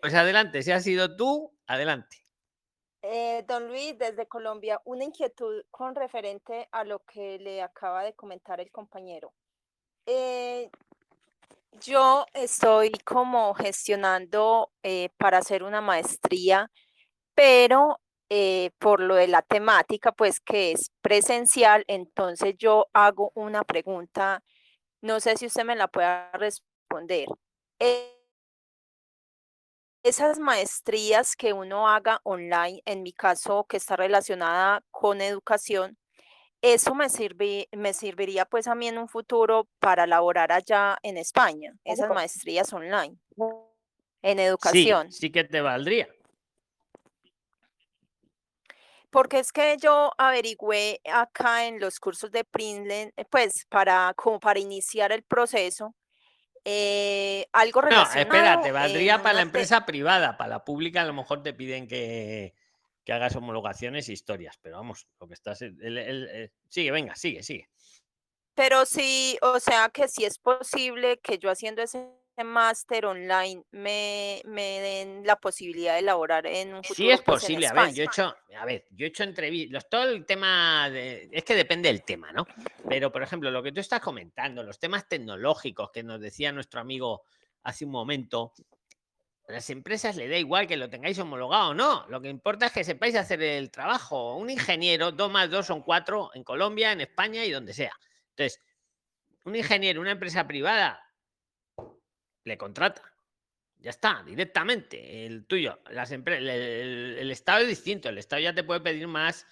Pues adelante, si has sido tú, adelante. Eh, don Luis, desde Colombia, una inquietud con referente a lo que le acaba de comentar el compañero. Eh, yo estoy como gestionando eh, para hacer una maestría, pero por lo de la temática, pues que es presencial, entonces yo hago una pregunta, no sé si usted me la pueda responder. Esas maestrías que uno haga online, en mi caso que está relacionada con educación, eso me sirve, me serviría pues a mí en un futuro para laborar allá en España, esas maestrías online en Sí, educación. sí que te valdría. Porque es que yo averigüé acá en los cursos de Princeton, pues para, como para iniciar el proceso, eh, algo No, relacionado espérate, valdría para la empresa privada, para la pública a lo mejor te piden que, que hagas homologaciones e historias, pero vamos, lo que estás... el- el- el- eh, sigue, venga, sigue, sigue. Pero sí, o sea que sí es posible que yo haciendo ese máster online me, me den la posibilidad de laborar en un Sí futuro es pues, posible, a ver, yo he hecho, a ver, yo he hecho entrevistas, todo el tema de, es que depende del tema, ¿no? Pero, por ejemplo, lo que tú estás comentando, los temas tecnológicos que nos decía nuestro amigo hace un momento, a las empresas le da igual que lo tengáis homologado o no, lo que importa es que sepáis hacer el trabajo. Un ingeniero, dos más dos son cuatro en Colombia, en España y donde sea. Entonces, un ingeniero, una empresa privada, le contrata. Ya está, directamente. El tuyo, las el- el Estado es distinto. El Estado ya te puede pedir más,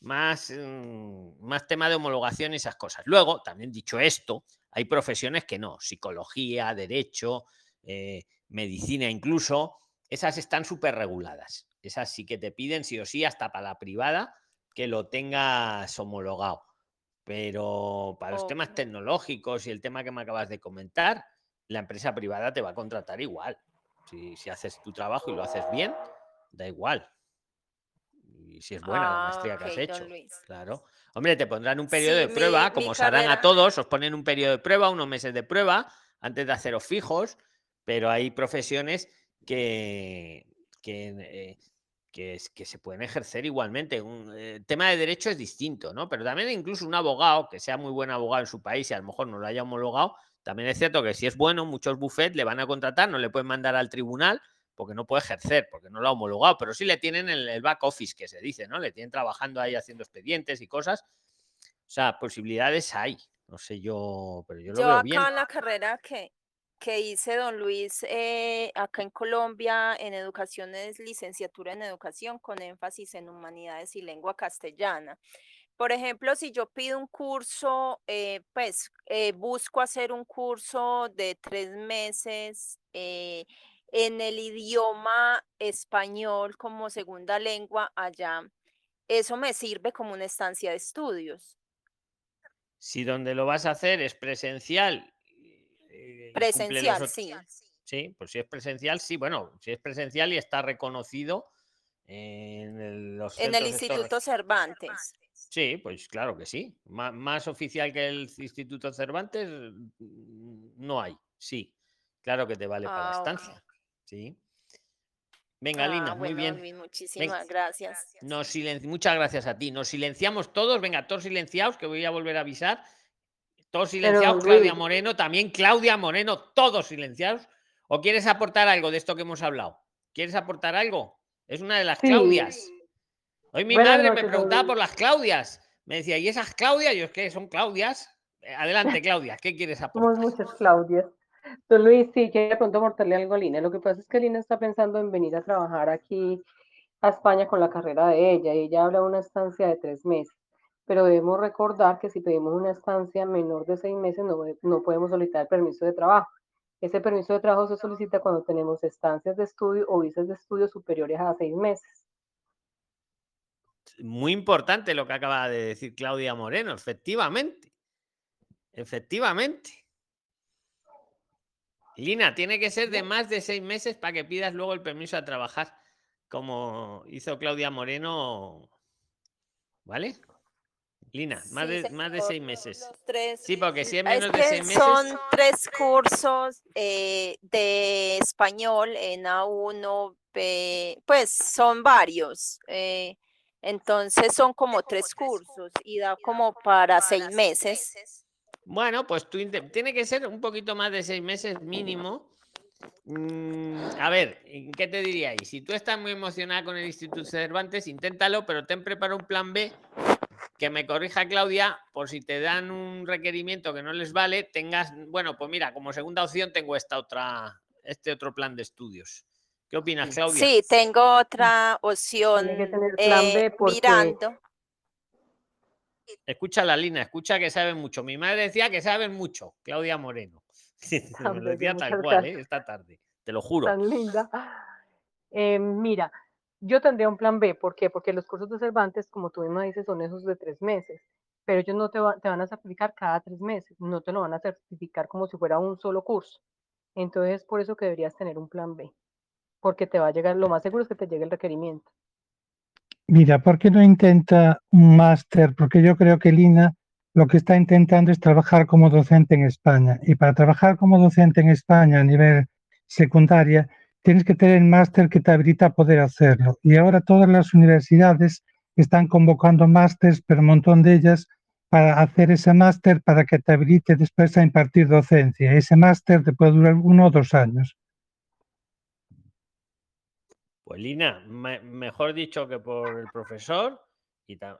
más, mm, más tema de homologación y esas cosas. Luego, también dicho esto, hay profesiones que no, psicología, derecho, eh, medicina incluso, esas están súper reguladas. Esas sí que te piden sí o sí, hasta para la privada, que lo tengas homologado. Pero para los temas tecnológicos y el tema que me acabas de comentar, la empresa privada te va a contratar igual. Si, si haces tu trabajo y lo haces bien, da igual. Y si es buena la Ah, maestría que has hecho. Claro. Hombre, te pondrán un periodo de prueba, mi, como mi os harán a todos, os ponen un periodo de prueba, unos meses de prueba, antes de haceros fijos, pero hay profesiones que, que, eh, que, es- que se pueden ejercer igualmente. Un eh, tema de derecho es distinto, ¿no? Pero también incluso un abogado, que sea muy buen abogado en su país y a lo mejor no lo haya homologado, también es cierto que si es bueno, muchos bufetes le van a contratar, no le pueden mandar al tribunal porque no puede ejercer, porque no lo ha homologado, pero sí le tienen el, el back office, que se dice, ¿no? Le tienen trabajando ahí haciendo expedientes y cosas. O sea, posibilidades hay. No sé yo, pero yo lo Yo veo acá bien. en la carrera que, que hice, don Luis, eh, acá en Colombia, en educación es licenciatura en educación con énfasis en humanidades y lengua castellana. Por ejemplo, si yo pido un curso, eh, pues eh, busco hacer un curso de tres meses eh, en el idioma español como segunda lengua allá. Eso me sirve como una estancia de estudios. Si donde lo vas a hacer es presencial, los Presencial, sí. Sí, pues si es presencial, sí, bueno, si es presencial y está reconocido en el- los En el estos- Instituto Cervantes. Sí, pues claro que sí. Má- Más, oficial que el Instituto Cervantes mm, no hay. Sí, claro que te vale para la Ah, estancia. Sí. Venga, Ah, Lina, muy bueno, bien. Luis, Venga, muchísimas gracias. nos Muchas gracias a ti. Nos silenciamos todos. Venga, todos silenciados, que voy a volver a avisar. Todos silenciados. Claudia Luis. Moreno, también Claudia Moreno, todos silenciados. ¿O quieres aportar algo de esto que hemos hablado? ¿Quieres aportar algo? Es una de las Sí. Claudias. Hoy mi Buenas madre me noches, preguntaba por las Claudias. Me decía, ¿y esas Claudias? Yo es que son Claudias. Eh, Adelante, Claudia, ¿qué quieres aportar? Somos muchas Claudias. Don Luis, sí, quiero pronto aportarle algo a Lina. Lo que pasa es que Lina está pensando en venir a trabajar aquí a España con la carrera de ella. y Ella habla de una estancia de tres meses, pero debemos recordar que si pedimos una estancia menor de seis meses no, no podemos solicitar el permiso de trabajo. Ese permiso de trabajo se solicita cuando tenemos estancias de estudio o visas de estudio superiores a seis meses. Muy importante lo que acaba de decir Claudia Moreno, efectivamente. Efectivamente. Lina, tiene que ser de más de seis meses para que pidas luego el permiso a trabajar, como hizo Claudia Moreno. ¿Vale? Lina, más de, más de seis meses. tres. Sí, porque si es Es menos de seis meses. son tres cursos eh, de español en A1, B, pues son varios. eh, entonces son como tres cursos y da como para seis meses. Bueno, pues tú tiene que ser un poquito más de seis meses mínimo. Mm, a ver, ¿qué te diría ahí? Si tú estás muy emocionada con el Instituto Cervantes, inténtalo, pero ten preparado un plan B que me corrija Claudia, por si te dan un requerimiento que no les vale, tengas, bueno, pues mira, como segunda opción tengo esta otra, este otro plan de estudios. ¿Qué opinas, Claudia? Sí, tengo otra opción Tiene que tener plan eh, B porque- mirando. Escucha la Lina, escucha que saben mucho. Mi madre decía que saben mucho, Claudia Moreno. me lo decía tal cual, ¿eh? esta tarde, te lo juro. Tan linda. Eh, mira, yo tendría un plan B. ¿Por qué? Porque los cursos de Cervantes, como tú misma dices, son esos de tres meses. Pero ellos no te, va- te van a certificar cada tres meses. No te lo van a certificar como si fuera un solo curso. Entonces, por eso que deberías tener un plan B. Porque te va a llegar, lo más seguro es que te llegue el requerimiento. Mira, ¿por qué no intenta un máster? Porque yo creo que Lina lo que está intentando es trabajar como docente en España. Y para trabajar como docente en España a nivel secundaria, tienes que tener el máster que te habilita a poder hacerlo. Y ahora todas las universidades están convocando másters, pero un montón de ellas, para hacer ese máster para que te habilite después a impartir docencia. Ese máster te puede durar uno o dos años. Pues Lina, me- mejor dicho que por el profesor y ta-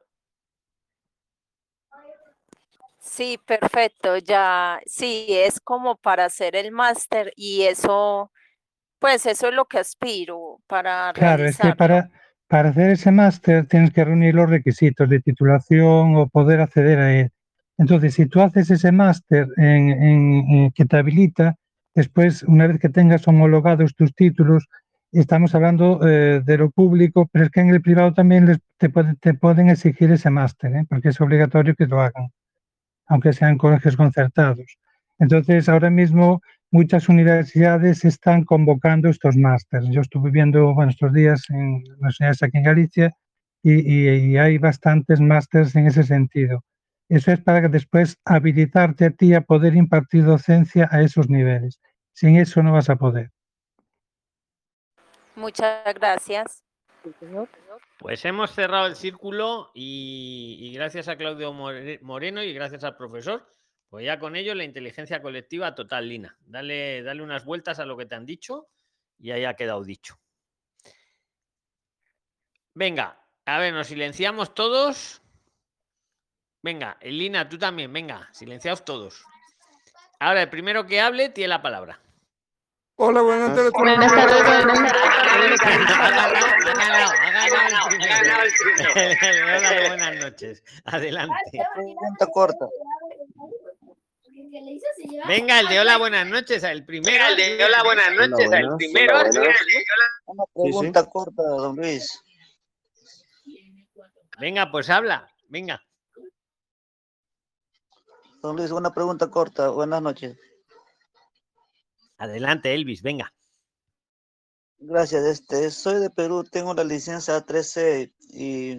Sí, perfecto. Ya, sí, es como para hacer el máster y eso, pues eso es lo que aspiro para Claro, es que para, para hacer ese máster tienes que reunir los requisitos de titulación o poder acceder a él. Entonces, si tú haces ese máster en, en- en que te habilita, después, una vez que tengas homologados tus títulos, estamos hablando eh, de lo público, pero es que en el privado también les- te, puede- te pueden exigir ese máster, ¿eh? porque es obligatorio que lo hagan, aunque sean colegios concertados. Entonces, ahora mismo muchas universidades están convocando estos másteres. Yo estuve viendo, bueno, estos días en universidades aquí en Galicia y, y- y hay bastantes másteres en ese sentido. Eso es para que después habilitarte a ti a poder impartir docencia a esos niveles. Sin eso no vas a poder. Muchas gracias. Pues hemos cerrado el círculo y, gracias a Claudio More- Moreno y gracias al profesor, pues ya con ello la inteligencia colectiva total, Lina. Dale, dale unas vueltas a lo que te han dicho y ahí ha quedado dicho. Venga, a ver, nos silenciamos todos. Venga, Lina, tú también, venga, silenciaos todos. Ahora, el primero que hable tiene la palabra. Hola, buenas tardes. Buenas tardes, buenas Hola, buenas noches. Adelante. Pregunta corta. Venga, el de hola, buenas noches, el primero. Venga, el de hola, buenas noches, el primero. primero. Una pregunta corta, don Luis. Venga, pues habla, venga. Don Luis, una pregunta corta. Buenas noches. Adelante, Elvis, venga. Gracias. Este, soy de Perú, tengo la licencia 13 y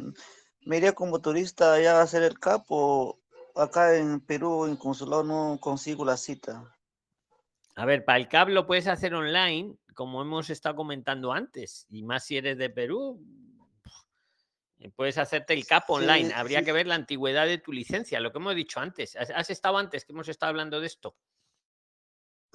me iría como turista allá a hacer el capo. Acá en Perú, en consulado, no consigo la cita. A ver, para el CAP lo puedes hacer online, como hemos estado comentando antes, y más si eres de Perú, puedes hacerte el CAP online. Sí, Habría sí. que ver la antigüedad de tu licencia, lo que hemos dicho antes. ¿Has, has estado antes que hemos estado hablando de esto?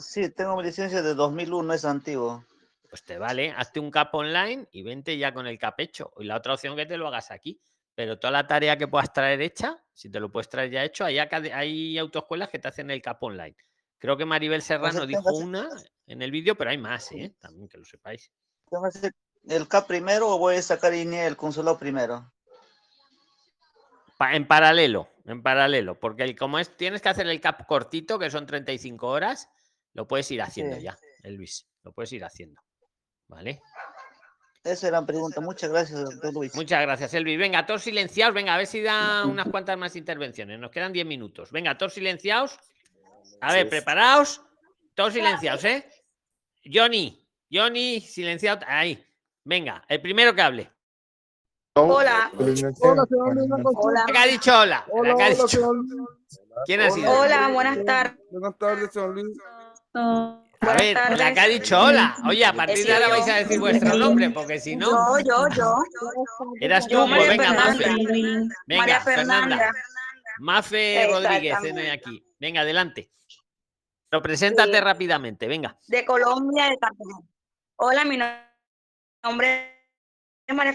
Sí, tengo mi licencia de 2001, es antiguo. Pues te vale, hazte un CAP online y vente ya con el CAP hecho. Y la otra opción que te lo hagas aquí. Pero toda la tarea que puedas traer hecha, si te lo puedes traer ya hecho, hay, hay autoescuelas que te hacen el CAP online. Creo que Maribel Serrano tengo dijo una en el vídeo, pero hay más, ¿eh? También que lo sepáis. ¿Tengo que hacer el CAP primero o voy a sacar INE el consulado primero? Pa- en paralelo, en paralelo, porque el, como es, tienes que hacer el cap cortito, que son 35 horas, lo puedes ir haciendo Sí. ya, Elvis, lo puedes ir haciendo. ¿Vale? Esa era la pregunta. Muchas gracias, doctor Luis. Muchas gracias, Elvis. Venga, todos silenciados, venga, a ver si da unas cuantas más intervenciones. Nos quedan 10 minutos. Venga, todos silenciados. A ver, preparaos. Todos silenciados, ¿eh? Johnny, Johnny, silenciado. Ahí. Venga, el primero que hable. Hola. Hola, Luis. Hola. Ha dicho hola. Hola, hola, Luis. ¿Quién ha sido? Hola, buenas tardes. Buenas tardes, señor Luis. A ver, la que ha dicho hola. Oye, a partir de ahora vais a decir vuestro nombre, porque si no. Yo, yo, yo. Eras tú, Yo, pues venga, Mafe. Venga, María Fernanda. Mafe Rodríguez, aquí. Venga, adelante. Pero preséntate rápidamente, venga. De Colombia, de Cartagena. Hola, mi no- nombre es María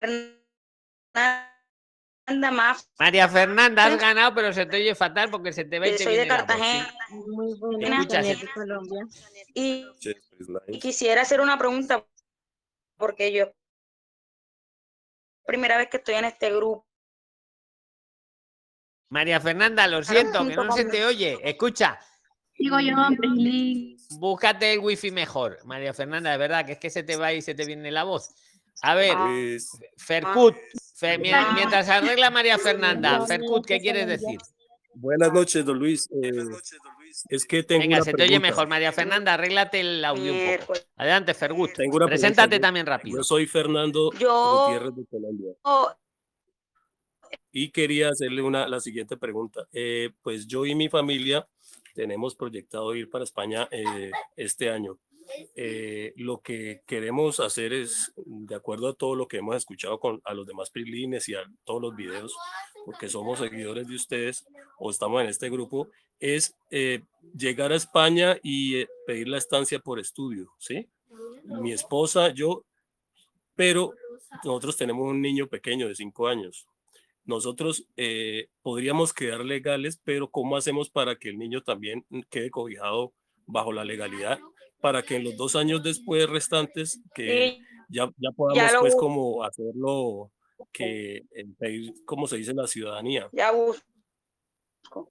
Fernanda Maf. María Fernanda, has ganado, pero se te oye fatal porque se te ve y te soy de viene la voz, Cartagena. ¿sí? Muy buena, sí. Colombia. Y, y quisiera hacer una pregunta, porque yo primera vez que estoy en este grupo. María Fernanda, lo siento, que no se te oye. Escucha, Digo yo, búscate el wifi mejor. María Fernanda, de verdad, que es que se te va y se te viene la voz. A ver, Fercut, Fe- mien- mientras arregla María Fernanda, Fercut, ¿qué quieres decir? Buenas noches, don Luis. Eh, es que tengo Venga, una se te oye pregunta. mejor, María Fernanda, arréglate el audio un poco. Adelante, Fergut. Tengo una pregunta. Preséntate también rápido. Yo soy Fernando Yo- Gutiérrez de Colombia. Y quería hacerle una, la siguiente pregunta. Eh, pues yo y mi familia tenemos proyectado ir para España eh, este año. Eh, lo que queremos hacer es, de acuerdo a todo lo que hemos escuchado con a los demás prilines y a todos los videos, porque somos seguidores de ustedes o estamos en este grupo, es eh, llegar a España y eh, pedir la estancia por estudio, ¿sí? Mi esposa, yo, pero nosotros tenemos un niño pequeño de cinco años. Nosotros podríamos quedar legales, pero ¿cómo hacemos para que el niño también quede cobijado bajo la legalidad? Para que en los dos años después restantes, que Sí, ya, ya podamos lo pues como hacerlo, que pedir, como se dice, la ciudadanía. Ya busco.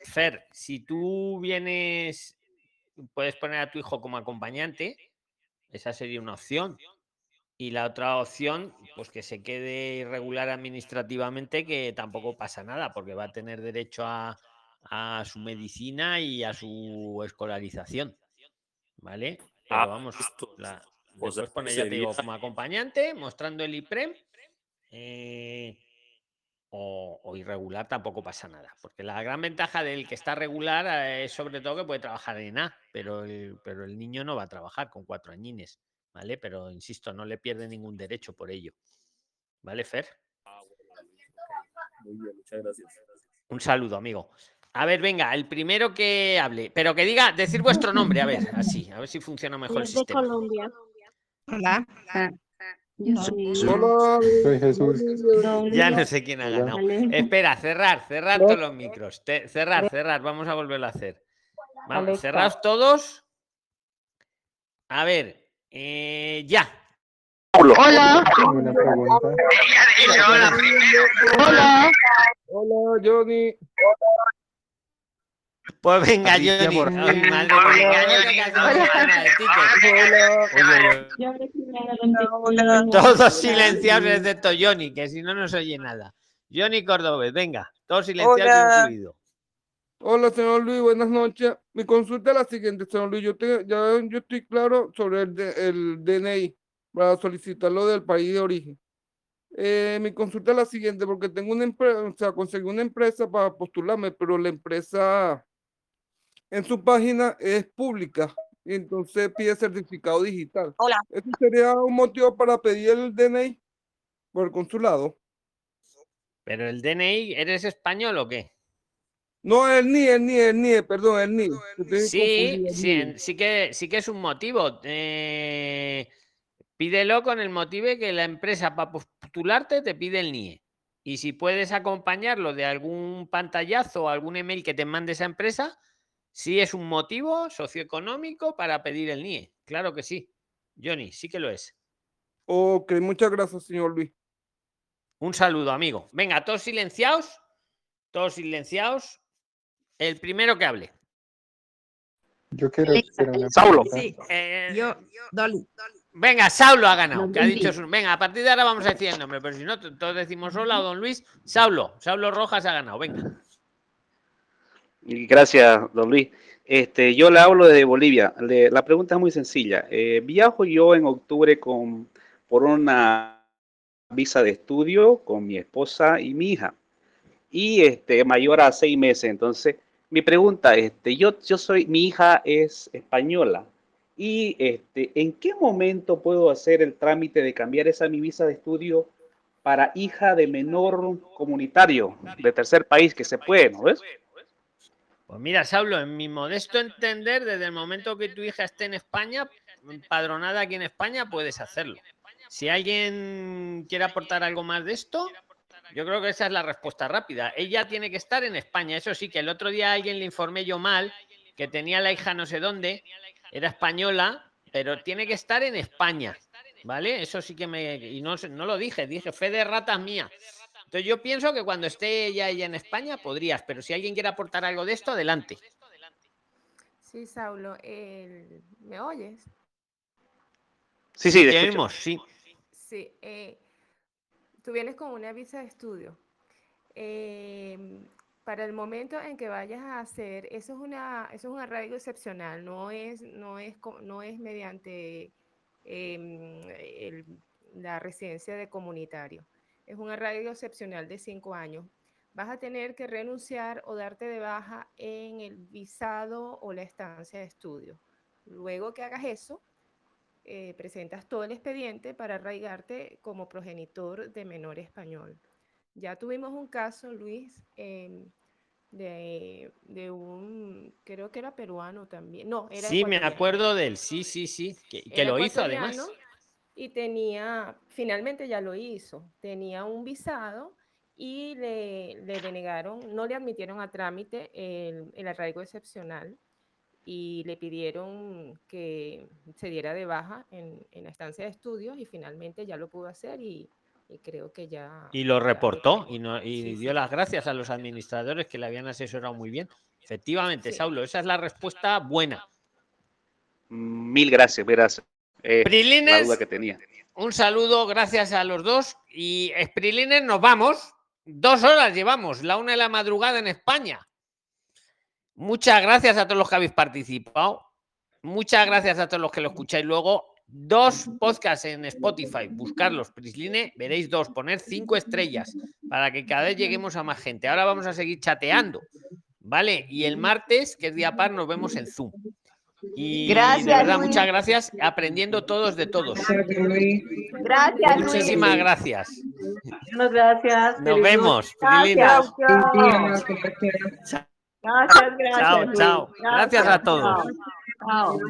Fer, si tú vienes, puedes poner a tu hijo como acompañante, esa sería una opción. Y la otra opción, pues que se quede irregular administrativamente, que tampoco pasa nada, porque va a tener derecho a, a su medicina y a su escolarización. ¿Vale? Pero Ah, vamos, la, puedes poner, ya te digo, como acompañante, mostrando el IPREM. eh, o, o irregular tampoco pasa nada. Porque la gran ventaja del que está regular eh, es sobre todo que puede trabajar en A, pero el, pero el niño no va a trabajar con cuatro añines, ¿vale? Pero insisto, no le pierde ningún derecho por ello. ¿Vale, Fer? Muy bien, muchas gracias. Un saludo, amigo. A ver, venga, el primero que hable, pero que diga, decir vuestro nombre, a ver, así, a ver si funciona mejor el Es de sistema. Colombia. Hola. Yo soy. Hola, Soy Jesús. Ya no sé quién ha Hola. ganado. Espera, cerrar, cerrar todos los micros. Te- cerrar, cerrar, vamos a volverlo a hacer. Vamos, cerraos todos. A ver, eh, ya. Hola. Hola. hola, Johnny. Pues venga, Johnny. Borges. Ay, madre, pues venga, contigo. Todos silenciados excepto Johnny, que si no, no se oye nada. Johnny Cordobés, venga, todos silenciados Hola. incluido. Hola, señor Luis, buenas noches. Mi consulta es la siguiente, señor Luis. Yo, te- ya yo estoy claro sobre el, de- el DNI para solicitarlo del país de origen. Eh, mi consulta es la siguiente, porque tengo una empresa, o sea, conseguí una empresa para postularme, pero la empresa en su página es pública y entonces pide certificado digital. Hola. ¿Eso sería un motivo para pedir el DNI por el consulado? Pero el DNI, ¿eres español o qué? No, el NIE, el NIE, el NIE, perdón, el NIE. Sí, sí, sí que, sí que es un motivo. Eh, pídelo con el motivo que la empresa para postularte te pide el NIE. Y si puedes acompañarlo de algún pantallazo o algún email que te mande esa empresa, sí es un motivo socioeconómico para pedir el NIE. Claro que sí. Johnny, sí que lo es. Ok, muchas gracias, señor Luis. Un saludo, amigo. Venga, todos silenciados. Todos silenciados. El primero que hable. Yo quiero Saulo. Sí. Eh, Yo, Dolly. Venga, Saulo ha ganado, que ha dicho su... Venga, a partir de ahora vamos a decir el nombre, pero si no, todos decimos hola don Luis. Saulo, Saulo Rojas ha ganado, venga. Gracias, don Luis. Este, yo le hablo de Bolivia. Le- la pregunta es muy sencilla. Eh, viajo yo en octubre con, por una visa de estudio con mi esposa y mi hija. Y este, mayor a seis meses. Entonces, mi pregunta, este, yo, yo soy, mi hija es española. Y este, ¿en qué momento puedo hacer el trámite de cambiar esa mi visa de estudio para hija de menor comunitario de tercer país que se puede, ¿no ves? Pues mira, Saulo, en mi modesto entender, desde el momento que tu hija esté en España, padronada aquí en España, puedes hacerlo. Si alguien quiere aportar algo más de esto, yo creo que esa es la respuesta rápida. Ella tiene que estar en España. Eso sí, que el otro día a alguien le informé yo mal, que tenía la hija no sé dónde, era española, pero tiene que estar en España. ¿Vale? Eso sí que me. Y no, no lo dije, dije, fe de ratas mía. Entonces yo pienso que cuando esté ella, ella en España podrías, pero si alguien quiere aportar algo de esto, adelante. Sí, Saulo, ¿me oyes? Sí, sí, te te escucho. oímos, sí. Sí, eh, tú vienes con una visa de estudio. Em, para el momento en que vayas a hacer, eso es una, eso es un arraigo excepcional, no es, no es, no es mediante em, el- la residencia de comunitario. Es un arraigo excepcional de cinco años. Vas a tener que renunciar o darte de baja en el visado o la estancia de estudio. Luego que hagas eso, eh, presentas todo el expediente para arraigarte como progenitor de menor español. Ya tuvimos un caso, Luis, de, de un, creo que era peruano también, no, era Sí, me acuerdo de él, sí, sí, sí, que, que lo hizo además. Y tenía, finalmente ya lo hizo, tenía un visado y le, le denegaron, no le admitieron a trámite el, el arraigo excepcional y le pidieron que se diera de baja en, en la estancia de estudios y finalmente ya lo pudo hacer y, y creo que ya... Y lo ya- reportó y, no, y Sí, dio sí. las gracias a los administradores que le habían asesorado muy bien. Efectivamente, Sí. Saulo, esa es la respuesta buena. Mil gracias, gracias. Eh, la Prilines, duda que tenía. un saludo, gracias a los dos. Y Sprilines, nos vamos. Dos horas llevamos, la una de la madrugada en España. Muchas gracias a todos los que habéis participado. Muchas gracias a todos los que lo escucháis luego. Dos podcasts en Spotify, buscarlos, Prisline, veréis dos, poner cinco estrellas para que cada vez lleguemos a más gente. Ahora vamos a seguir chateando, ¿vale? Y el martes, que es día par, nos vemos en Zoom. Y de Gracias, verdad, Luis. muchas gracias, aprendiendo todos de todos. Gracias, Luis. Muchísimas gracias. Muchas gracias. Nos vemos. Gracias, Chao, gracias. gracias, chao, chao. Gracias a todos. Chao. Chao.